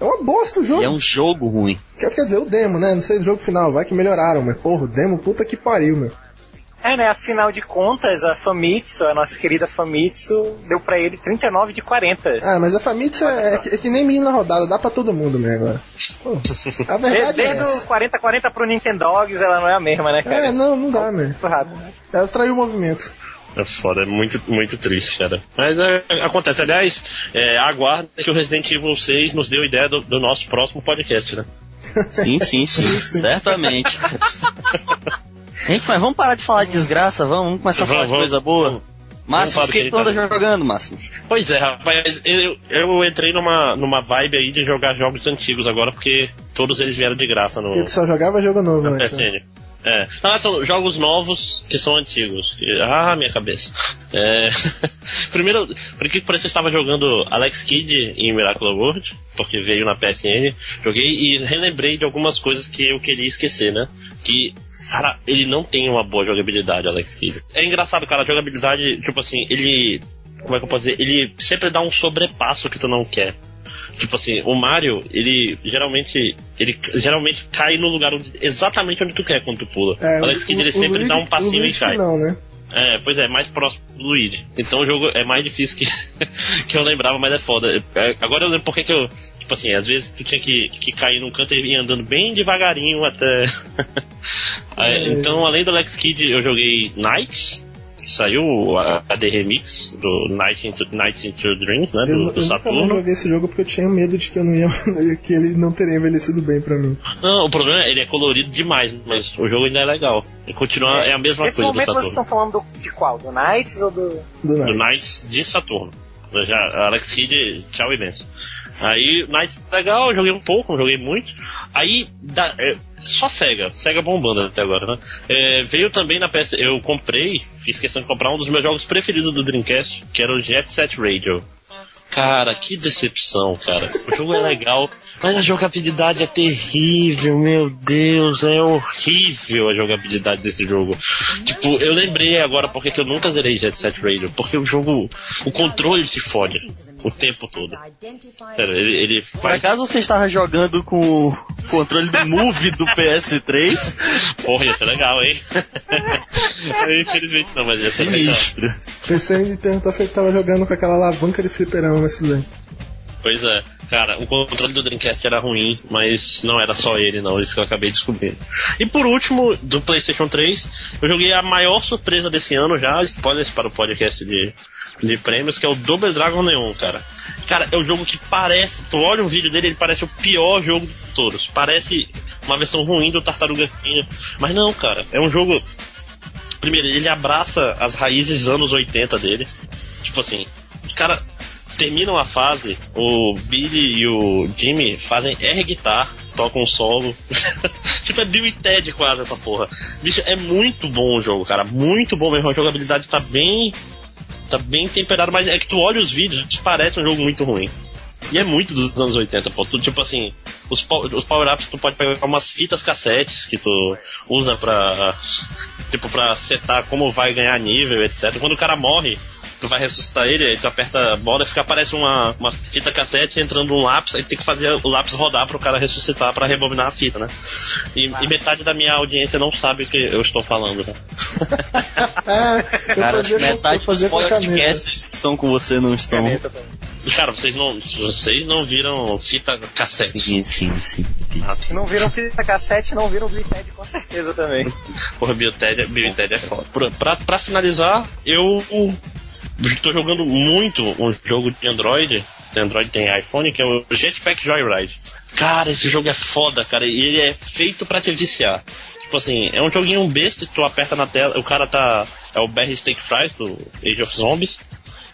É uma bosta o jogo. E é um jogo ruim. Quer, quer dizer, o demo, né? Não sei o jogo final, vai que melhoraram, mas porra, o demo, puta que pariu, meu. É, né? Afinal de contas, a Famitsu, a nossa querida Famitsu, deu pra ele 39 de 40. Ah, mas a Famitsu é, é que, é que nem menina rodada, dá pra todo mundo, meu, agora. Pô, a De- verdade é Desde o essa. 40-40 pro Nintendogs, ela não é a mesma, né, cara? É, não, não dá, meu. Muito rápido. Ela traiu o movimento. É foda, é muito, muito triste, cara. Mas é, acontece. Aliás, é, aguarda que o Resident Evil 6 nos deu ideia do, do nosso próximo podcast, né? Sim, sim, sim. certamente. Gente, mas vamos parar de falar de desgraça, vamos, vamos começar a falar de Vamos, coisa boa. Máximo, o que que tu anda tá- jogando, Máximo? Pois é, rapaz, eu, eu entrei numa, numa vibe aí de jogar jogos antigos agora, porque todos eles vieram de graça no, Porque tu só jogava jogo novo antes. né? É. Ah, são jogos novos que são antigos. Ah, minha cabeça. É... Primeiro, por que parece que eu estava jogando Alex Kidd em Miracle World, porque veio na PSN. Joguei e relembrei de algumas coisas que eu queria esquecer, né? Que, cara, ele não tem uma boa jogabilidade, Alex Kidd. É engraçado, cara, a jogabilidade, tipo assim, ele. Como é que eu posso dizer? Ele sempre dá um sobrepasso que tu não quer. Tipo assim, o Mario, ele geralmente. Ele geralmente cai no lugar onde- exatamente onde tu quer quando tu pula. É, o- Kidd ele o sempre Luigi- dá um passinho e que cai. não, né? É, pois é, mais próximo do Luigi. Então o jogo é mais difícil que, que eu lembrava, mas é foda. É, Agora eu lembro porque que eu. Tipo assim, às vezes tu tinha que, que cair num canto e ir andando bem devagarinho até. Aí, então, além do Alex Kidd, eu joguei Knights. Saiu a, a The Remix do Night into, Nights into Dreams, né? Eu, Do, eu do nunca mais Saturno. joguei esse jogo porque eu tinha medo de que eu não ia. que ele não teria envelhecido bem pra mim. Não, o problema é ele é colorido demais, mas o jogo ainda é legal. Ele continua, é, a mesma Nesse coisa do momento vocês Saturno. estão falando do- de qual? Do Knights ou do. Do do Knights. Knights de Saturno. Eu Já, Alex Kidd, tchau imenso. Aí, Knights legal, eu joguei um pouco, não joguei muito. Aí, da- é, só Sega, Sega bombando até agora, né? É, veio também na PS, eu comprei, fiz questão de comprar um dos meus jogos preferidos do Dreamcast, que era o Jet Set Radio. Cara, que decepção, cara. O jogo é legal, mas a jogabilidade é terrível, meu Deus, é horrível a jogabilidade desse jogo. Tipo, eu lembrei agora porque que eu nunca zerei Jet Set Radio, porque o jogo, o controle se fode o tempo todo. Sério, ele, ele Por faz. acaso você estava jogando com o controle do Move do PS3? Porra, ia ser legal, hein? Infelizmente não, mas ia ser legal. Sinistro. Pensei em perguntar se ele tava jogando com aquela alavanca de fliperama, mas tudo bem. Pois é, cara, o controle do Dreamcast era ruim, mas não era só ele, não, isso que eu acabei descobrindo. E por último, do PlayStation 3, eu joguei a maior surpresa desse ano já, spoilers para o podcast de, de prêmios, que é o Double Dragon Neon, cara. Cara, é um jogo que parece, tu olha um vídeo dele, ele parece o pior jogo de todos. Parece uma versão ruim do Tartaruga Ninja, mas não, cara, é um jogo. Primeiro, ele abraça as raízes anos 80 dele. Tipo assim, os caras terminam a fase, o Billy e o Jimmy fazem air guitar, tocam um solo. tipo, é Bill e Ted quase essa porra. Bicho, é muito bom o jogo, cara. Muito bom mesmo. A jogabilidade tá bem. Tá bem temperada, mas é que tu olha os vídeos, parece um jogo muito ruim. E é muito dos anos 80, pô. Tu, tipo assim, os, os power-ups tu pode pegar umas fitas cassetes que tu usa pra. Tipo, pra setar como vai ganhar nível, etc. Quando o cara morre, tu vai ressuscitar ele, aí tu aperta a bola e fica aparece uma, uma fita cassete entrando um lápis, aí tem que fazer o lápis rodar pro cara ressuscitar pra rebobinar a fita, né? E, e metade da minha audiência não sabe o que eu estou falando, né? É, Cara, eu metade dos podcasters que estão com você não estão. Cara, vocês não, vocês não viram fita cassete. Sim, sim, sim. Se não viram fita cassete, não viram Blue Ted com certeza também. Porra, Bill Ted, Bill Ted é foda. Pra, pra, pra finalizar, eu estou jogando muito um jogo de Android. Android tem iPhone, que é o Jetpack Joyride. Cara, esse jogo é foda, cara. E ele é feito pra te viciar. Tipo assim, é um joguinho besta que tu aperta na tela. O cara tá. É o Barry Steak Fries do Age of Zombies.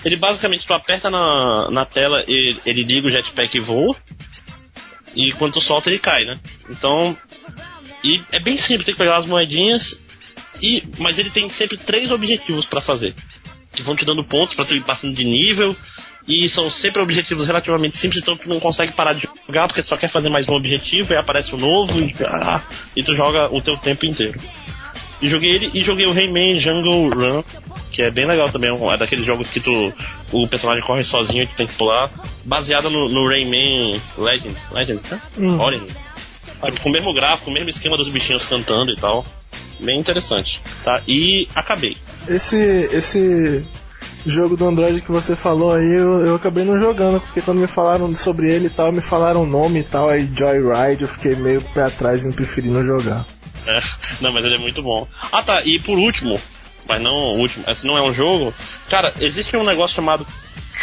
Ele basicamente tu aperta na, na tela e ele liga o jetpack e voa. E quando tu solta ele cai, né? Então. E é bem simples, tem que pegar as moedinhas e, mas ele tem sempre três objetivos pra fazer. Que vão te dando pontos pra tu ir passando de nível. E são sempre objetivos relativamente simples, então tu não consegue parar de jogar porque tu só quer fazer mais um objetivo, aí aparece um novo e, ah, e tu joga o teu tempo inteiro. E joguei ele e joguei o Rayman Jungle Run, que é bem legal também, é daqueles jogos que tu o personagem corre sozinho e tu tem que pular, baseado no, no Rayman Legends, Legends, né? Hum. Origins. Com o mesmo gráfico, o mesmo esquema dos bichinhos cantando e tal. Bem interessante, tá? E acabei. Esse, esse jogo do Android que você falou aí, eu, eu acabei não jogando, porque quando me falaram sobre ele e tal, me falaram o nome e tal, aí Joyride, eu fiquei meio pé atrás e preferi não jogar. É, não, mas ele é muito bom. Ah tá, e por último, mas não o último, esse não é um jogo. Cara, existe um negócio chamado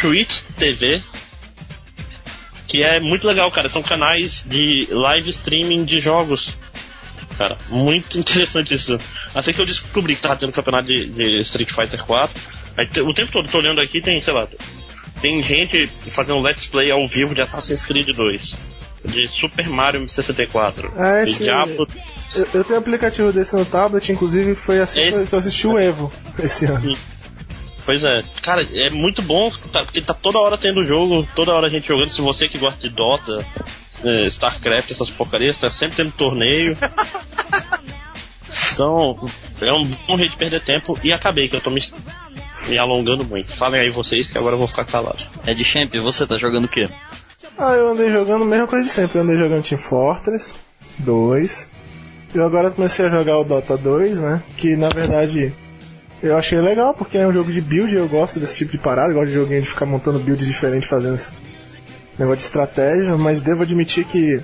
Twitch TV. Que é muito legal, cara. São canais de live streaming de jogos. Cara, muito interessante isso. Assim que eu descobri que tava tendo campeonato de, de Street Fighter 4. Aí, o tempo todo, tô olhando aqui, tem, sei lá, tem gente fazendo let's play ao vivo de Assassin's Creed 2. De Super Mario 64. Ah, de esse- Diablo Eu, eu tenho um aplicativo desse no tablet, inclusive foi assim Esse- que eu assisti o Evo esse ano. Pois é. Cara, é muito bom, tá, porque tá toda hora tendo jogo, toda hora a gente jogando. Se você que gosta de Dota, eh, StarCraft, essas porcarias, tá sempre tendo torneio. Então, é um bom jeito de perder tempo e acabei, que eu tô me, me alongando muito. Falem aí vocês que agora eu vou ficar calado. É de Champ, você tá jogando o quê? Ah, eu andei jogando a mesma coisa de sempre. Eu andei jogando Team Fortress 2. Eu agora comecei a jogar o Dota 2, né? Que na verdade eu achei legal porque é um jogo de build e eu gosto desse tipo de parada. Eu gosto de joguinho de ficar montando builds diferentes, fazendo negócio de estratégia. Mas devo admitir que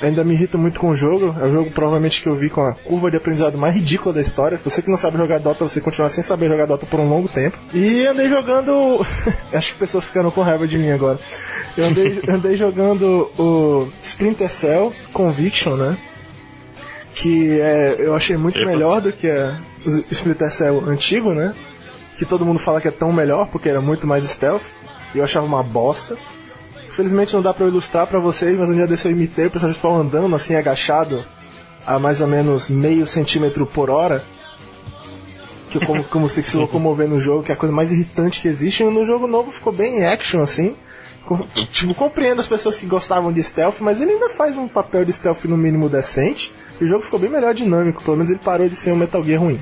ainda me irrita muito com o jogo. É o jogo provavelmente que eu vi com a curva de aprendizado mais ridícula da história. Você que não sabe jogar Dota, você continuar sem saber jogar Dota por um longo tempo. E andei jogando. Acho que pessoas ficaram com raiva de mim agora. Eu andei, andei jogando o Splinter Cell Conviction, né? Que é, eu achei muito Epa. melhor do que a, o Splinter Cell antigo, né? Que todo mundo fala que é tão melhor porque era muito mais stealth. E eu achava uma bosta. Infelizmente não dá pra eu ilustrar pra vocês, mas um dia desse eu imitei o pessoal principal andando assim agachado a mais ou menos meio centímetro por hora. que como, como você que se locomover no jogo, que é a coisa mais irritante que existe. E no jogo novo ficou bem action, assim. Co- Tipo, compreendo as pessoas que gostavam de stealth, mas ele ainda faz um papel de stealth no mínimo decente. E o jogo ficou bem melhor dinâmico, pelo menos ele parou de ser um Metal Gear ruim.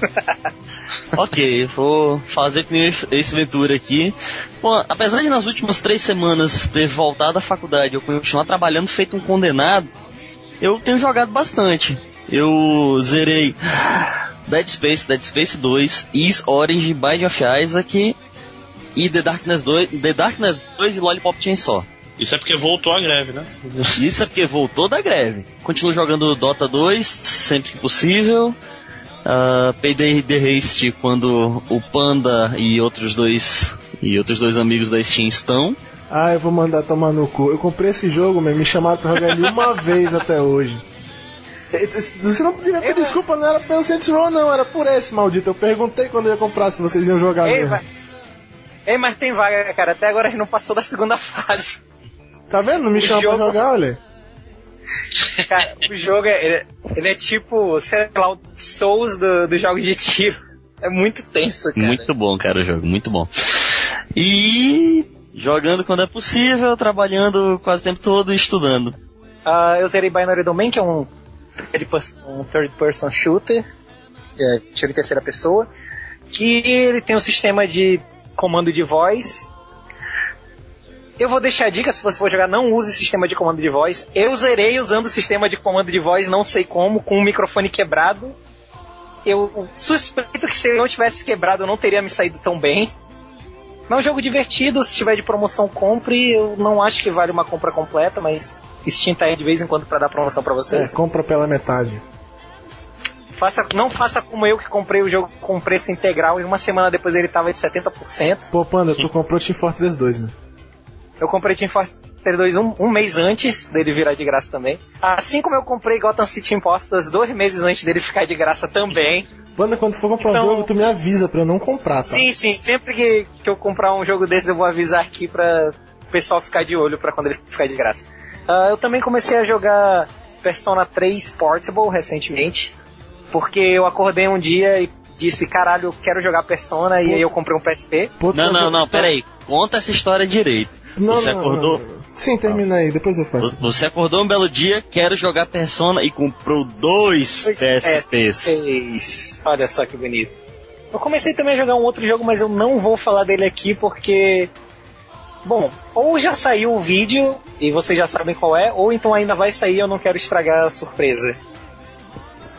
Ok, vou fazer nem esse Ventura aqui. Bom, apesar de nas últimas três semanas ter voltado à faculdade e eu continuar trabalhando feito um condenado, eu tenho jogado bastante. Eu zerei Dead Space, Dead Space 2, Is Orange, Binding of Isaac e The Darkness 2, The Darkness 2 e Lollipop Chainsaw. Isso é porque voltou a greve, né? Isso é porque voltou da greve. Continuo jogando Dota 2 sempre que possível. Uh, Payday The Haste quando o Panda e outros dois e outros dois amigos da Steam estão. Ah, eu vou mandar tomar no cu. Eu comprei esse jogo, mas me chamaram pra jogar ele uma vez até hoje. E- Você não podia pedir desculpa, não era pelo Saints Row, não, era por esse maldito. Eu perguntei quando eu ia comprar se vocês iam jogar Ei, mesmo. vai. Ei, mas tem vaga, cara. Até agora a gente não passou da segunda fase. Tá vendo? Não me O chama jogo- pra jogar, olha. Cara, o jogo é, ele, ele é tipo, sei lá, o Souls do, do jogo de tiro. É muito tenso, cara. Muito bom, cara, o jogo, muito bom. E jogando quando é possível, trabalhando quase o tempo todo e estudando. Ah, eu zerei Binary Domain, que é um third person, um third person shooter, é, tiro em terceira pessoa, que ele tem um sistema de comando de voz. Eu vou deixar a dica, se você for jogar, não use sistema de comando de voz. Eu zerei usando o sistema de comando de voz, não sei como, com o microfone quebrado. Eu suspeito que se ele não tivesse quebrado, eu não teria me saído tão bem. Mas é um jogo divertido, se tiver de promoção, compre. Eu não acho que vale uma compra completa, mas Steam tá aí de vez em quando pra dar promoção pra É, vocês. compra pela metade. Faça, não faça como eu que comprei o jogo com preço integral e uma semana depois ele tava de 70%. Pô, Panda, tu comprou Team Fortress 2, mano. Eu comprei Team Fortress 2 um, um mês antes dele virar de graça também. Assim como eu comprei Gotham City Impostors dois meses antes dele ficar de graça também. Panda, quando for comprar Então- um jogo, tu me avisa pra eu não comprar, tá? Sim, sim, sempre que, que eu comprar um jogo desses eu vou avisar aqui pra o pessoal ficar de olho pra quando ele ficar de graça. Ah, eu também comecei a jogar Persona 3 Portable recentemente, porque eu acordei um dia e disse, caralho, eu quero jogar Persona, e aí eu comprei um PSP. Pô, tu Não, não, jogar- não, peraí. Conta essa história direito. Não, Você não, acordou? não. Sim, termina aí, depois eu faço. Você acordou um belo dia, quero jogar Persona e comprou dois PSPs. PSPs. Olha só que bonito. Eu comecei também a jogar um outro jogo, mas eu não vou falar dele aqui porque. Bom, ou já saiu o vídeo e vocês já sabem qual é, ou então ainda vai sair eu não quero estragar a surpresa.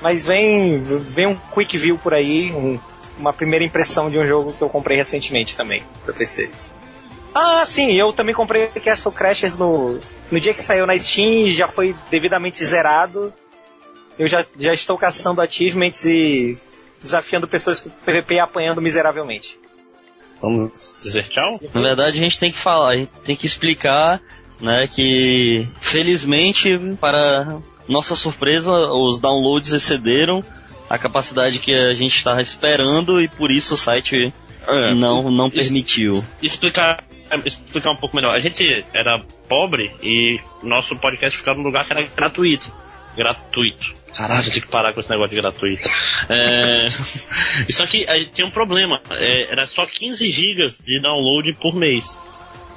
Mas vem, vem um quick view por aí, um- uma primeira impressão de um jogo que eu comprei recentemente também, pra PC. Ah, sim, eu também comprei Castle Crashers no, no dia que saiu na Steam e já foi devidamente zerado. Eu já, já estou caçando achievements e desafiando pessoas com PVP e apanhando miseravelmente. Vamos dizer tchau? Na verdade, a gente tem que falar, a gente tem que explicar, né, que felizmente, para nossa surpresa, os downloads excederam a capacidade que a gente estava esperando e por isso o site É. não, não permitiu. Explicar, explicar um pouco melhor. A gente era pobre e nosso podcast ficava num lugar que era gratuito. Gratuito. Caralho, eu que parar com esse negócio de gratuito. É... Só que aí tinha um problema. É, era só 15 gigas de download por mês.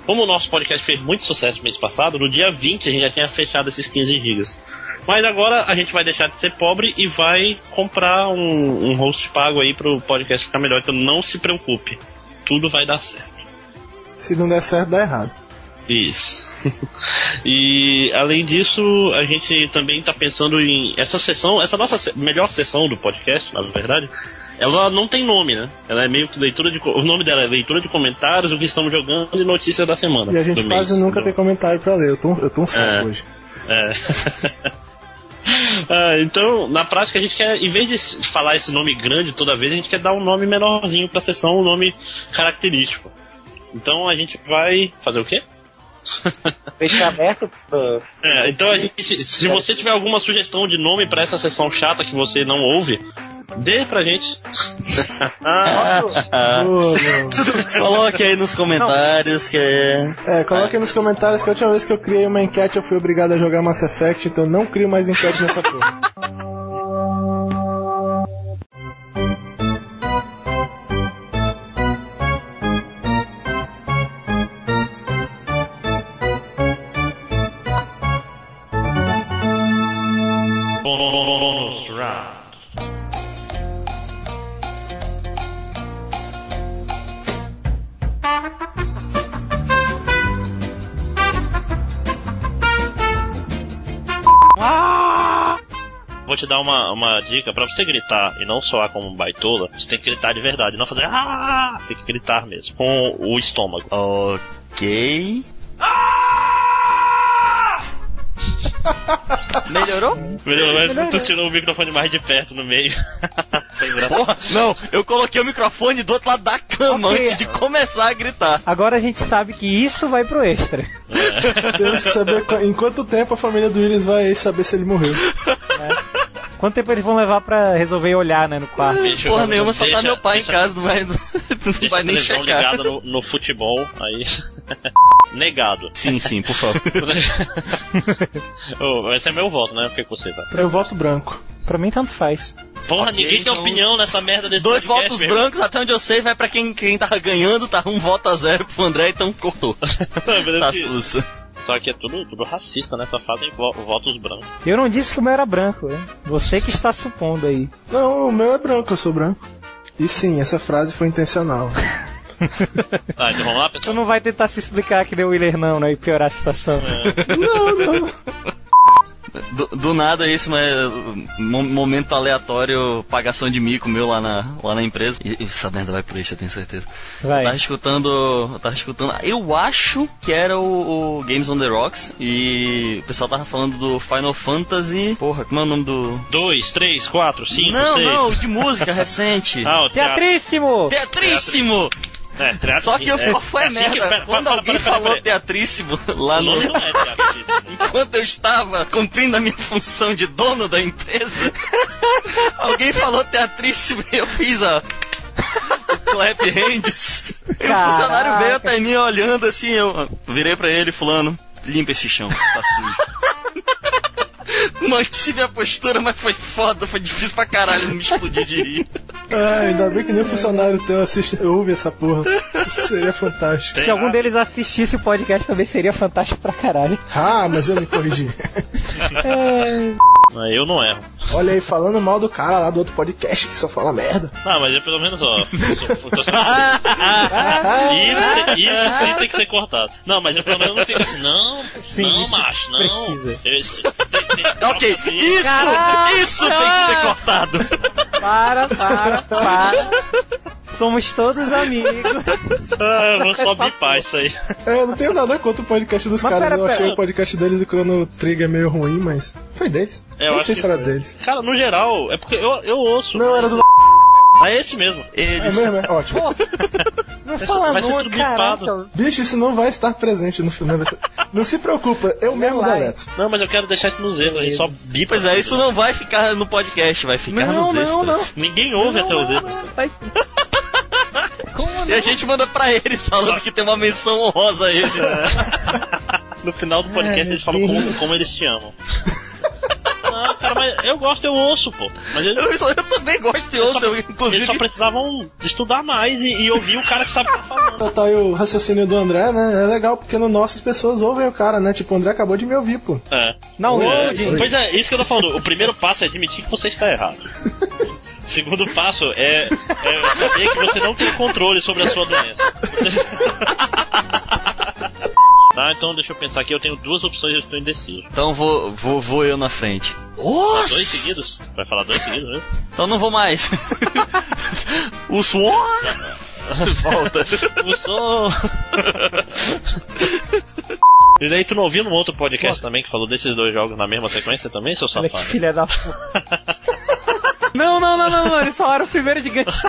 Como o nosso podcast fez muito sucesso mês passado, no dia 20 a gente já tinha fechado esses 15 gigas. Mas agora a gente vai deixar de ser pobre e vai comprar um, um host pago aí pro podcast ficar melhor. Então não se preocupe. Tudo vai dar certo. Se não der certo, dá errado. Isso. e além disso, a gente também está pensando em essa sessão, essa nossa melhor sessão do podcast, na verdade, ela não tem nome, né? Ela é meio que leitura de. O nome dela é leitura de comentários, o que estamos jogando e notícias da semana. E a gente quase mês, nunca do- tem comentário pra ler. Eu tô, eu tô um É. hoje. É. Ah, então, na prática, a gente quer, em vez de falar esse nome grande toda vez, a gente quer dar um nome menorzinho pra sessão, um nome característico. Então a gente vai fazer o quê? Deixar aberto. É, então a gente, se você tiver alguma sugestão de nome pra essa sessão chata que você não ouve, dê pra gente. Ah. Coloque aí nos comentários que é. É, coloque aí nos comentários que a última vez que eu criei uma enquete eu fui obrigado a jogar Mass Effect, então não crio mais enquete nessa porra. dar uma, uma dica. Pra você gritar e não soar como um baitola, você tem que gritar de verdade. Não fazer ah! Tem que gritar mesmo. Com o estômago. Ok. Melhorou? Melhor, mas tu tirou o microfone mais de perto no meio. Porra, não, eu coloquei o microfone do outro lado da cama Ok. antes de começar a gritar. Agora a gente sabe que isso vai pro extra. Temos que saber em quanto tempo a família do Willis vai saber se ele morreu. Quanto tempo eles vão levar pra resolver olhar, né, no quarto? Deixa- Porra nenhuma, só tá meu pai em deixa- casa, não vai, não Deixa vai nem checar. ligada no, no futebol, aí. Negado. Sim, sim, por favor. Ô, esse é meu voto, né? O que, que você vai? Eu voto branco. Pra mim, tanto faz. Porra, Ok, ninguém tem então- opinião nessa merda desse Dois podcast, votos mesmo. brancos, até onde eu sei, vai pra quem, quem tava ganhando, tá um voto a zero pro André, então cortou. Beleza Tá sussa. Só que é tudo, tudo racista, né? Só fazem vo- votos brancos. Eu não disse que o meu era branco, hein? Você que está supondo aí. Não, o meu é branco, eu sou branco. E sim, essa frase foi intencional. Tá, então vamos lá, Tu pessoal. não vai tentar se explicar que nem o Willer não, né? E piorar a situação. não, não. Do, do nada isso, mas mo- momento aleatório, pagação de mico meu lá na, lá na empresa. E, essa merda vai por isso, eu tenho certeza. Eu tava Vai. escutando. Eu tava escutando. Eu acho que era o, o Games on the Rocks. E o pessoal tava falando do Final Fantasy. Porra, como é o nome do. 2, 3, 4, 5, não, 6. não, de música recente. Ah, o teatro. Teatríssimo! Teatríssimo! É, teatro. Só que eu, é, foi a é que- merda? pera, Quando para, alguém para, para, falou para. teatríssimo lá no. é. Enquanto eu estava cumprindo a minha função de dono da empresa, alguém falou teatríssimo e eu fiz a. O clap hands. E o funcionário veio até mim olhando assim, eu virei pra ele, fulano, limpa esse chão, está sujo. Mantive a postura, mas foi foda, foi difícil pra caralho não me explodir de rir. Ah, ainda bem que nem funcionário teu assiste, ouve essa porra. Isso seria fantástico. Se algum deles assistisse o podcast também seria fantástico pra caralho. Ah, mas eu me corrigi. É... Ah, Eu não erro. Olha aí, falando mal do cara lá do outro podcast que só fala merda. Ah, mas eu pelo menos, ó. tô sendo- Isso, tem- isso sim tem que ser cortado. Não, mas eu pelo menos não fico assim, não, Sim, não, macho, não. precisa. Eu- isso- tem- tem- Ok, isso! Caraca! Isso tem que ser cortado! Para, para, para. Somos todos amigos. Ah, eu vou só Essa bipar isso aí. É, eu não tenho nada contra o podcast dos Mas caras. pera, eu achei pera. o podcast deles e o Chrono Trigger meio ruim, mas foi deles. É, eu não acho sei que se era foi. deles. Cara, no geral, é porque eu, eu ouço. Não, era do. Ah, é esse mesmo. É Eles. mesmo, é ótimo. Não fala vai ser não, bipado. Bicho, isso não vai estar presente no final. Não se preocupa, eu mesmo vai. deleto. Não, mas eu quero deixar isso nos erros, a gente só bipa. Pois é, isso não vai ficar no podcast, vai ficar Não, nos não, extras. Ninguém ouve até os erros. Tá isso. Como E a não? gente manda pra eles falando que tem uma menção honrosa a eles. No final do podcast Ai, eles falam como, como eles te amam. Não, cara, mas eu gosto, eu ouço, pô. Mas eles, Eu, eu também gosto e ouço, eu, eles inclusive. só precisavam estudar mais e, e ouvir o cara que sabe o que tá falando. Tá aí o raciocínio do André, né? É legal porque no nosso as pessoas ouvem o cara, né? Tipo, o André acabou de me ouvir, pô. É. Não, É, loading. Pois é, isso que eu tô falando. O primeiro passo é admitir que você está errado. O segundo passo é, é saber que você não tem controle sobre a sua doença. Tá, então deixa eu pensar aqui. Eu tenho duas opções e eu estou indeciso. Então vou, vou, vou eu na frente. Dois Nossa! seguidos? Vai falar dois seguidos mesmo? Então não vou mais. o suor volta. O som. E daí tu não ouviu num outro podcast também que falou desses dois jogos na mesma sequência também, seu Olha que safado? filha da puta. Não, não, não, não, não. Eles falaram primeiro de Guns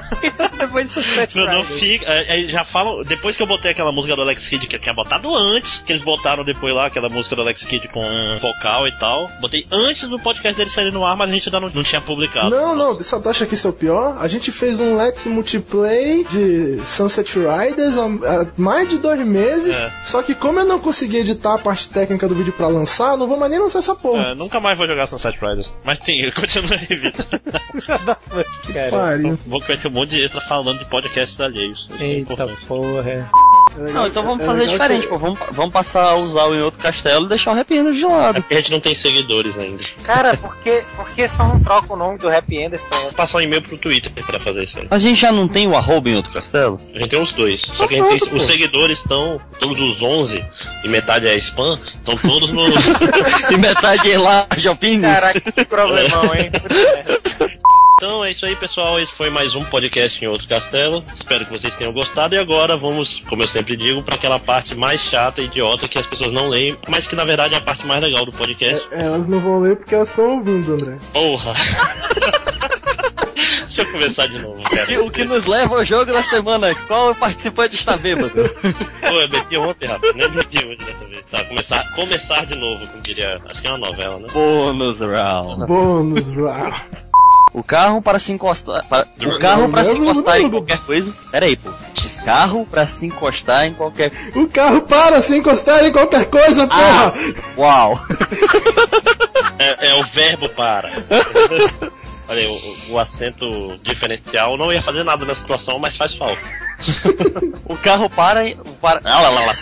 depois de Sunset Não, não fica. é, é, já falam. Depois que eu botei aquela música do Alex Kidd que eu tinha botado antes, que eles botaram depois lá, aquela música do Alex Kidd com vocal e tal. Botei antes do podcast dele sair no ar, mas a gente ainda não, não tinha publicado. Não, não, só tu acha que isso é o pior? A gente fez um Let's Multiplay de Sunset Riders há, há mais de dois meses. É. Só que como eu não consegui editar a parte técnica do vídeo pra lançar, não vou mais nem lançar essa porra. É, nunca mais vou jogar Sunset Riders. Mas tem, continua aí, Vitor. Da puta, cara. Pariu. Vou que vai ter um monte de extra falando de podcasts alheios. Isso é Eita importante. porra. É legal- Não, então vamos é fazer diferente, que- pô. Vamos, vamos passar a usar o em outro castelo e deixar o Happy Enders de É lado. porque a gente não tem seguidores ainda. Cara, por que, por que só não troca o nome do Happy Enders pra Vou passar um e-mail pro Twitter pra fazer isso aí. Mas a gente já não tem o arroba em outro castelo? A gente tem os dois. Só que a gente pronto, tem, os seguidores estão, todos os 11, e metade é spam, estão todos no. e metade é lá, Jopines? Caraca, que problemão, hein? Então é isso aí, pessoal. Esse foi mais um podcast em outro castelo. Espero que vocês tenham gostado. E agora vamos, como eu sempre digo, para aquela parte mais chata e idiota que as pessoas não leem, mas que na verdade é a parte mais legal do podcast. É, Elas não vão ler porque elas estão ouvindo, André. Porra! Deixa eu começar de novo, cara. O que nos leva ao jogo da semana. Qual participante está bêbado? Pô, eu meti ontem, rapaz. Nem meti hoje dessa vez. Tá, começar, começar de novo, como diria. Acho que é uma novela, né? Bônus round. Bônus round. O carro para se encostar. para- o carro para se encostar em qualquer coisa. Pera aí, pô. O carro para se encostar em qualquer. O carro para se encostar em qualquer coisa, Ah, porra! uau! É, é o verbo para. Olha aí, o, o acento diferencial não ia fazer nada na situação, mas faz falta. O carro para. para... Ah, lá, lá, lá.